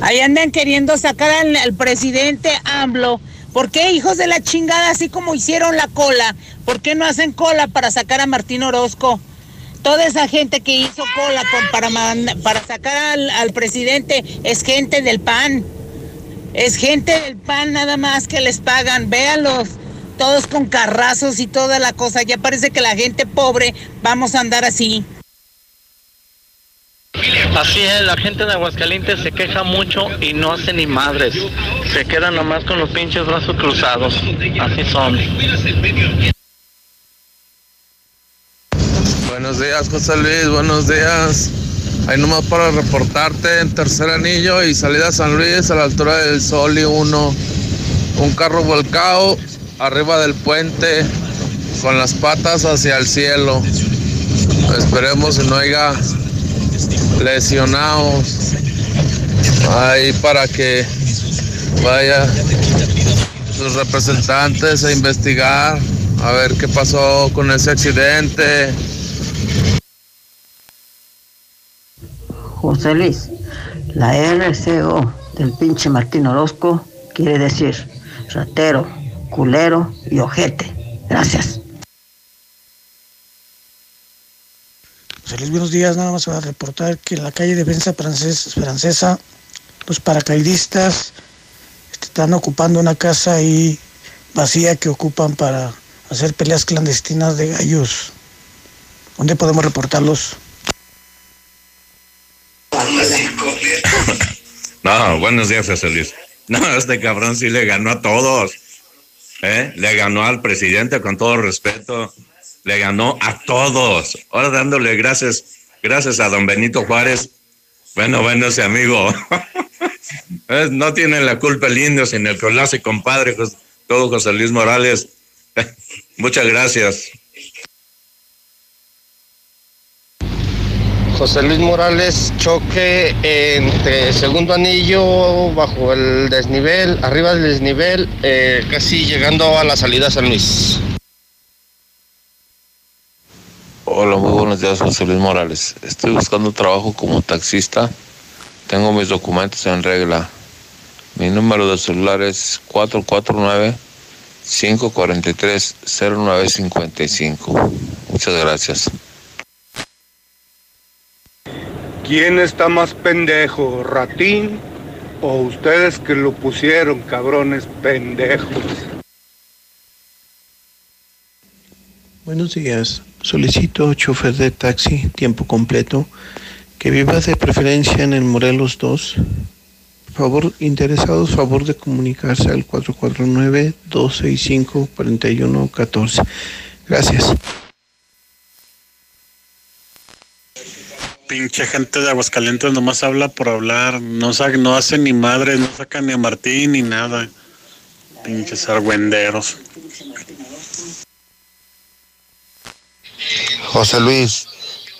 Ahí andan queriendo sacar al, presidente AMLO. ¿Por qué, hijos de la chingada, así como hicieron la cola? ¿Por qué no hacen cola para sacar a Martín Orozco? Toda esa gente que hizo cola para, para sacar al, al presidente es gente del PAN. Es gente del PAN nada más que les pagan. Véanlos, todos con carrazos y toda la cosa. Ya parece que la gente pobre vamos a andar así. Así es, la gente de Aguascalientes se queja mucho y no hace ni madres. Se quedan nomás con los pinches brazos cruzados. Así son. Buenos días, José Luis, buenos días. Ahí nomás para reportarte en tercer anillo y salida a San Luis a la altura del Sol y uno. Un carro volcado arriba del puente con las patas hacia el cielo. Esperemos que no haya lesionados. Ahí para que vaya sus representantes a investigar a ver qué pasó con ese accidente. José Luis, la RCO del pinche Martín Orozco quiere decir ratero, culero y ojete. Gracias. José Luis, buenos días. Nada más para reportar que en la calle Defensa Frances- Francesa, los paracaidistas están ocupando una casa ahí vacía que ocupan para hacer peleas clandestinas de gallos. ¿Dónde podemos reportarlos? *laughs* No, buenos días, José Luis. No, este cabrón sí le ganó a todos. ¿Eh? Le ganó al presidente con todo respeto. Le ganó a todos. Ahora dándole gracias, gracias a don Benito Juárez. Bueno, bueno, ese amigo. *laughs* No tiene la culpa el indio, sino el que lo hace compadre, todo José Luis Morales. *laughs* Muchas gracias. José Luis Morales, choque entre segundo anillo bajo el desnivel, arriba del desnivel, eh, casi llegando a la salida San Luis. Hola, muy buenos días, José Luis Morales. Estoy buscando trabajo como taxista. Tengo mis documentos en regla. Mi número de celular es 449-543-0955. Muchas gracias. ¿Quién está más pendejo, Ratín o ustedes que lo pusieron, cabrones pendejos? Buenos días. Solicito chofer de taxi tiempo completo que viva de preferencia en el Morelos 2. Favor, interesados, favor de comunicarse al 449-265-4114. Gracias. Pinche gente de Aguascalientes nomás habla por hablar, no, no hace ni madres, no saca ni a Martín ni nada. Pinches argüenderos. José Luis,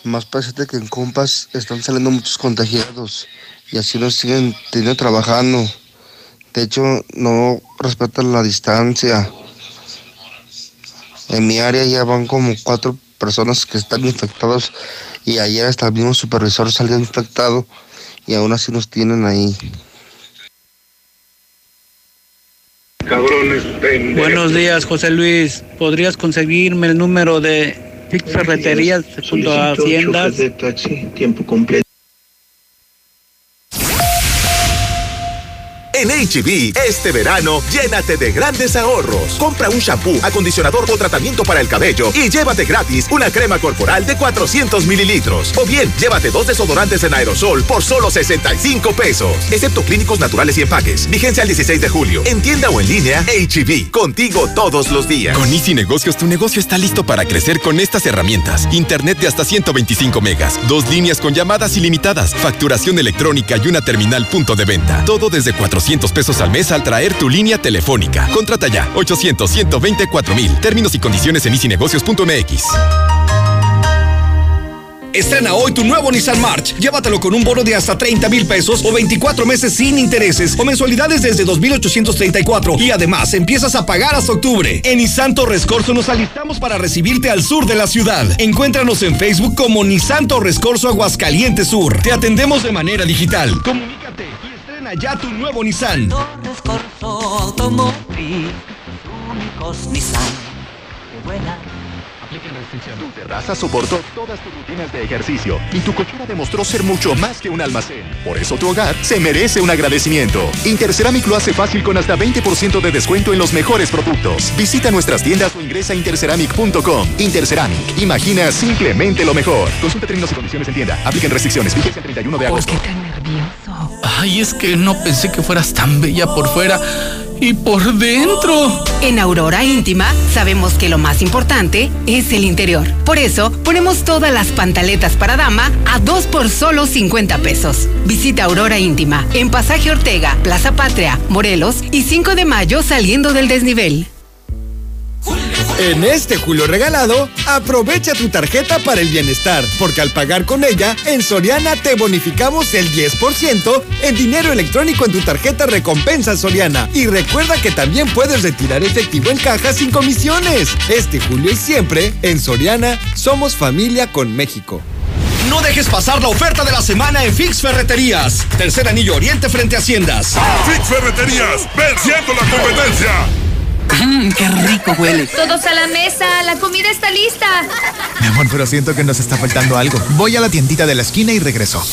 más parece que en compas están saliendo muchos contagiados y así nos siguen teniendo trabajando. De hecho, no respetan la distancia. En mi área ya van como cuatro personas que están infectados y ayer hasta el mismo supervisor salió infectado y aún así nos tienen ahí. Cabrones. Buenos días, José Luis. ¿Podrías conseguirme el número de Ferreterías junto a Haciendas? de taxi tiempo completo. En HB, este verano, llénate de grandes ahorros. Compra un shampoo, acondicionador o tratamiento para el cabello y llévate gratis una crema corporal de 400 mililitros. O bien, llévate dos desodorantes en aerosol por solo 65 pesos. Excepto clínicos naturales y empaques. Vigencia el 16 de julio. En tienda o en línea, HB. Contigo todos los días. Con Easy Negocios, tu negocio está listo para crecer con estas herramientas. Internet de hasta 125 megas, dos líneas con llamadas ilimitadas, facturación electrónica y una terminal punto de venta. Todo desde 400 pesos al mes al traer tu línea telefónica. Contrata ya 800 124 mil. Términos y condiciones en easynegocios.mx. Estrena hoy tu nuevo Nissan March. Llévatelo con un bono de hasta 30 mil pesos o 24 meses sin intereses o mensualidades desde 2,834. Y además empiezas a pagar hasta octubre. En Nissan Torres nos alistamos para recibirte al sur de la ciudad. Encuéntranos en Facebook como Nissan Torres Corso Aguascalientes Sur. Te atendemos de manera digital. Comunícate estrena ya tu nuevo Nissan. Automotriz, únicos Nissan. Qué buena. Apliquen restricciones. Tu terraza soportó todas tus rutinas de ejercicio y tu cochera demostró ser mucho más que un almacén. Por eso tu hogar se merece un agradecimiento. Interceramic lo hace fácil con hasta 20% de descuento en los mejores productos. Visita nuestras tiendas o ingresa a interceramic.com. Interceramic, imagina simplemente lo mejor. Consulta términos y condiciones en tienda. Apliquen restricciones. Vigencia el 31 de agosto. Ay, es que no pensé que fueras tan bella por fuera y por dentro. En Aurora Íntima sabemos que lo más importante es el interior. Por eso ponemos todas las pantaletas para dama a dos por solo 50 pesos. Visita Aurora Íntima en Pasaje Ortega, Plaza Patria, Morelos y 5 de mayo saliendo del desnivel. En este Julio regalado, aprovecha tu tarjeta para el bienestar, porque al pagar con ella, en Soriana te bonificamos el 10% en dinero electrónico en tu tarjeta recompensa Soriana. Y recuerda que también puedes retirar efectivo en caja sin comisiones. Este Julio y siempre, en Soriana, somos familia con México. No dejes pasar la oferta de la semana en Fix Ferreterías. Tercer anillo oriente frente a Haciendas. Fix Ferreterías, venciendo la competencia. Mmm, qué rico huele. Todos a la mesa, la comida está lista. Mi amor, pero siento que nos está faltando algo. Voy a la tiendita de la esquina y regreso.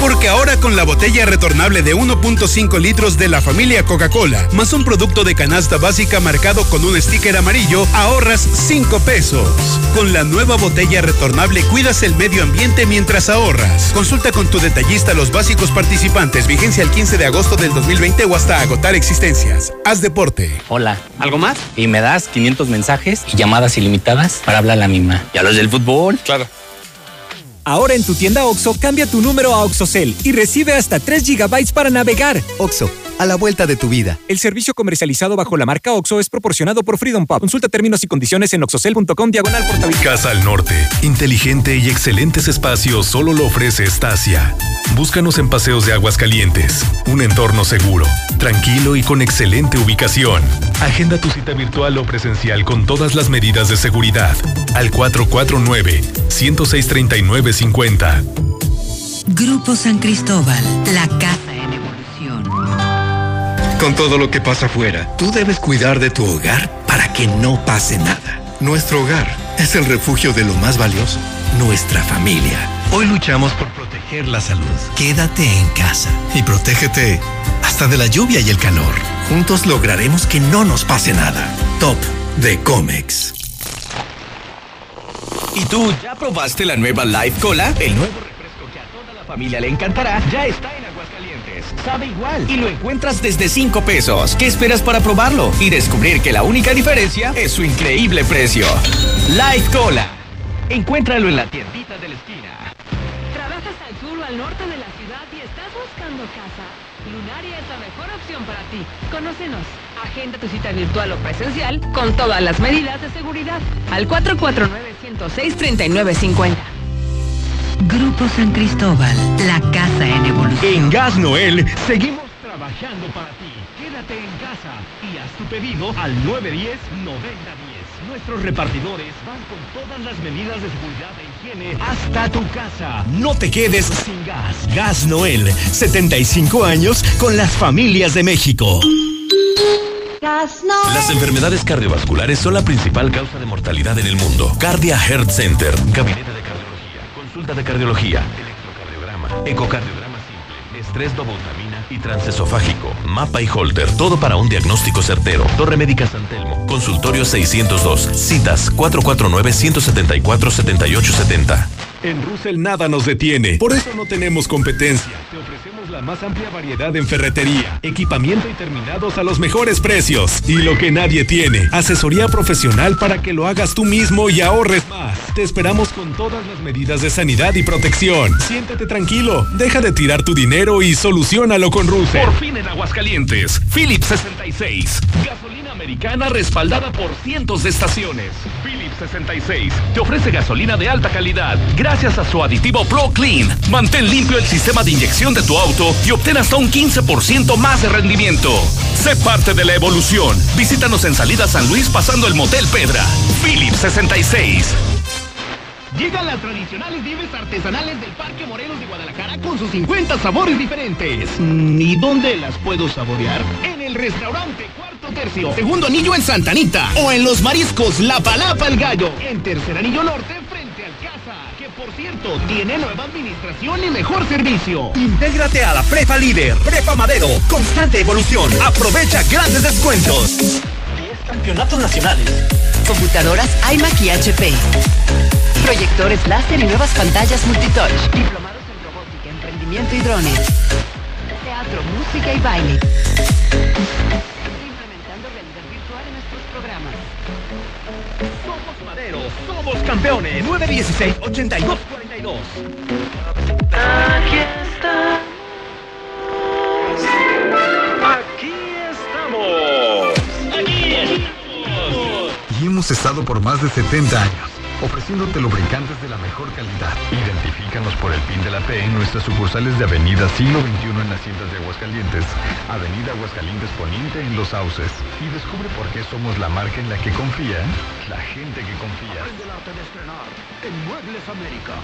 Porque ahora con la botella retornable de 1.5 litros de la familia Coca-Cola, más un producto de canasta básica marcado con un sticker amarillo, ahorras 5 pesos. Con la nueva botella retornable cuidas el medio ambiente mientras ahorras. Consulta con tu detallista los básicos participantes, vigencia el 15 de agosto del 2020 o hasta agotar existencias. Haz deporte. Hola, ¿algo más? Y me das 500 mensajes y llamadas ilimitadas para hablar a la misma. ¿Y a los del fútbol? Claro. Ahora en tu tienda OXO, cambia tu número a OXOCEL y recibe hasta 3 GB para navegar. Oxo, a la vuelta de tu vida. El servicio comercializado bajo la marca OXO es proporcionado por Freedom Pub. Consulta términos y condiciones en oxocel.com diagonal portabilidad. Casa al Norte. Inteligente y excelentes espacios solo lo ofrece Estacia. Búscanos en Paseos de Aguas Calientes. Un entorno seguro, tranquilo y con excelente ubicación. Agenda tu cita virtual o presencial con todas las medidas de seguridad. Al 449-106-3950. Grupo San Cristóbal, la casa en. Con todo lo que pasa afuera, tú debes cuidar de tu hogar para que no pase nada. Nuestro hogar es el refugio de lo más valioso, nuestra familia. Hoy luchamos por proteger la salud. Quédate en casa y protégete hasta de la lluvia y el calor. Juntos lograremos que no nos pase nada. Top de Comex. ¿Y tú ya probaste la nueva Life Cola? El nuevo refresco que a toda la familia le encantará ya está en. Sabe igual y lo encuentras desde 5 pesos. ¿Qué esperas para probarlo? Y descubrir que la única diferencia es su increíble precio. Life Cola. Encuéntralo en la tiendita de la esquina. ¿Trabajas al sur o al norte de la ciudad y estás buscando casa? Lunaria es la mejor opción para ti. Conócenos. Agenda tu cita virtual o presencial con todas las medidas de seguridad al 449-106-3950. Grupo San Cristóbal, la casa en evolución. En Gas Noel seguimos trabajando para ti. Quédate en casa y haz tu pedido al 910-9010. Nuestros repartidores van con todas las medidas de seguridad e higiene hasta tu casa. No te quedes sin gas. Gas Noel, 75 años con las familias de México. Las enfermedades cardiovasculares son la principal causa de mortalidad en el mundo. Cardia Heart Center, gabinete de consulta de cardiología, electrocardiograma, ecocardiograma simple, estrés dobutamina y transesofágico, mapa y holter, todo para un diagnóstico certero. Torre Médica San Telmo, consultorio 602, citas 449-174-7870. En Russell nada nos detiene, por eso no tenemos competencia. Te ofrecemos la más amplia variedad en ferretería, equipamiento y terminados a los mejores precios. Y lo que nadie tiene, asesoría profesional para que lo hagas tú mismo y ahorres más. Te esperamos con todas las medidas de sanidad y protección. Siéntete tranquilo, deja de tirar tu dinero y solucionalo con Russell. Por fin en Aguascalientes, Philips 66. Gasolina americana respaldada por cientos de estaciones. Philips 66 te ofrece gasolina de alta calidad gracias a su aditivo Pro Clean. Mantén limpio el sistema de inyección de tu auto y obtén hasta un 15% más de rendimiento. Sé parte de la evolución. Visítanos en Salida San Luis pasando el Motel Pedra. Philips 66. Llegan las tradicionales nieves artesanales del Parque Morelos de Guadalajara con sus 50 sabores diferentes. Mm, ¿Y dónde las puedo saborear? En el restaurante Cuarto Tercio, segundo anillo en Santa Anita. O en los mariscos La Palapa el Gallo. En tercer anillo norte frente por cierto, tiene nueva administración y mejor servicio. Intégrate a la Prepa Líder, Prepa Madero. Constante evolución. Aprovecha grandes descuentos. 10 campeonatos nacionales. Computadoras iMac y HP. Proyectores láser y nuevas pantallas multitouch. Diplomados en robótica, emprendimiento y drones. Teatro, música y baile. Somos campeones. 916-8242. Aquí está. Aquí estamos. Aquí estamos. Y hemos estado por más de 70 años, ofreciéndote lubricantes de la mejor calidad. Identifícanos por el PIN de la P en nuestras sucursales de Avenida Siglo XXI en las tiendas de Aguascalientes, Avenida Aguascalientes Poniente en Los Sauces. Y descubre por qué somos la marca en la que confía la gente que confía. En Muebles América.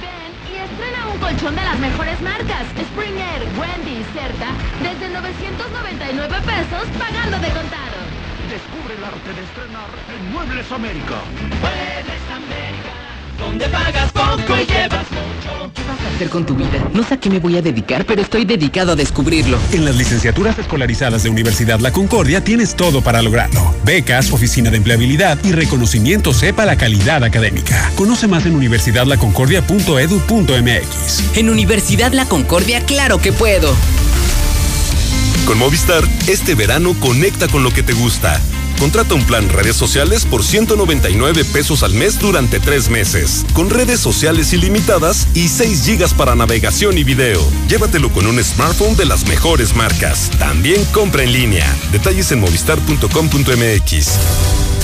Ven y estrena un colchón de las mejores marcas. Springer, Wendy, Certa, desde 999 pesos pagando de contado. Descubre el arte de estrenar en Muebles América. Muebles América, donde pagas poco y llevas mucho. ¿Qué vas a hacer con tu vida? No sé a qué me voy a dedicar, pero estoy dedicado a descubrirlo. En las licenciaturas escolarizadas de Universidad La Concordia tienes todo para lograrlo. Becas, oficina de empleabilidad y reconocimiento sepa la calidad académica. Conoce más en universidadlaconcordia.edu.mx. En Universidad La Concordia, claro que puedo. Con Movistar, este verano conecta con lo que te gusta. Contrata un plan redes sociales por 199 pesos al mes durante tres meses, con redes sociales ilimitadas y 6 gigas para navegación y video. Llévatelo con un smartphone de las mejores marcas. También compra en línea. Detalles en movistar.com.mx.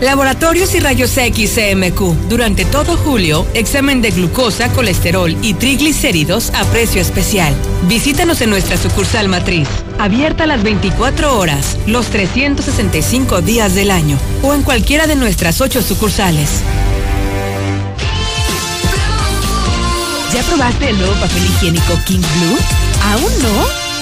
Laboratorios y Rayos X CMQ. Durante todo julio, examen de glucosa, colesterol y triglicéridos a precio especial. Visítanos en nuestra sucursal matriz, abierta las 24 horas, los 365 días del año, o en cualquiera de nuestras 8 sucursales. ¿Ya probaste el nuevo papel higiénico King Blue? ¿Aún no?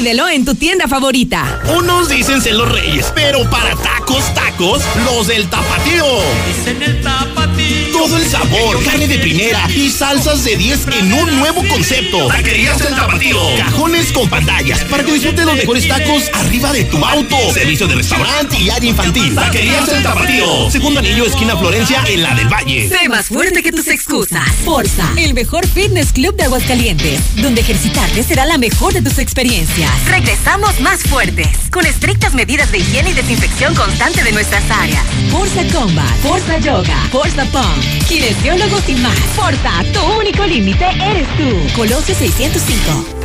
Pídelo en tu tienda favorita. Unos dicen ser los reyes, pero para tacos, tacos, los del tapatío. Dicen el tapatío. Todo el sabor, carne de primera y salsas de 10 en un nuevo concepto. Taquerías el tapatío. Cajones con pantallas para que disfrutes los mejores tacos arriba de tu auto. Servicio de restaurante y área infantil. Taquerías el tapatío. Segundo anillo, esquina Florencia, en la del Valle. Sé más fuerte que tus excusas. Forza, el mejor fitness club de Aguascalientes, donde ejercitarte será la mejor de tus experiencias. Regresamos más fuertes, con estrictas medidas de higiene y desinfección constante de nuestras áreas. Forza Combat, Forza Yoga, Forza Pump, kinesiólogos y más. Forza, tu único límite eres tú. Colosio 605.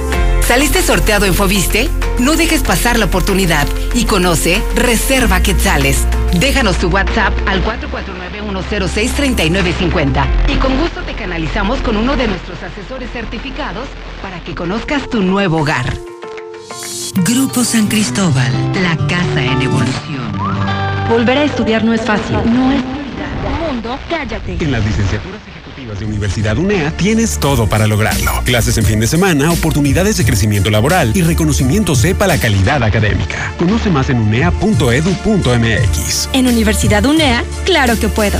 ¿Saliste sorteado en Fobiste? No dejes pasar la oportunidad y conoce Reserva Quetzales. Déjanos tu WhatsApp al 449-106-3950 y con gusto te canalizamos con uno de nuestros asesores certificados para que conozcas tu nuevo hogar. Grupo San Cristóbal, la casa en evolución. Volver a estudiar no es fácil. No es Mundo, cállate. En las licenciaturas ejecutivas de Universidad UNEA tienes todo para lograrlo. Clases en fin de semana, oportunidades de crecimiento laboral y reconocimiento sepa la calidad académica. Conoce más en unea.edu.mx. En Universidad UNEA, claro que puedo.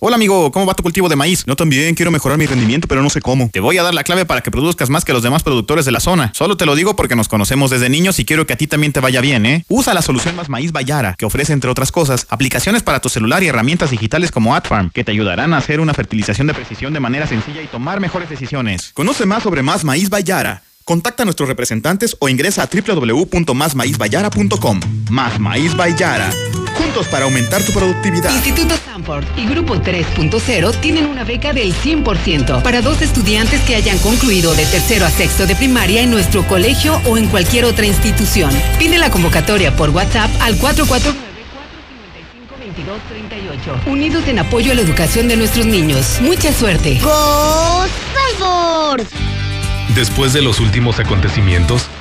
Hola amigo, ¿cómo va tu cultivo de maíz? Yo también quiero mejorar mi rendimiento, pero no sé cómo. Te voy a dar la clave para que produzcas más que los demás productores de la zona. Solo te lo digo porque nos conocemos desde niños y quiero que a ti también te vaya bien, ¿eh? Usa la solución Más Maíz Bayara, que ofrece entre otras cosas aplicaciones para tu celular y herramientas digitales como AdFarm, que te ayudarán a hacer una fertilización de precisión de manera sencilla y tomar mejores decisiones. Conoce más sobre Más Maíz Bayara. Contacta a nuestros representantes o ingresa a www.másmaízbayara.com. Más Maíz Bayara. Juntos para aumentar tu productividad. Instituto Stanford y Grupo 3.0 tienen una beca del 100% para dos estudiantes que hayan concluido de tercero a sexto de primaria en nuestro colegio o en cualquier otra institución. Pide la convocatoria por WhatsApp al 449 2238. Unidos en apoyo a la educación de nuestros niños. Mucha suerte. ¡Go Stanford! Después de los últimos acontecimientos,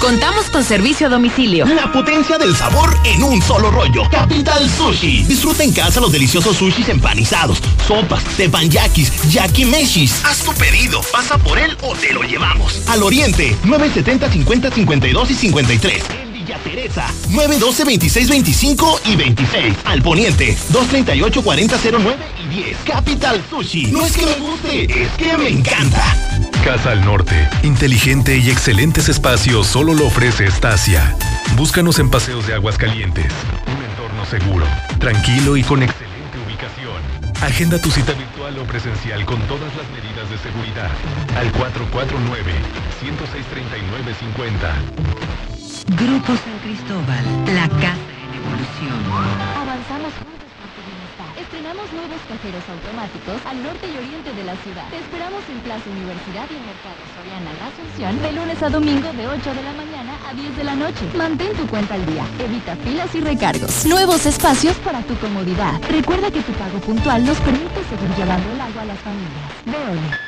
Contamos con servicio a domicilio. La potencia del sabor en un solo rollo. Capital Sushi. Disfruta en casa los deliciosos sushis empanizados, sopas, teppanyakis, yakimeshis. Haz tu pedido, pasa por él o te lo llevamos. Al Oriente, 970 50 52 y 53. Villa Teresa, 912 26 25 y 26. Al Poniente, 238 40 09 y 10. Capital Sushi. No es que me guste, es que me encanta. Casa al Norte. Inteligente y excelentes espacios solo lo ofrece Estacia. Búscanos en Paseos de Aguas Calientes. Un entorno seguro, tranquilo y con excelente ubicación. Agenda tu cita virtual o presencial con todas las medidas de seguridad. Al 449-106-3950. Grupo San Cristóbal, la casa en evolución. Avanzamos juntos por tu bienestar. Estrenamos nuevos cajeros automáticos al norte y oriente de la ciudad. Te esperamos en Plaza Universidad y en Mercado Soriana La Asunción de lunes a domingo de 8 de la mañana a 10 de la noche. Mantén tu cuenta al día. Evita filas y recargos. Nuevos espacios para tu comodidad. Recuerda que tu pago puntual nos permite seguir llevando el agua a las familias. Veole.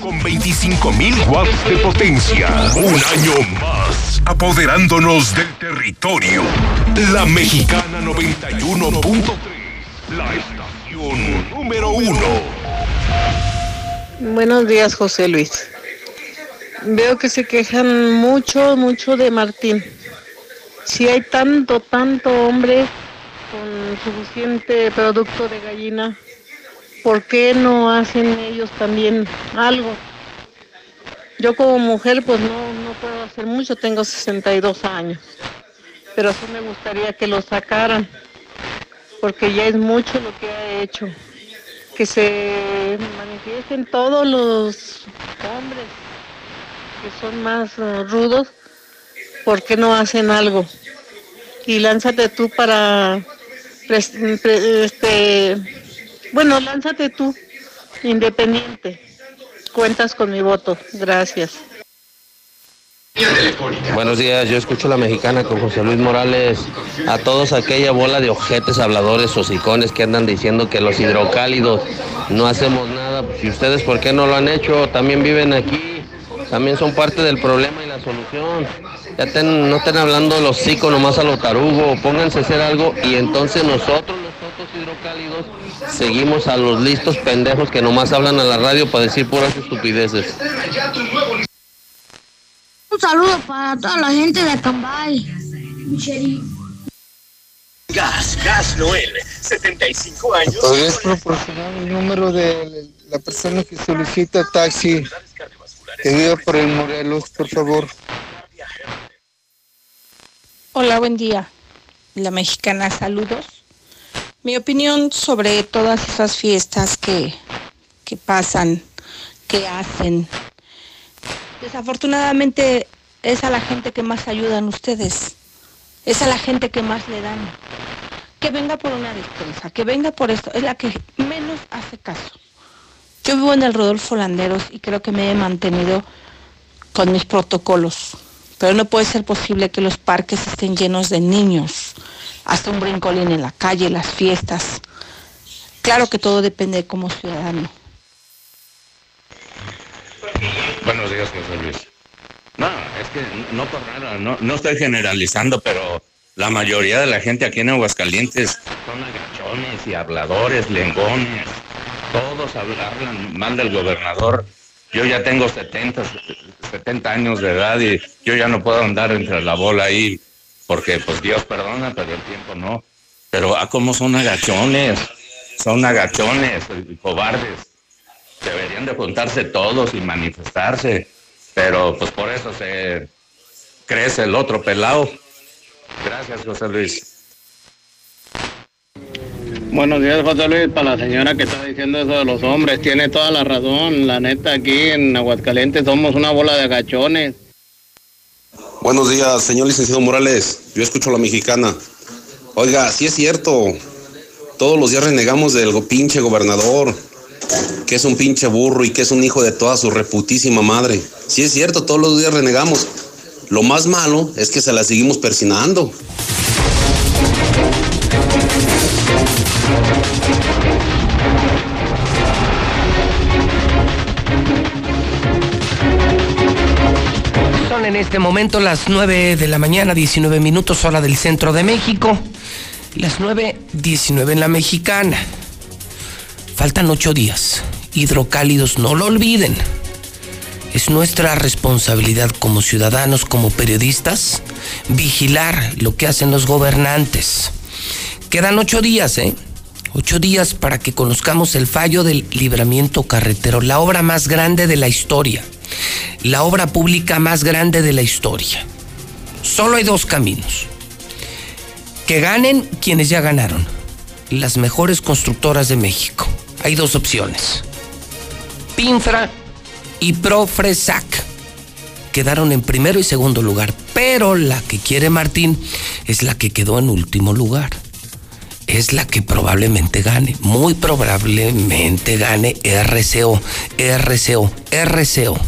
Con 25.000 watts de potencia. Un año más. Apoderándonos del territorio. La Mexicana 91.3. La estación número uno. Buenos días, José Luis. Veo que se quejan mucho, mucho de Martín. Si hay tanto, tanto hombre con suficiente producto de gallina, ¿por qué no hacen ellos también algo? Yo como mujer pues no, no puedo hacer mucho, tengo 62 años, pero sí me gustaría que lo sacaran, porque ya es mucho lo que ha hecho. Que se manifiesten todos los hombres que son más eh, rudos, ¿por qué no hacen algo? Y lánzate tú para, este, bueno, lánzate tú, independiente. Cuentas con mi voto. Gracias. Buenos días, yo escucho la mexicana con José Luis Morales. A todos aquella bola de ojetes habladores hocicones que andan diciendo que los hidrocálidos no hacemos nada. ¿Y ustedes por qué no lo han hecho? También viven aquí, también son parte del problema y la solución. Ya ten- no estén hablando los psicos nomás a lo tarugo, pónganse a hacer algo y entonces nosotros los otros hidrocálidos seguimos a los listos pendejos que nomás hablan a la radio para decir puras estupideces. Un saludo para toda la gente de Acambay. Gas, Gas Noel, 75 años. ¿Podrías proporcionar el número de la persona que solicita taxi que viva por el Morelos, por favor? Hola, buen día. La mexicana, saludos. Mi opinión sobre todas esas fiestas que, que pasan, que hacen. Desafortunadamente es a la gente que más ayudan ustedes. Es a la gente que más le dan. Que venga por una despensa, que venga por esto, es la que menos hace caso. Yo vivo en el Rodolfo Landeros y creo que me he mantenido con mis protocolos. Pero no puede ser posible que los parques estén llenos de niños, hasta un brincolín en la calle, las fiestas. Claro que todo depende de como ciudadano. Buenos días, José Luis. No, es que no por nada, no, no estoy generalizando, pero la mayoría de la gente aquí en Aguascalientes son agachones y habladores, lengones. Todos hablan mal del gobernador. Yo ya tengo 70, 70 años de edad y yo ya no puedo andar entre la bola ahí porque pues Dios perdona, pero el tiempo no. Pero ah, cómo son agachones, son agachones cobardes deberían de juntarse todos y manifestarse, pero pues por eso se crece el otro pelado. Gracias, José Luis. Buenos días, José Luis. Para la señora que está diciendo eso de los hombres, tiene toda la razón. La neta, aquí en Aguascalientes somos una bola de agachones. Buenos días, señor licenciado Morales. Yo escucho a la mexicana. Oiga, sí es cierto. Todos los días renegamos del pinche gobernador, que es un pinche burro y que es un hijo de toda su reputísima madre. Sí es cierto, todos los días renegamos. Lo más malo es que se la seguimos persinando. En este momento las 9 de la mañana, 19 minutos hora del centro de México. Las 9.19 en la mexicana. Faltan ocho días. Hidrocálidos, no lo olviden. Es nuestra responsabilidad como ciudadanos, como periodistas, vigilar lo que hacen los gobernantes. Quedan ocho días, ¿eh? Ocho días para que conozcamos el fallo del libramiento carretero, la obra más grande de la historia, la obra pública más grande de la historia. Solo hay dos caminos. Que ganen quienes ya ganaron. Las mejores constructoras de México. Hay dos opciones. Pinfra y Profresac quedaron en primero y segundo lugar, pero la que quiere Martín es la que quedó en último lugar. Es la que probablemente gane, muy probablemente gane RCO, RCO, RCO.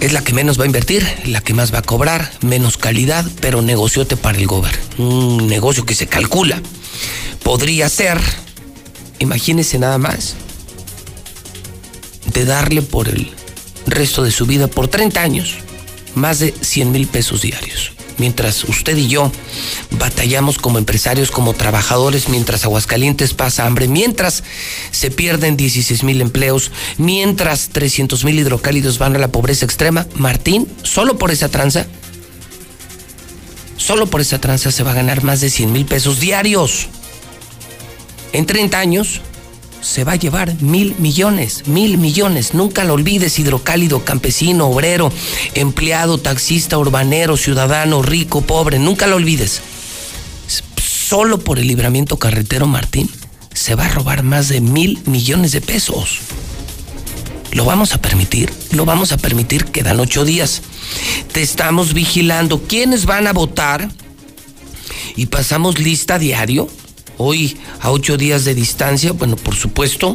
Es la que menos va a invertir, la que más va a cobrar, menos calidad, pero negociote para el gobierno. Un negocio que se calcula. Podría ser, imagínese nada más, de darle por el resto de su vida, por 30 años, más de 100 mil pesos diarios. Mientras usted y yo batallamos como empresarios, como trabajadores, mientras Aguascalientes pasa hambre, mientras se pierden 16 mil empleos, mientras 300 mil hidrocálidos van a la pobreza extrema, Martín, solo por esa tranza, solo por esa tranza se va a ganar más de 100 mil pesos diarios. En 30 años, se va a llevar mil millones, mil millones. Nunca lo olvides, hidrocálido, campesino, obrero, empleado, taxista, urbanero, ciudadano, rico, pobre. Nunca lo olvides. Solo por el libramiento carretero Martín se va a robar más de mil millones de pesos. ¿Lo vamos a permitir? Lo vamos a permitir, quedan ocho días. Te estamos vigilando. ¿Quiénes van a votar? Y pasamos lista diario hoy a ocho días de distancia, bueno, por supuesto,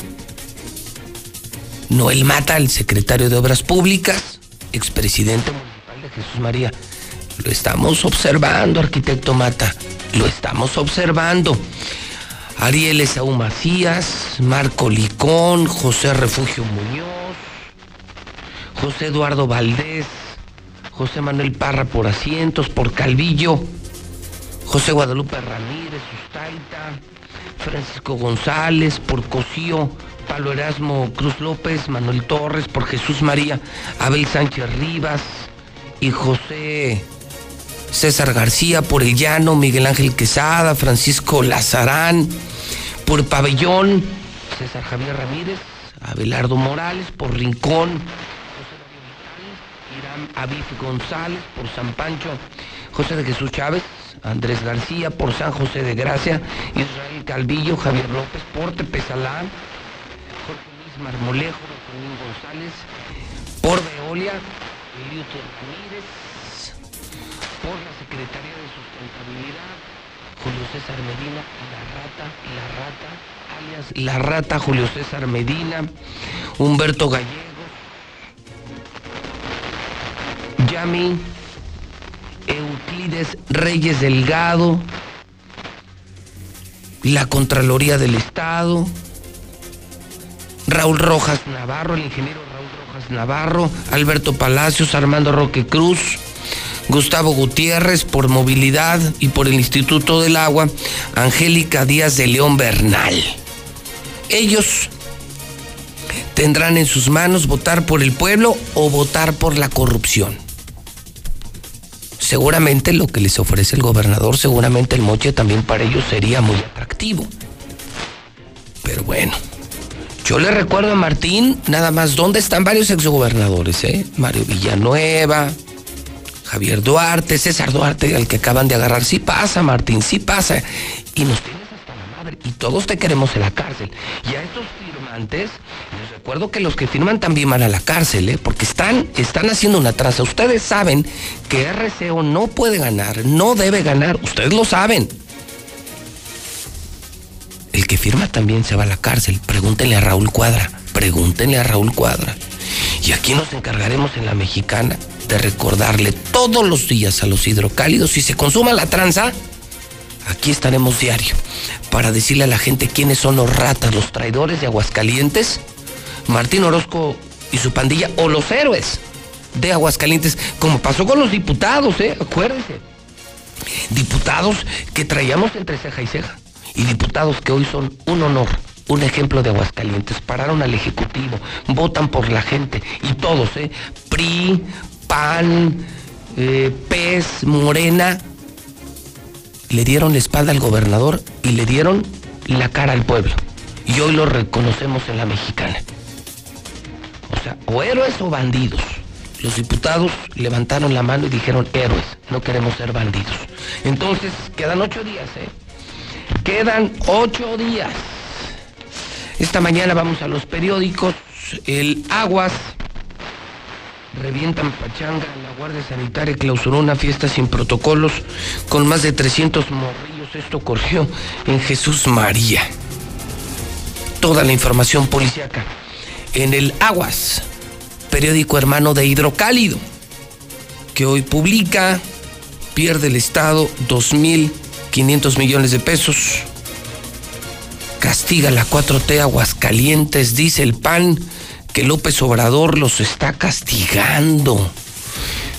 Noel Mata, el secretario de Obras Públicas, expresidente municipal de Jesús María. Lo estamos observando, arquitecto Mata, lo estamos observando. Ariel Esaú Macías, Marco Licón, José Refugio Muñoz, José Eduardo Valdés, José Manuel Parra por asientos, por Calvillo, José Guadalupe Ramírez, Ustaita, Francisco González, por Cosío, Pablo Erasmo Cruz López, Manuel Torres, por Jesús María, Abel Sánchez Rivas y José César García, por El Llano, Miguel Ángel Quesada, Francisco Lazarán, por Pabellón, César Javier Ramírez, Abelardo Morales, por Rincón, José Darío Irán Aviv González, por San Pancho, José de Jesús Chávez, Andrés García, por San José de Gracia, Israel Calvillo, Javier López, por Tepezalán, Jorge Luis Marmolejo, Joaquín González, por Veolia, Eliuto Ramírez, por la Secretaría de Sustentabilidad, Julio César Medina, la rata, la rata, alias la rata Julio César Medina, Humberto Gallegos, Yami, Euclides Reyes Delgado, la Contraloría del Estado, Raúl Rojas Navarro, el ingeniero Raúl Rojas Navarro, Alberto Palacios, Armando Roque Cruz, Gustavo Gutiérrez por movilidad y por el Instituto del Agua, Angélica Díaz de León Bernal. Ellos tendrán en sus manos votar por el pueblo o votar por la corrupción seguramente lo que les ofrece el gobernador, seguramente el moche también para ellos sería muy atractivo. Pero bueno, yo le recuerdo a Martín nada más dónde están varios exgobernadores, ¿eh? Mario Villanueva, Javier Duarte, César Duarte, al que acaban de agarrar. Sí pasa, Martín, sí pasa. Y nos tienes hasta la madre. Y todos te queremos en la cárcel. Y a estos firmantes, les recuerdo que los que firman también van a la cárcel, ¿eh? porque están, están haciendo una traza. Ustedes saben que RCO no puede ganar, no debe ganar. Ustedes lo saben. El que firma también se va a la cárcel. Pregúntenle a Raúl Cuadra. Pregúntenle a Raúl Cuadra. Y aquí nos encargaremos en la mexicana de recordarle todos los días a los hidrocálidos si se consuma la tranza. Aquí estaremos diario para decirle a la gente quiénes son los ratas, los traidores de Aguascalientes, Martín Orozco y su pandilla, o los héroes de Aguascalientes, como pasó con los diputados, ¿eh? Acuérdense. Diputados que traíamos entre ceja y ceja, y diputados que hoy son un honor, un ejemplo de Aguascalientes. Pararon al Ejecutivo, votan por la gente, y todos, ¿eh? PRI, PAN, eh, PES, Morena, le dieron la espalda al gobernador y le dieron la cara al pueblo. Y hoy lo reconocemos en la mexicana. O sea, o héroes o bandidos. los diputados levantaron la mano y dijeron héroes, no queremos ser bandidos. Entonces, quedan ocho días, ¿eh? Quedan ocho días. Esta mañana vamos a los periódicos. El Aguas revientan pachanga. La Guardia Sanitaria clausuró una fiesta sin protocolos con más de 300 morrillos. Esto ocurrió en Jesús María. Toda la información policíaca en el Aguas, periódico hermano de Hidrocálido, que hoy publica, pierde el Estado 2.500 millones de pesos, castiga la 4T Aguascalientes, dice el PAN que López Obrador los está castigando.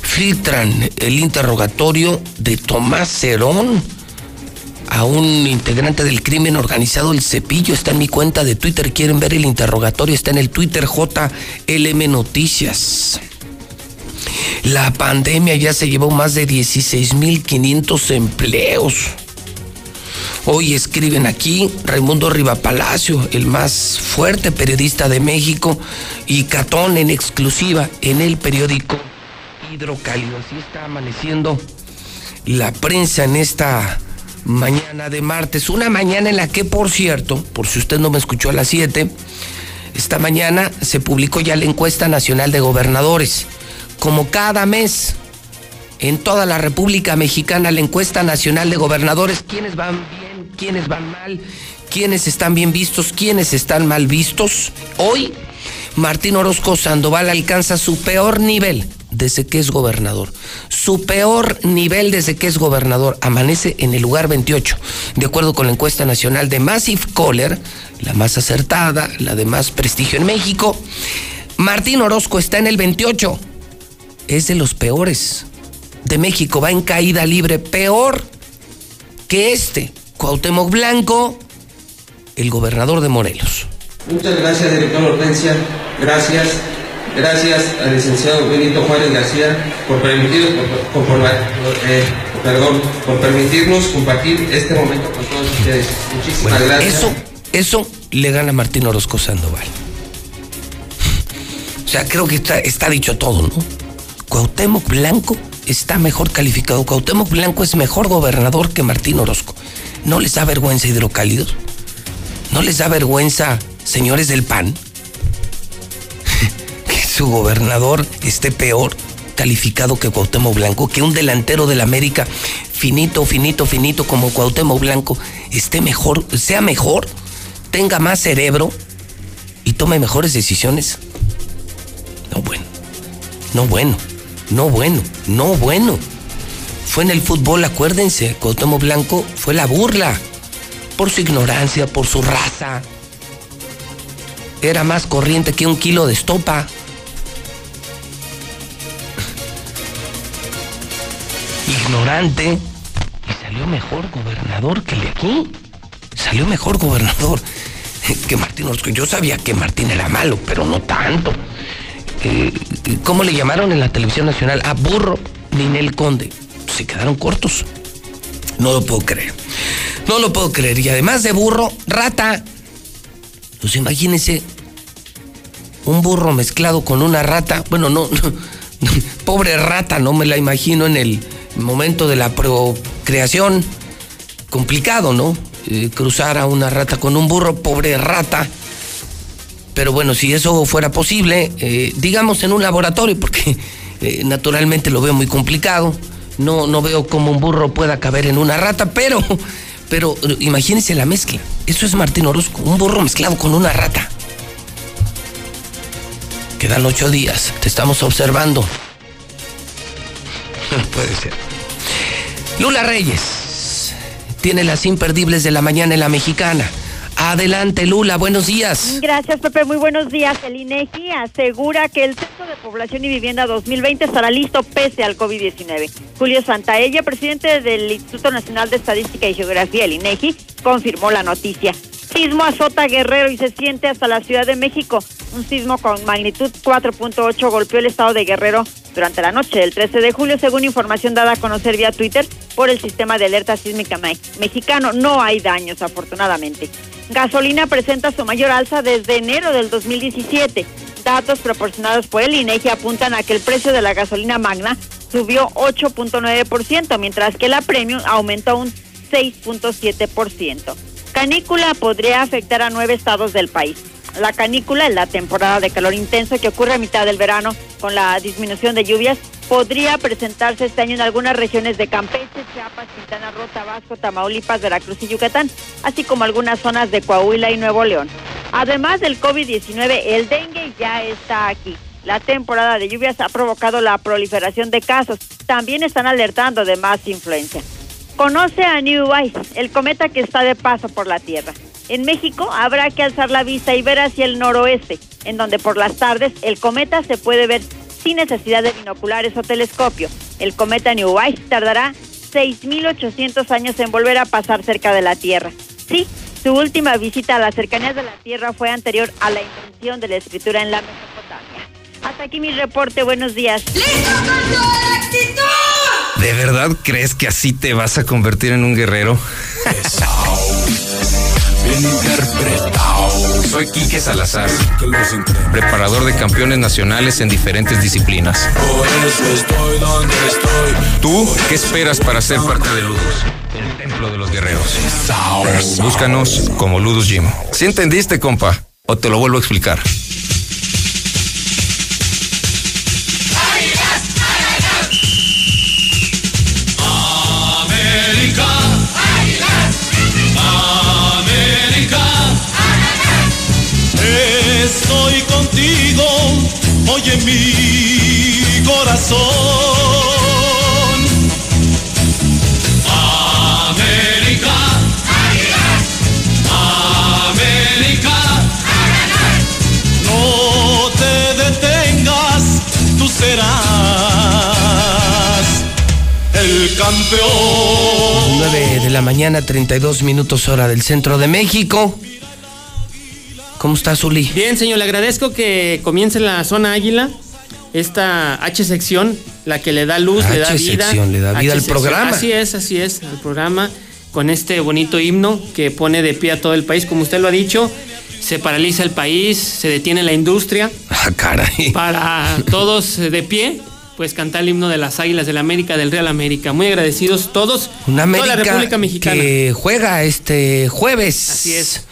Filtran el interrogatorio de Tomás Cerón a un integrante del crimen organizado, el cepillo, está en mi cuenta de Twitter. Quieren ver el interrogatorio, está en el Twitter JLM Noticias. La pandemia ya se llevó más de 16.500 empleos. Hoy escriben aquí Raimundo Rivapalacio, el más fuerte periodista de México, y Catón en exclusiva en el periódico Hidrocálido. Así está amaneciendo la prensa en esta mañana de martes. Una mañana en la que, por cierto, por si usted no me escuchó a las 7, esta mañana se publicó ya la encuesta nacional de gobernadores. Como cada mes, en toda la República Mexicana, la encuesta nacional de gobernadores, quiénes van bien, quiénes van mal, quiénes están bien vistos, quiénes están mal vistos. Hoy, Martín Orozco Sandoval alcanza su peor nivel desde que es gobernador. Su peor nivel desde que es gobernador amanece en el lugar 28, de acuerdo con la encuesta nacional de Massive Caller, la más acertada, la de más prestigio en México. Martín Orozco está en el 28, es de los peores de México, va en caída libre, peor que este, Cuauhtémoc Blanco, el gobernador de Morelos. Muchas gracias, director Hortensia. Gracias. Gracias al licenciado Benito Juárez García por, permitir, por, por- por- eh, perdón, por permitirnos compartir este momento con todos ustedes. Muchísimas Bueno, gracias. Eso, eso le gana Martín Orozco Sandoval. O sea, creo que está, está dicho todo, ¿no? Cuauhtémoc Blanco está mejor calificado. Cuauhtémoc Blanco es mejor gobernador que Martín Orozco. ¿No les da vergüenza hidrocálidos? ¿No les da vergüenza, señores del PAN? *laughs* que su gobernador esté peor calificado que Cuauhtémoc Blanco, que un delantero del América finito, finito, finito como Cuauhtémoc Blanco esté mejor, sea mejor, tenga más cerebro y tome mejores decisiones. No bueno, no bueno, no bueno, no bueno. Fue en el fútbol, acuérdense, Cuauhtémoc Blanco fue la burla por su ignorancia, por su raza. Era más corriente que un kilo de estopa. Ignorante. Y salió mejor gobernador que el de aquí. Salió mejor gobernador *laughs* que Martín Orozco. Yo sabía que Martín era malo, pero no tanto. Eh, ¿Cómo le llamaron en la televisión nacional? A burro, Ninel Conde. Se quedaron cortos. No lo puedo creer. No lo puedo creer. Y además de burro, rata. Pues imagínense un burro mezclado con una rata. Bueno, no, no, *laughs* pobre rata, no me la imagino en el momento de la procreación. Complicado, ¿no? Eh, cruzar a una rata con un burro, pobre rata. Pero bueno, si eso fuera posible, eh, digamos en un laboratorio, porque *laughs* eh, naturalmente lo veo muy complicado. No, no veo cómo un burro pueda caber en una rata, pero, pero imagínense la mezcla. Eso es Martín Orozco, un burro mezclado con una rata. Quedan ocho días, te estamos observando. *laughs* Puede ser. Lula Reyes tiene las imperdibles de la mañana en la mexicana. Adelante, Lula, buenos días. Gracias, Pepe. Muy buenos días. El INEGI asegura que el Censo de Población y Vivienda 2020 estará listo pese al COVID-19. Julio Santaella, presidente del Instituto Nacional de Estadística y Geografía, el INEGI, confirmó la noticia. Sismo azota Guerrero y se siente hasta la Ciudad de México. Un sismo con magnitud 4.8 golpeó el estado de Guerrero durante la noche del 13 de julio, según información dada a conocer vía Twitter por el sistema de alerta sísmica me- mexicano. No hay daños, afortunadamente. Gasolina presenta su mayor alza desde enero del 2017. Datos proporcionados por el INEGI apuntan a que el precio de la gasolina magna subió 8.9%, mientras que la premium aumentó un 6.7%. Canícula podría afectar a nueve estados del país. La canícula, en la temporada de calor intenso que ocurre a mitad del verano con la disminución de lluvias, podría presentarse este año en algunas regiones de Campeche, Chiapas, Quintana Roo, Tabasco, Tamaulipas, Veracruz y Yucatán, así como algunas zonas de Coahuila y Nuevo León. Además del COVID-19, el dengue ya está aquí. La temporada de lluvias ha provocado la proliferación de casos. También están alertando de más influencia. Conoce a New Ice, el cometa que está de paso por la Tierra. En México habrá que alzar la vista y ver hacia el noroeste, en donde por las tardes el cometa se puede ver sin necesidad de binoculares o telescopio. El cometa New Ice tardará 6.800 años en volver a pasar cerca de la Tierra. Sí, su última visita a las cercanías de la Tierra fue anterior a la invención de la escritura en la Mesopotamia. Hasta aquí mi reporte, buenos días. ¿De verdad crees que así te vas a convertir en un guerrero? Bien interpretado. Soy Quique Salazar, preparador de campeones nacionales en diferentes disciplinas. Por eso estoy donde estoy. ¿Tú qué esperas para ser parte de Ludus? El templo de los guerreros. Búscanos como Ludus Gym. ¿Sí entendiste, compa? ¿O te lo vuelvo a explicar? Oye mi corazón. América. América. No te detengas, tú serás el campeón. 9 de la mañana, 32 minutos hora del centro de México. ¿Cómo estás, Uli? Bien, señor, le agradezco que comience la zona águila. Esta H sección, la que le da luz, le da vida. le da vida al sección, programa. Así es, así es, al programa. Con este bonito himno que pone de pie a todo el país, como usted lo ha dicho. Se paraliza el país, se detiene la industria. Ah, caray. Para todos de pie, pues cantar el himno de las Águilas del América, del Real América. Muy agradecidos todos. Una toda América la República Mexicana. que juega este jueves. Así es.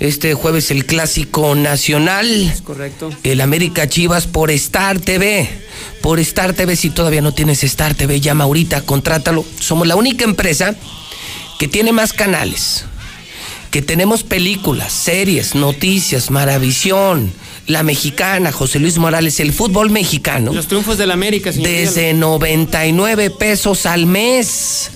Este jueves el clásico nacional. Es correcto. El América Chivas por Star TV. Por Star TV, si todavía no tienes Star TV, llama ahorita, contrátalo. Somos la única empresa que tiene más canales. Que tenemos películas, series, noticias, Maravisión, La Mexicana, José Luis Morales, el fútbol mexicano. Los triunfos del América, señor. Desde 99 pesos al mes.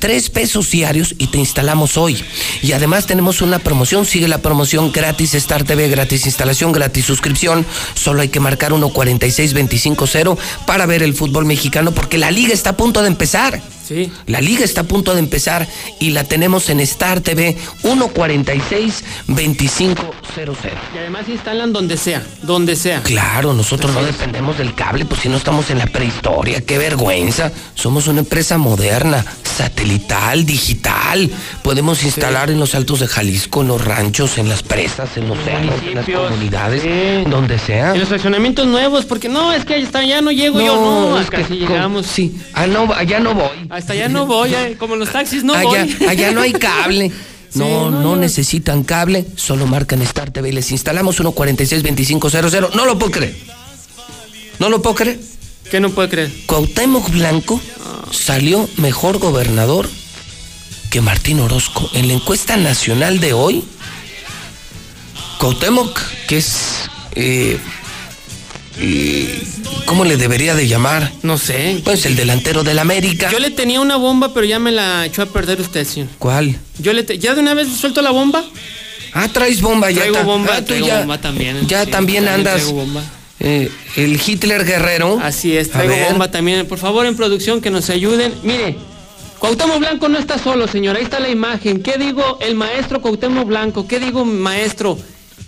Tres pesos diarios y te instalamos hoy. Y además tenemos una promoción. Sigue la promoción gratis Star TV, gratis instalación, gratis suscripción. Solo hay que marcar 146-250 para ver el fútbol mexicano porque la liga está a punto de empezar. Sí. La liga está a punto de empezar y la tenemos en Star TV 146-2500. Y además se instalan donde sea, donde sea. Claro, nosotros no dependemos del cable, pues si no estamos en la prehistoria, qué vergüenza. Somos una empresa moderna, satelital, digital. Podemos instalar en los altos de Jalisco, en los ranchos, en las presas, en los cerros, en las comunidades, sí. donde sea. En los fraccionamientos nuevos, porque no, es que está, ya no llego yo, no, es hasta que con- llegamos. Sí, ah, no, allá no voy. Hasta allá no voy, eh, como los taxis no allá, voy. allá no hay cable. *laughs* No, no, necesitan cable, solo marcan Star TV y les instalamos 146-2500. No lo puedo creer. No lo puedo creer. ¿Qué no puede creer? Cuauhtémoc Blanco salió mejor gobernador que Martín Orozco. En la encuesta nacional de hoy, Cuauhtémoc, que es... eh, eh, ¿Cómo le debería de llamar? No sé. Pues el delantero del América. Yo le tenía una bomba, pero ya me la echó a perder usted, señor. ¿Cuál? Yo le te- ¿Ya de una vez suelto la bomba? Ah, traes bomba ya. Traigo bomba, ah, tú traigo ya, bomba también. Ya sí, también andas. traigo bomba. Eh, el Hitler guerrero. Así es, traigo bomba también. Por favor, en producción, que nos ayuden. Mire, Cuauhtémoc Blanco no está solo, señor. Ahí está la imagen. ¿Qué digo el maestro Cuauhtémoc Blanco? ¿Qué digo maestro?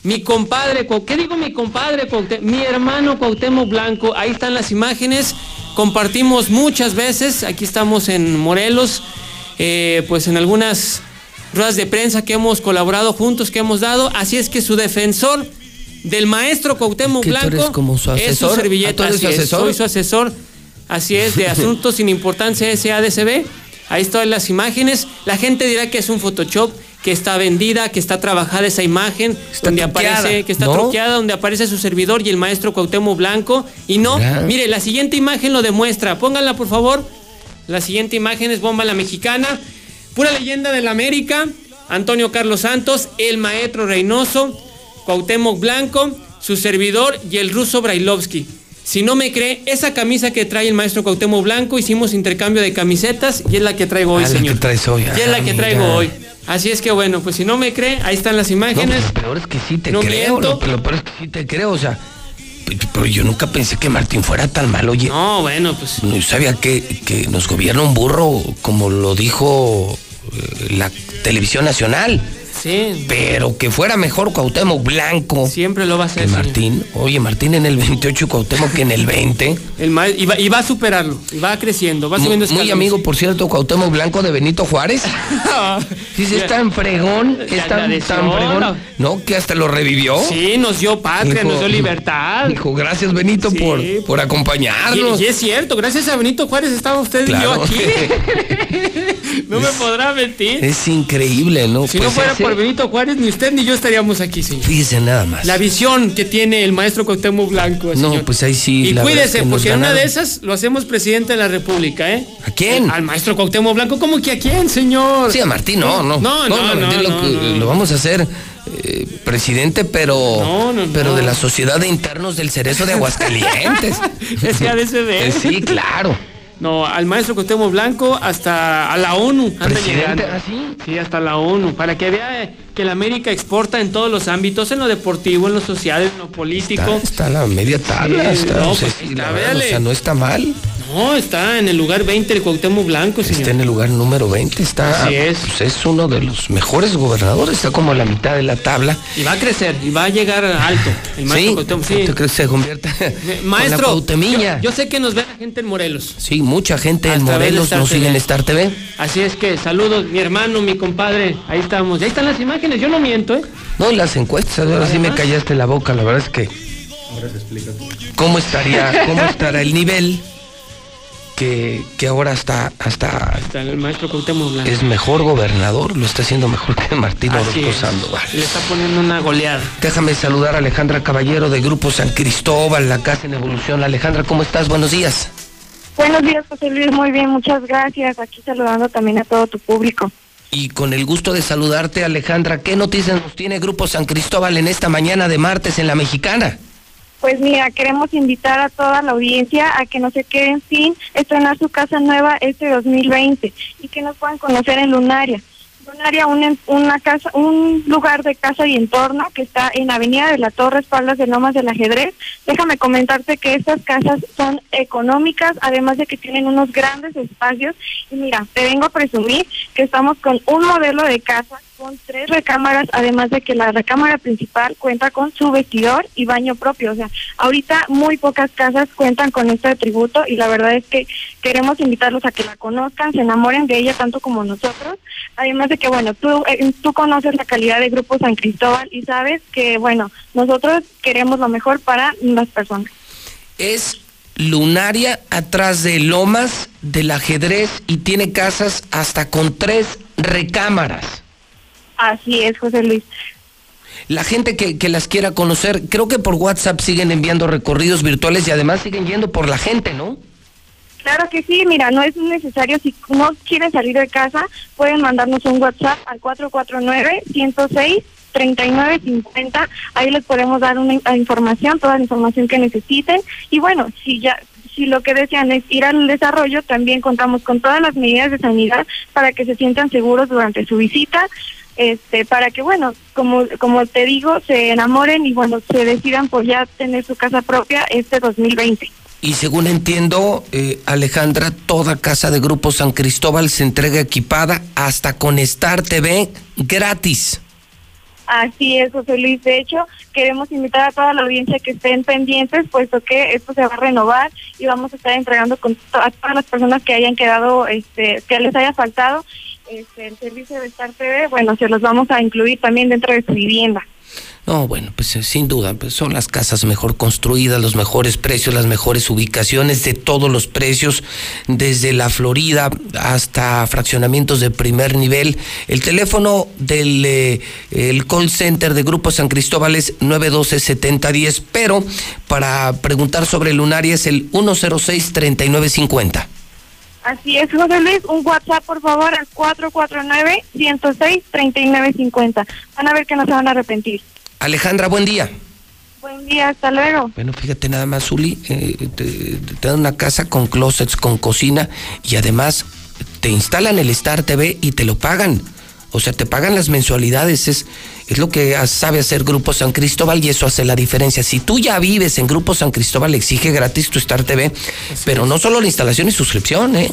Mi compadre, ¿qué digo mi compadre Cuauhté- Mi hermano Cuauhtémoc Blanco. Ahí están las imágenes. Compartimos muchas veces. Aquí estamos en Morelos. eh, pues en algunas ruedas de prensa que hemos colaborado juntos, que hemos dado. Así es que su defensor del maestro Cuauhtémoc ¿Que tú eres Blanco. como su Es su asesor? ¿Ah, tú servilleta, eres así su es, asesor? soy su asesor. Así es, de *laughs* asuntos sin importancia SADCB. Ahí están las imágenes. La gente dirá que es un Photoshop, que está vendida, que está trabajada esa imagen, donde truqueada, aparece, que está ¿no? truqueada, donde aparece su servidor y el maestro Cuauhtémoc Blanco. Y no, mire, la siguiente imagen lo demuestra. Pónganla, por favor. La siguiente imagen es Bomba la Mexicana. Pura leyenda de la América. Antonio Carlos Santos, el maestro Reynoso, Cuauhtémoc Blanco, su servidor y el ruso Brailovsky. Si no me cree, esa camisa que trae el maestro Cuauhtémoc Blanco, hicimos intercambio de camisetas y es la que traigo hoy, Ah, la señor. que traes hoy. Y es la Ah, que mira. traigo hoy. Así es que bueno, pues si no me cree, ahí están las No, imágenes. pues, lo peor es que sí te No creo. Lo, lo peor es que sí te creo. O sea, pero yo nunca pensé que Martín fuera tan mal. Oye, No, bueno, pues. no sabía que, que nos gobierna un burro, como lo dijo eh, la televisión nacional. Sí. Pero que fuera mejor Cuauhtémoc Blanco. Siempre lo va a que hacer. señor. Martín. Oye, Martín en el 28 y Cuauhtémoc en el 20. El ma- y, va, y va a superarlo, y va creciendo, va subiendo Muy, amigo, por cierto, Cuauhtémoc Blanco de Benito Juárez. *laughs* Sí, sí, es tan fregón, es tan, tan fregón. ¿no? Que hasta lo revivió. Sí, nos dio patria, Dijo- nos dio libertad. Dijo, gracias Benito Sí. por, por acompañarnos. Y, y es cierto, gracias a Benito Juárez estaba usted Claro. y yo aquí. *laughs* *laughs* no me podrá mentir. Es increíble, ¿no? Si no Pues fuera por Benito Juárez, ni usted ni yo estaríamos aquí, señor. Fíjese nada más. La visión que tiene el maestro Cuauhtémoc Blanco, No, pues ahí sí. Y la es cuídese, que porque en una de esas lo hacemos presidente de la República, ¿eh? ¿A quién? Al maestro Cuauhtémoc Blanco, ¿cómo que a quién, señor? Sí, a Martín, no, no. No, no, a no, lo, no, que- lo vamos a hacer eh, presidente, pero, No, no, pero de la Sociedad de Internos del Cerezo de Aguascalientes. *laughs* SADCB. Eh, sí, claro. No, al maestro Cuauhtémoc Blanco hasta a la ONU. ¿Presidente? ¿Ah, sí? Sí, hasta la ONU, para que vea eh, que la América exporta en todos los ámbitos, en lo deportivo, en lo social, en lo político. Está, está la media tabla. Sí, está, no, o sea, pues, está, la verdad, o véale. sea, no está mal. No, está en el lugar 20 el Cuauhtémoc Blanco, señor. Está en el lugar número 20. Está, Así es. pues, es uno de los mejores gobernadores. Está como a la mitad de la tabla. Y va a crecer, y va a llegar alto. El maestro Sí, Cuauhtémoc, sí. ¿tú crees que se convierta *laughs* con la Maestro, Cuauhtemilla? yo, yo sé que nos ve la gente en Morelos. Sí, mucha gente en Morelos nos sigue en. Star TV. Así es que saludos, mi hermano, mi compadre. Ahí estamos. Ahí están las imágenes, yo no miento, ¿eh? No, las encuestas, ahora sí me callaste la boca, la verdad es que. ¿Cómo estaría, cómo estará el nivel que, que ahora está hasta Está el maestro Cuauhtémoc Blanco. es mejor gobernador, lo está haciendo mejor que Martín Orozco es. Sandoval. Le está poniendo una goleada. Déjame saludar a Alejandra Caballero de Grupo San Cristóbal, la casa en evolución. Alejandra, ¿cómo estás? Buenos días. Buenos días, José Luis. Muy bien, muchas gracias. Aquí saludando también a todo tu público. Y con el gusto de saludarte, Alejandra, ¿qué noticias nos tiene Grupo San Cristóbal en esta mañana de martes en la Mexicana? Pues mira, queremos invitar a toda la audiencia a que no se queden sin estrenar su casa nueva este 2020 y que nos puedan conocer en Lunaria. Lunaria, un, una casa, un lugar de casa y entorno que está en Avenida de la Torre, espaldas de Lomas del Ajedrez. Déjame comentarte que estas casas son económicas, además de que tienen unos grandes espacios. Y mira, te vengo a presumir que estamos con un modelo de casa con tres recámaras, además de que la recámara principal cuenta con su vestidor y baño propio. O sea, ahorita muy pocas casas cuentan con este atributo y la verdad es que queremos invitarlos a que la conozcan, se enamoren de ella tanto como nosotros. Además de que, bueno, tú, eh, tú conoces la calidad de Grupo San Cristóbal y sabes que, bueno, nosotros queremos lo mejor para las personas. Es lunaria atrás de Lomas del Ajedrez y tiene casas hasta con tres recámaras. Así es, José Luis. La gente que, que las quiera conocer, creo que por WhatsApp siguen enviando recorridos virtuales y además siguen yendo por la gente, ¿no? Claro que sí, mira, no es necesario, si no quieren salir de casa, pueden mandarnos un WhatsApp al 449-106-3950, ahí les podemos dar una in- información, toda la información que necesiten, y bueno, si ya si lo que desean es ir al desarrollo, también contamos con todas las medidas de sanidad para que se sientan seguros durante su visita, este, para que, bueno, como, como te digo, se enamoren y, bueno, se decidan por ya tener su casa propia este 2020. Y según entiendo, eh, Alejandra, toda casa de Grupo San Cristóbal se entrega equipada hasta con Star TV gratis. Así es, José Luis. De hecho, queremos invitar a toda la audiencia que estén pendientes, puesto que esto se va a renovar y vamos a estar entregando con to- a todas las personas que hayan quedado, este, que les haya faltado este, el servicio de Star TV. Bueno, se los vamos a incluir también dentro de su vivienda. No, bueno, pues eh, sin duda, pues son las casas mejor construidas, los mejores precios, las mejores ubicaciones de todos los precios, desde la Florida hasta fraccionamientos de primer nivel. El teléfono del eh, el call center de Grupo San Cristóbal es 912-7010, pero para preguntar sobre Lunaria es el 106-3950. Así es, José Luis, un WhatsApp por favor al 449-106-3950. Van a ver que no se van a arrepentir. Alejandra, buen día. Buen día, hasta luego. Bueno, fíjate nada más, Uli, eh, te, te dan una casa con closets, con cocina y además te instalan el Star TV y te lo pagan. O sea, te pagan las mensualidades, es, es lo que sabe hacer Grupo San Cristóbal y eso hace la diferencia. Si tú ya vives en Grupo San Cristóbal, exige gratis tu Star TV, pero no solo la instalación y suscripción, ¿eh?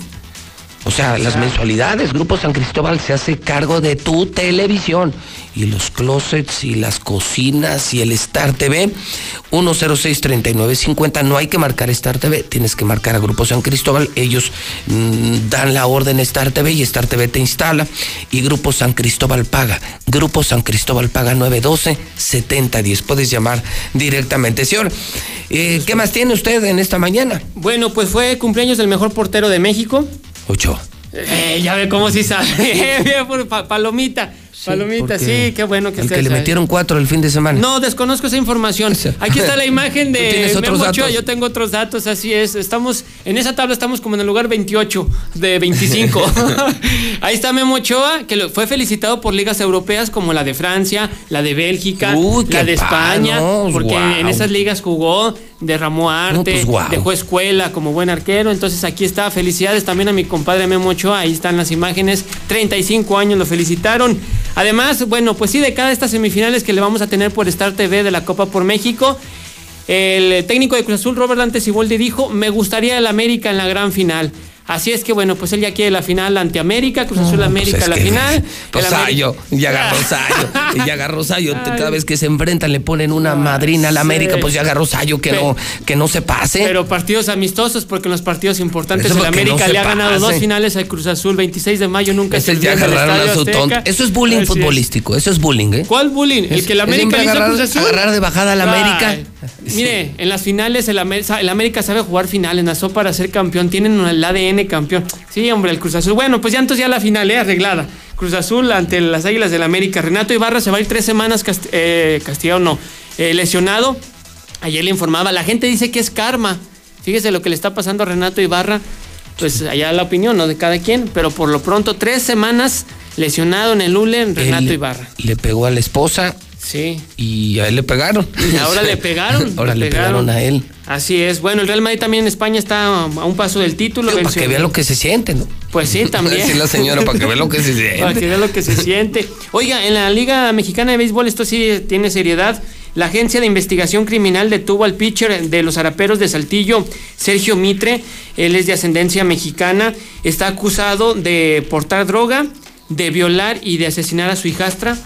O sea, las mensualidades, Grupo San Cristóbal se hace cargo de tu televisión y los closets y las cocinas y el Star TV 106-3950. No hay que marcar Star TV, tienes que marcar a Grupo San Cristóbal. Ellos mm, dan la orden Star TV y Star TV te instala y Grupo San Cristóbal paga. Grupo San Cristóbal paga 912-7010. Puedes llamar directamente. Señor, eh, ¿qué más tiene usted en esta mañana? Bueno, pues fue cumpleaños del mejor portero de México. Ocho. Eh, ya ve cómo sí sabe. *laughs* Bien, palomita. Sí, qué bueno que El que le sabe. metieron cuatro el fin de semana. No, desconozco esa información. Aquí está la *laughs* imagen ¿Tú de Memo Ochoa? Yo tengo otros datos, así es. Estamos en esa tabla estamos como en el lugar 28 de 25. *laughs* *laughs* Ahí está Memo Ochoa, que lo- fue felicitado por ligas europeas como la de Francia, la de Bélgica, Uy, la de España, porque en esas ligas jugó, derramó arte, pues, guau. dejó escuela como buen arquero. Entonces aquí está. Felicidades también a mi compadre Memo Ochoa. Ahí están las imágenes. 35 años lo felicitaron. Además, bueno, pues sí, de cada estas semifinales que le vamos a tener por Star TV de la Copa por México. El técnico de Cruz Azul, Robert Dante Siboldi, dijo: Me gustaría el América en la gran final. Así es que bueno, pues él ya quiere la final ante América, Cruz Azul América Pues es la final. Pues *laughs* El América- Sayo, y agarró *laughs* Sayo, y agarró Sayo. Cada vez que se enfrentan le ponen una madrina a la América, pues ya agarró Sayo, que no, que no se pase. Pero partidos amistosos, porque en los partidos importantes el América no le ha ganado pase. dos finales al Cruz Azul, 26 de mayo, nunca Ese se es ya agarraron a su tonto. Eso es bullying Así futbolístico, eso es bullying, ¿eh? ¿Cuál bullying? El que el América le hizo agarrar- Cruz Azul. agarrar de bajada al América. Mire, en las finales el, Amer- el América sabe jugar finales, nació para ser campeón, tienen el ADN campeón. Sí, hombre, el Cruz Azul. Bueno, pues ya entonces ya la final, ¿eh? Arreglada. Cruz Azul ante las Águilas del América. Renato Ibarra se va a ir tres semanas cast- eh, castigado, no, eh, lesionado. Ayer le informaba, la gente dice que es karma. Fíjese lo que le está pasando a Renato Ibarra. Pues allá la opinión, ¿no? De cada quien. Pero por lo pronto, tres semanas lesionado en el ULE en Renato Él Ibarra. Le pegó a la esposa Sí. y a él le pegaron. Y *laughs* ahora le pegaron. *laughs* Ahora le pegaron a él. Así es. Bueno, el Real Madrid también en España está a un paso del título. Para que vea lo que se siente, ¿no? Pues sí, *laughs* también. Decir la señora, para que vea lo que se siente. Para que vea lo que se siente. Oiga, en la Liga Mexicana de Béisbol esto sí tiene seriedad. La Agencia de Investigación Criminal detuvo al pitcher de los Araperos de Saltillo, Sergio Mitre. Él es de ascendencia mexicana. Está acusado de portar droga, de violar y de asesinar a su hijastra.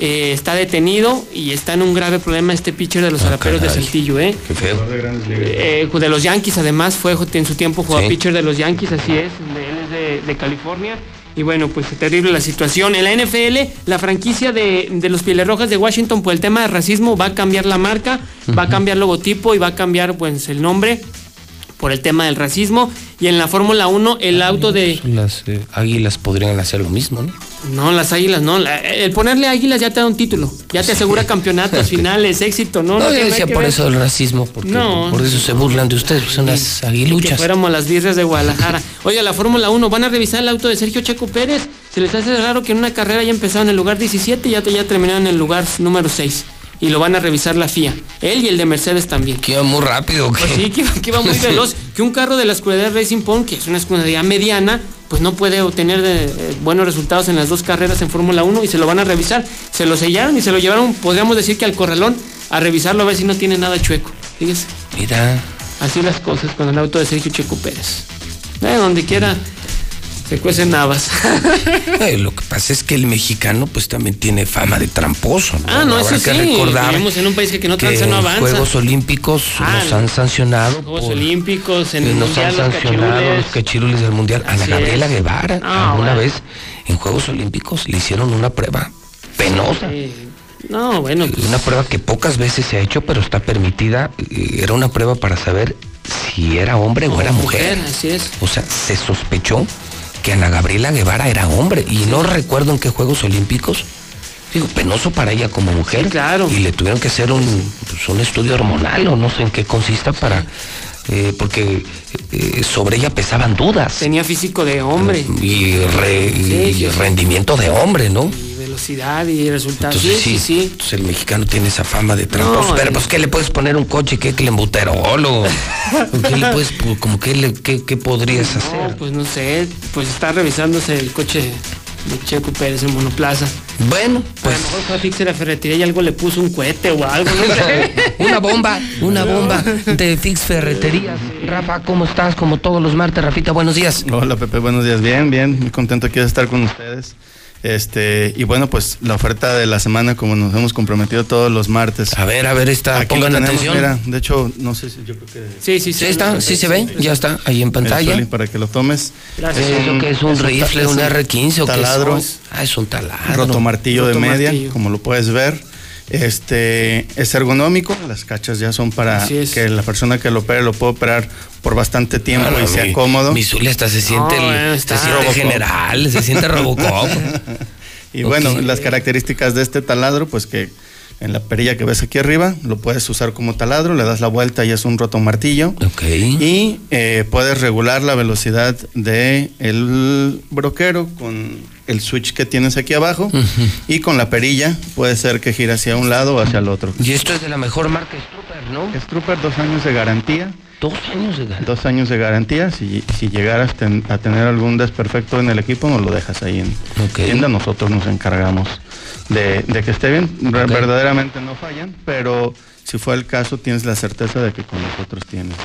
Eh, está detenido y está en un grave problema este pitcher de los Araperos de. Saltillo, ¿eh? Qué feo. Eh, de los Yankees, además, fue en su tiempo jugó Sí. pitcher de los Yankees, así es, de- él es de, de California. Y bueno, pues terrible la situación. En la NFL, la franquicia de, de los Pieles de Washington, por el tema de racismo, va a cambiar la marca, va a cambiar logotipo y va a cambiar pues el nombre por el tema del racismo. Y en la Fórmula 1, el auto de... Las eh, águilas podrían hacer lo mismo, ¿no? No, las águilas, no. la- el ponerle águilas ya te da un título. Ya te asegura campeonatos, *laughs* finales, éxito, ¿no? No, No yo decía que por ver. eso el racismo, porque No. por eso se burlan de ustedes, pues son las que aguiluchas. fuéramos las birras de Guadalajara. *laughs* Oiga, la Fórmula 1, van a revisar el auto de Sergio Checo Pérez. Se les hace raro que en una carrera haya empezado en el lugar 17 y ya, ya terminaron en el lugar número 6. Y lo van a revisar la FIA. Él y el de Mercedes también. Que iba muy rápido. Pues sí, que, iba- que iba muy *laughs* veloz. Que un carro de la escudería Racing Point, que es una escudería mediana, pues no puede obtener de- eh, buenos resultados en las dos carreras en Fórmula 1 y se lo van a revisar. Se lo sellaron y se lo llevaron, podríamos decir que al corralón, a revisarlo a ver si no tiene nada chueco. Fíjese. Mira, Así las cosas con el auto de Sergio Checo Pérez. Eh, donde quiera se cuecen navas. *laughs* eh, lo que pasa es que el mexicano pues también tiene fama de tramposo. ¿no? ah, no, Habrá eso que sí. recordar Vivimos en un país que, que no tranza, no avanza. Juegos Olímpicos Ah, nos han sancionado. Juegos por- Olímpicos, en el nos Mundial, han sancionado cachirules. los cachirules del mundial. A la Así Gabriela es. Guevara, Ah, alguna bueno. vez en Juegos Olímpicos le hicieron una prueba penosa. Sí. No, bueno. Pues... Una prueba que pocas veces se ha hecho, pero está permitida. Era una prueba para saber si era hombre o, era mujer. Así es. O sea, se sospechó que Ana Gabriela Guevara era hombre. Y no recuerdo en qué Juegos Olímpicos. Digo, penoso para ella como mujer. claro. Y le tuvieron que hacer un, pues, un estudio hormonal o no sé en qué consista para. Eh, porque eh, sobre ella pesaban dudas. Tenía físico de hombre. Y, re, sí, y rendimiento de hombre, ¿no? Y velocidad y resultados. Entonces, sí, sí, Entonces el mexicano tiene esa fama de tramposo. No, pero pues, ¿qué le puedes poner un coche? ¿Qué clembuterol? O, ¿Qué le *laughs* puedes, como que le, qué, qué podrías no, hacer? Pues no sé, pues está revisándose el coche de Checo Pérez en monoplaza. Bueno, pues. A lo mejor fue a Fix de la ferretería y algo le puso un cohete o algo, no sé. *laughs* una bomba, una bomba de Fix Ferreterías. Rafa, ¿cómo estás? Como todos los martes, Rafita, buenos días. Hola, Pepe, buenos días. Bien, bien, muy contento aquí de estar con ustedes. Este, y bueno, pues la oferta de la semana, como nos hemos comprometido todos los martes. A ver, a ver, está, Aquí pongan tenemos, atención. Mira, de hecho, no sé si yo creo que. Sí, sí, Sí, está, sí se ve, ya está, ahí en pantalla. Soli, para que lo tomes. Gracias. Eh, ¿Eso que es un es rifle, un es R15 o qué taladro, es? Ah, es un taladro. rotomartillo de Rotomartillo. media, como lo puedes ver. Este es ergonómico, las cachas ya son para es. que la persona que lo opere lo pueda operar por bastante tiempo y sea mi- cómodo. Mi Zulia hasta se siente, No, el- bueno, se está. siente general, se siente *laughs* Robocop. Y bueno, las características de este taladro, pues que en la perilla que ves aquí arriba, lo puedes usar como taladro, le das la vuelta y es un rotomartillo. ok. Y eh, puedes regular la velocidad de el broquero con el switch que tienes aquí abajo y con la perilla puede ser que gire hacia un lado o hacia el otro. Y esto es de la mejor marca Strooper, ¿no? Strooper, dos años de garantía. Dos años de garantía. Dos años de garantía. Si, si llegaras ten- a tener algún desperfecto en el equipo, nos lo dejas ahí en tienda. Nosotros nos encargamos de, de que esté bien. Verdaderamente no fallan, pero si fue el caso, tienes la certeza de que con nosotros tienes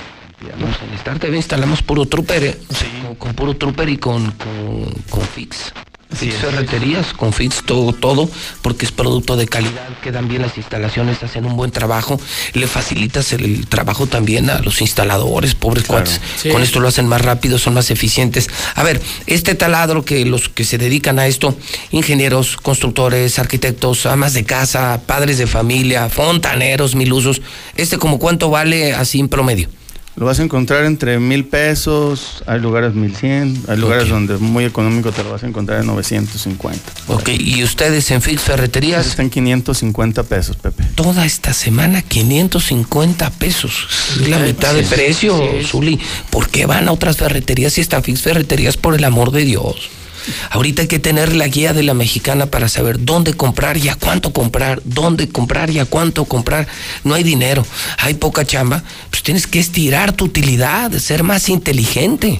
¿no? Pues en Star TV instalamos puro Trooper, ¿eh? con, con puro Trooper y con, con, con Fix. Fix ferreterías, con Fix todo, todo, porque es producto de calidad, quedan bien las instalaciones, hacen un buen trabajo, le facilitas el, el trabajo también a los instaladores, pobres Claro. cuates. Sí. Con esto lo hacen más rápido, son más eficientes. A ver, este taladro que los que se dedican a esto, ingenieros, constructores, arquitectos, amas de casa, padres de familia, fontaneros, mil usos, este como cuánto vale así en promedio. Lo vas a encontrar entre mil pesos, hay lugares mil cien, hay lugares donde es muy económico te lo vas a encontrar en 950. Ok, y ustedes en Fix Ferreterías, Está en 550 pesos, Pepe. toda esta semana 550 pesos. Es la mitad de sí, precio, sí. Zuli. ¿Por qué van a otras ferreterías y está Fix Ferreterías por el amor de Dios? Ahorita hay que tener la guía de la mexicana para saber dónde comprar y a cuánto comprar, dónde comprar y a cuánto comprar. No hay dinero, hay poca chamba, pues tienes que estirar tu utilidad, ser más inteligente.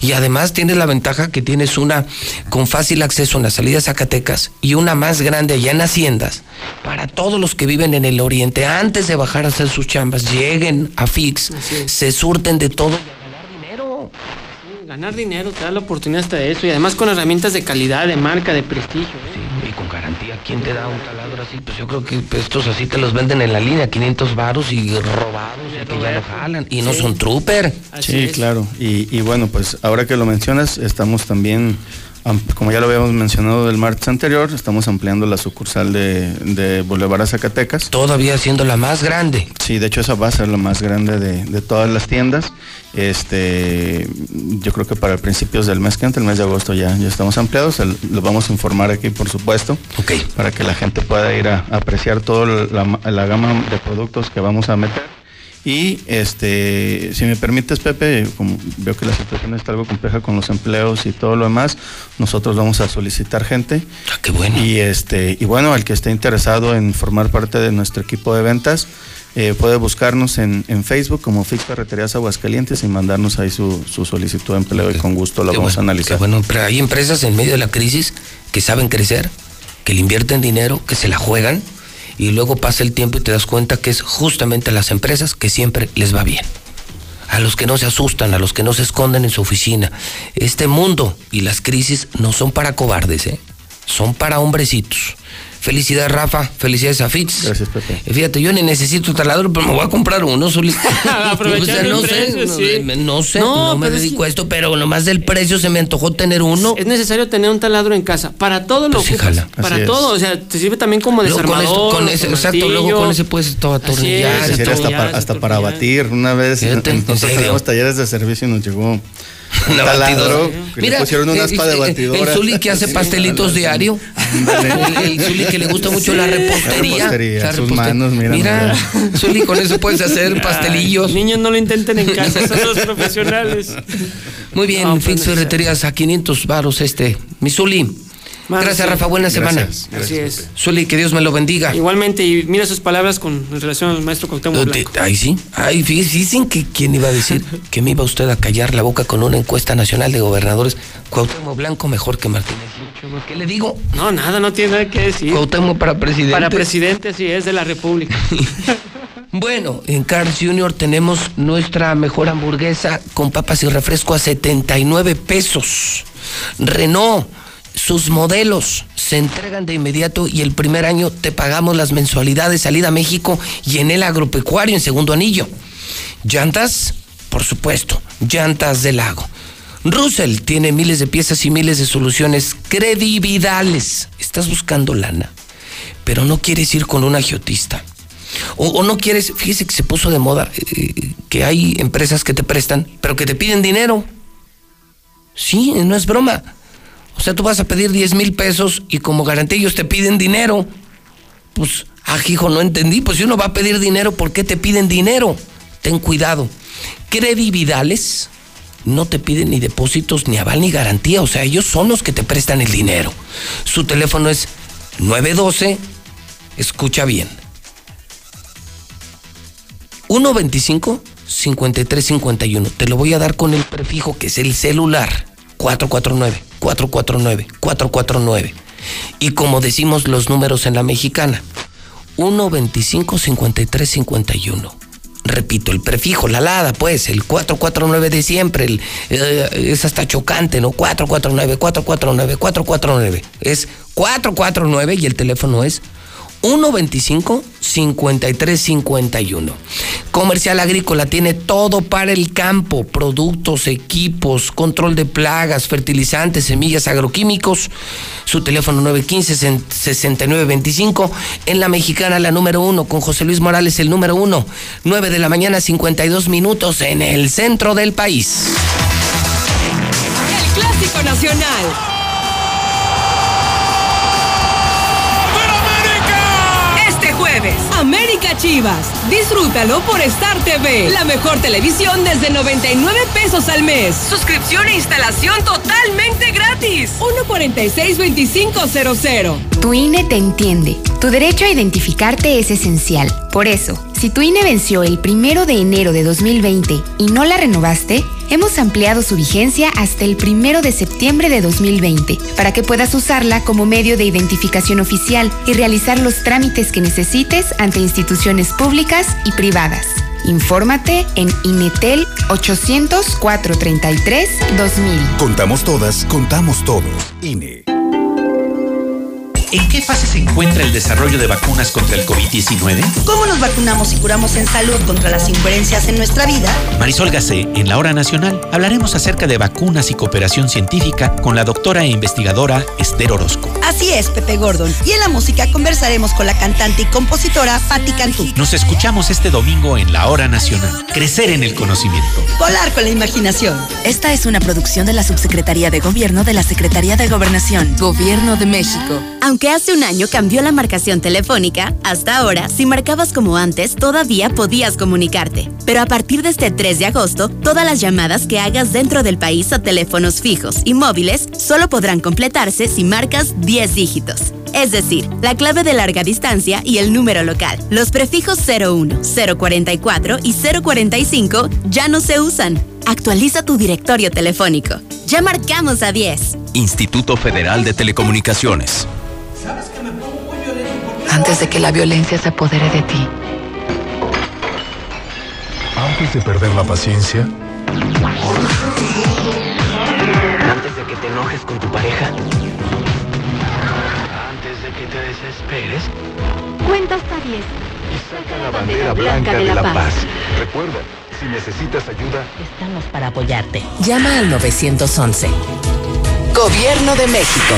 Y además tienes la ventaja que tienes una con fácil acceso en la salida a Zacatecas y una más grande allá en Haciendas. Para todos los que viven en el oriente, antes de bajar a hacer sus chambas, lleguen a Fix, se surten de todo y a ganar dinero. Ganar dinero te da la oportunidad hasta de eso y además con herramientas de calidad, de marca, de prestigio. ¿eh? Sí, y con garantía, ¿quién te da un taladro así? Pues yo creo que estos así te los venden en la línea, 500 varos y robados y que ya no jalan. Y no Sí. son trooper. Así Sí, es. claro. Y, y bueno, pues ahora que lo mencionas, estamos también, am- como ya lo habíamos mencionado del martes anterior, estamos ampliando la sucursal de, de Boulevard a Zacatecas. Todavía siendo la más grande. Sí, de hecho esa va a ser la más grande de, de todas las tiendas. Este, yo creo que para principios del mes que entra, el mes de agosto ya, ya estamos ampliados. El- lo vamos a informar aquí, por supuesto, Ok. para que la gente pueda ir a, a apreciar toda la, la gama de productos que vamos a meter. Y este, si me permites, Pepe, como veo que la situación está algo compleja con los empleos y todo lo demás, nosotros vamos a solicitar gente. Ah, qué bueno. Y este, y bueno, el que esté interesado en formar parte de nuestro equipo de ventas, eh, puede buscarnos en, en Facebook como Fix Ferreterías Aguascalientes y mandarnos ahí su, su solicitud de empleo y con gusto lo Qué vamos bueno, a analizar. bueno, pero hay empresas en medio de la crisis que saben crecer, que le invierten dinero, que se la juegan y luego pasa el tiempo y te das cuenta que es justamente a las empresas que siempre les va bien. A los que no se asustan, a los que no se esconden en su oficina. Este mundo y las crisis no son para cobardes, ¿eh? son para hombrecitos. Felicidades, Rafa. Felicidades a Fitz. Gracias, Pepe. Eh, Fíjate, yo ni necesito taladro, pero me voy a comprar uno, Zuli. *laughs* *laughs* Aprovechando no sé, precio, no, sí. me- no sé, No, no, me dedico que- a esto, pero nomás del precio se me antojó tener uno. Es necesario tener un taladro en casa. Para todo lo Pues ocupas. jala. Para Así es. todo. O sea, te sirve también como Luego con desarmador. esto- con o ese- exacto, luego con ese puedes todo atornillar, es, hasta, para, hasta para batir. Una vez Fíjate, *laughs* ¿en nosotros tenemos talleres de servicio y nos llegó Una taladro batidora. que le pusieron un eh, aspa de eh, batidora. El Zuli que hace pastelitos diario. El, el Zuli que le gusta mucho la repostería. La repostería, La sus repostería. manos, mira, Mira, mira. Zuli, con eso puedes hacer pastelillos. Ay, niños no lo intenten en casa, son los profesionales. Muy bien, No, pues, Fix Ferreterías a 500 varos este. Mi Zuli. Gracias, Rafa. Buena semana. Así es. Zuli, que Dios me lo bendiga. Igualmente, y mira sus palabras con en relación al maestro Cuauhtémoc Blanco. Ay, sí. Ay, fíjese, dicen que quién iba a decir *laughs* que me iba usted a callar la boca con una encuesta nacional de gobernadores. Cuauhtémoc Blanco mejor que Martínez. Lucho. ¿Qué le digo? No, nada, no tiene nada que decir. Cuauhtémoc para presidente. Para presidente, sí, es de la República. *laughs* Bueno, en Carl's Jr. tenemos nuestra mejor hamburguesa con papas y refresco a 79 pesos. Renault, sus modelos se entregan de inmediato y el primer año te pagamos las mensualidades salida a México y en el agropecuario en segundo anillo. Llantas, por supuesto, llantas del lago. Russell tiene miles de piezas y miles de soluciones credividales. Estás buscando lana, pero no quieres ir con un agiotista. O, no quieres, fíjese que se puso de moda eh, que hay empresas que te prestan, pero que te piden dinero. Sí, no es broma. O sea, tú vas a pedir 10 mil pesos y como garantía ellos te piden dinero. Pues, ah, hijo, no entendí. Pues si uno va a pedir dinero, ¿por qué te piden dinero? Ten cuidado. Credividales no te piden ni depósitos, ni aval, ni garantía. O sea, ellos son los que te prestan el dinero. Su teléfono es 912, escucha bien, 125-5351. Te lo voy a dar con el prefijo que es el celular. 449, 449, 449. Y como decimos los números en la mexicana, 125-5351. Repito, el prefijo, la alada, pues, el 449 de siempre, el, eh, es hasta chocante, ¿no? 449, 449, 449. Es 449 y el teléfono es 125-5351. Comercial Agrícola tiene todo para el campo, productos, equipos, control de plagas, fertilizantes, semillas, agroquímicos. Su teléfono 915-6925. En la mexicana, la número uno, con José Luis Morales, el número uno. 9 de la mañana, 52 minutos en el centro del país. El Clásico Nacional. Chivas. Disfrútalo por Star TV, la mejor televisión desde 99 pesos al mes. Suscripción e instalación totalmente gratis. 146-2500. Tu INE te entiende. Tu derecho a identificarte es esencial. Por eso, si tu INE venció el primero de enero de 2020 y no la renovaste, hemos ampliado su vigencia hasta el primero de septiembre de 2020 para que puedas usarla como medio de identificación oficial y realizar los trámites que necesites ante instituciones públicas y privadas. Infórmate en INETEL 800-433-2000. Contamos todas, contamos todos. INE. ¿En qué fase se encuentra el desarrollo de vacunas contra el COVID-19? ¿Cómo nos vacunamos y curamos en salud contra las incoherencias en nuestra vida? Marisol Gacé, en la Hora Nacional, hablaremos acerca de vacunas y cooperación científica con la doctora e investigadora Esther Orozco. Así es, Pepe Gordon. Y en la música conversaremos con la cantante y compositora Patti Cantú. Nos escuchamos este domingo en la Hora Nacional. Crecer en el conocimiento. Volar con la imaginación. Esta es una producción de la Subsecretaría de Gobierno de la Secretaría de Gobernación, Gobierno de México. Aunque hace un año cambió la marcación telefónica, hasta ahora, si marcabas como antes, todavía podías comunicarte. Pero a partir de este 3 de agosto, todas las llamadas que hagas dentro del país a teléfonos fijos y móviles solo podrán completarse si marcas 10 dígitos. Es decir, la clave de larga distancia y el número local. Los prefijos 01, 044 y 045 ya no se usan. Actualiza tu directorio telefónico. Ya marcamos a 10. Instituto Federal de Telecomunicaciones. Antes de que la violencia se apodere de ti, Antes de perder la paciencia, Antes de que te enojes con tu pareja. Antes de que te desesperes. Cuenta hasta 10. Y saca la bandera blanca de la paz. Recuerda, si necesitas ayuda, Estamos para apoyarte. Llama al 911. Gobierno de México.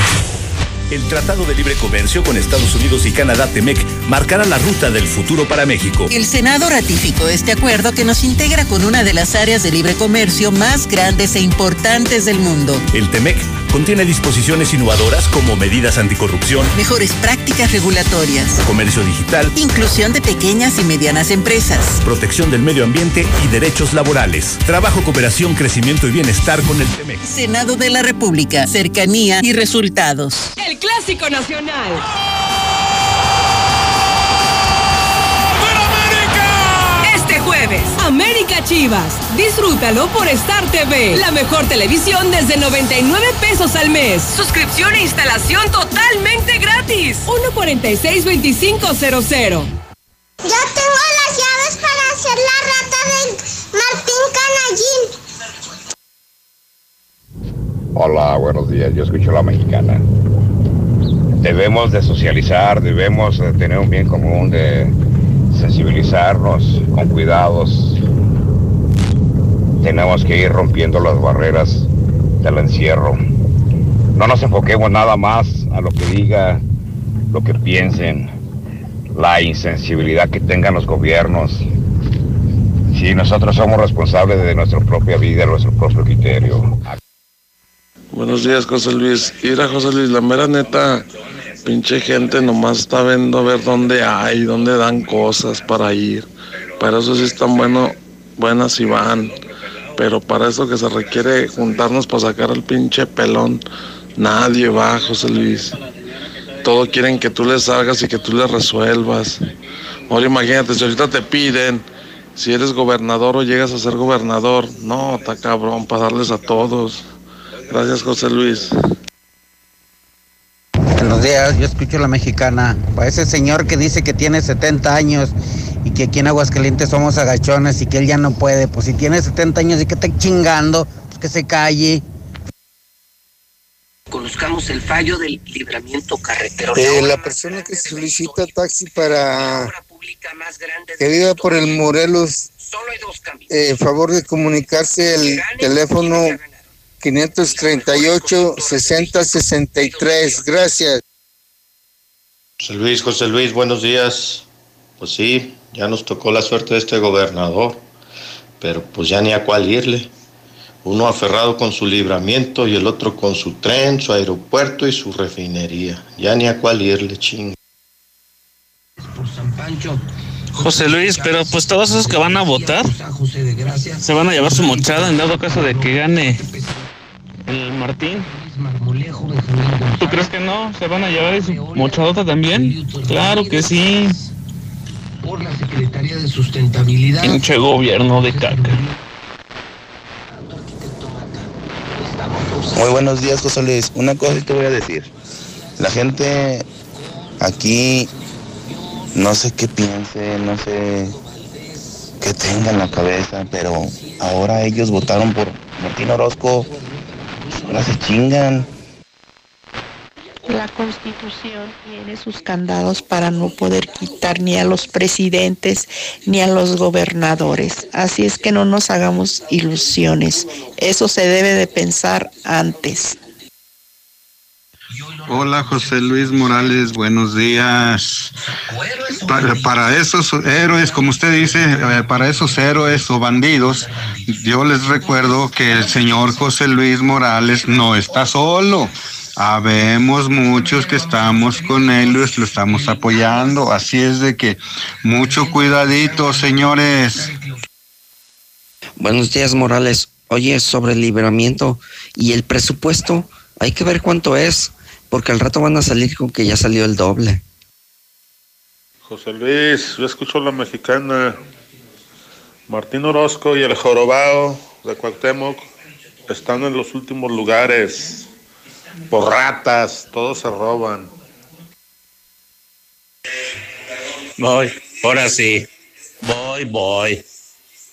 El Tratado de Libre Comercio con Estados Unidos y Canadá TEMEC marcará la ruta del futuro para México. El Senado ratificó este acuerdo que nos integra con una de las áreas de libre comercio más grandes e importantes del mundo. El TEMEC contiene disposiciones innovadoras como medidas anticorrupción, Mejores prácticas regulatorias, comercio digital, inclusión de pequeñas y medianas empresas. protección del medio ambiente y derechos laborales. Trabajo, cooperación, crecimiento y bienestar con el TEMEC. Senado de la República, cercanía y resultados. El Clásico Nacional. Este jueves, América Chivas. Disfrútalo por Star TV, la mejor televisión desde 99 pesos al mes. Suscripción e instalación totalmente gratis. 146-2500. Ya tengo las llaves para hacer la rata de Martín Canallín. Hola, buenos días. Yo escucho la mexicana. Debemos de socializar, debemos de tener un bien común, de sensibilizarnos con cuidados. Tenemos que ir rompiendo las barreras del encierro. No nos enfoquemos nada más a lo que diga, lo que piensen, la insensibilidad que tengan los gobiernos. Si nosotros somos responsables de nuestra propia vida, nuestro propio criterio. Buenos días, José Luis. Mira, José Luis, la mera neta, pinche gente nomás está viendo a ver dónde hay, dónde dan cosas para ir. Para eso sí están bueno, buenas y van. Pero para eso que se requiere juntarnos para sacar al pinche pelón, nadie va, José Luis. Todo quieren que tú les salgas y que tú les resuelvas. Ahora imagínate, si ahorita te piden, si eres gobernador o llegas a ser gobernador, no, está cabrón, para darles a todos. Gracias, José Luis. Buenos días, yo escucho la mexicana. Para ese señor que dice que tiene 70 años y que aquí en Aguascalientes somos agachones y que él ya no puede, pues si tiene 70 años y que está chingando, pues que se calle. Conozcamos el fallo del libramiento carretero. Eh, la persona que solicita taxi para que viva por el Morelos, eh, favor de comunicarse el teléfono 538-6063. Gracias. José Luis, José Luis, buenos días. Pues sí, ya nos tocó la suerte de este gobernador, pero pues ya ni a cuál irle. Uno aferrado con su libramiento y el otro con su tren, su aeropuerto y su refinería. Ya ni a cuál irle, ching. José Luis, pero pues todos esos que van a votar se van a llevar su mochada en dado caso de que gane el Martín. ¿Tú crees que no? ¿Se van a llevar su mochadota también? Claro que sí. Por la Secretaría de Sustentabilidad. Pinche gobierno de caca. Muy buenos días, José Luis. Una cosa te voy a decir. La gente aquí no sé qué piense, no sé qué tenga en la cabeza, pero ahora ellos votaron por Martín Orozco. Ahora se chingan. La constitución tiene sus candados para no poder quitar ni a los presidentes ni a los gobernadores. Así es que no nos hagamos ilusiones. Eso se debe de pensar antes. Hola José Luis Morales, buenos días. Para, esos héroes, como usted dice, eh, para esos héroes o bandidos, yo les recuerdo que el señor José Luis Morales no está solo. Habemos muchos que estamos con él, lo estamos apoyando. Así es de que mucho cuidadito, señores. Buenos días, Morales. Oye, sobre el liberamiento y el presupuesto, hay que ver cuánto es, porque al rato van a salir con que ya salió el doble. José Luis, yo escucho la mexicana. Martín Orozco y el jorobado de Cuauhtémoc están en los últimos lugares. Por ratas, todos se roban. Voy, ahora sí. Voy, voy.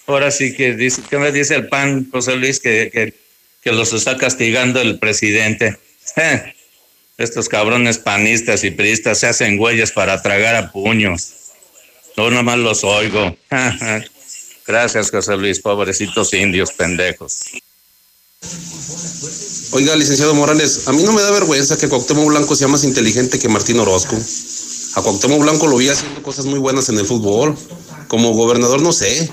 Ahora sí que dice, ¿qué me dice el pan, José Luis, que, que, que los está castigando el presidente? *laughs* Eh, Estos cabrones panistas y priistas se hacen güeyes para tragar a puños. No nomás los oigo. *laughs* Gracias, José Luis, pobrecitos indios pendejos. Oiga, licenciado Morales, a mí no me da vergüenza que Cuauhtémoc Blanco sea más inteligente que Martín Orozco. A Cuauhtémoc Blanco lo vi haciendo cosas muy buenas en el fútbol. Como gobernador no sé.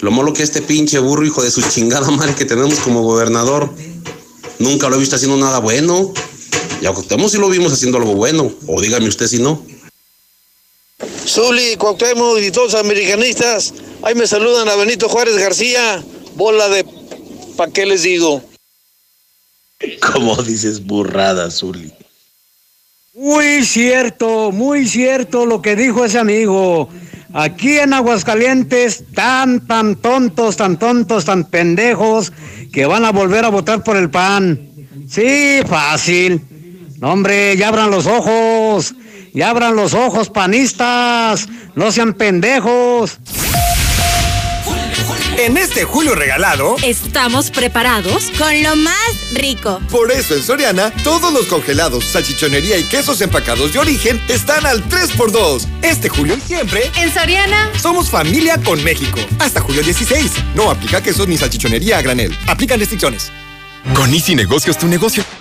Lo malo que este pinche burro hijo de su chingada madre que tenemos como gobernador. Nunca lo he visto haciendo nada bueno. Y a Cuauhtémoc sí lo vimos haciendo algo bueno. O dígame usted si no. Zuli, Cuauhtémoc y todos los americanistas, ahí me saludan a Benito Juárez García, bola de... ¿Pa' qué les digo? Como dices burrada, Zuli. Muy cierto, muy cierto lo que dijo ese amigo. Aquí en Aguascalientes, tan, tan tontos, tan tontos, tan pendejos, que van a volver a votar por el PAN. Sí, fácil. No, hombre, ya abran los ojos. Ya abran los ojos, panistas. No sean pendejos. En este julio regalado, estamos preparados con lo más rico. Por eso en Soriana, todos los congelados, salchichonería y quesos empacados de origen están al 3x2. Este julio y siempre, en Soriana, somos familia con México. Hasta julio 16. No aplica quesos ni salchichonería a granel. Aplican restricciones. Con Easy Negocios, tu negocio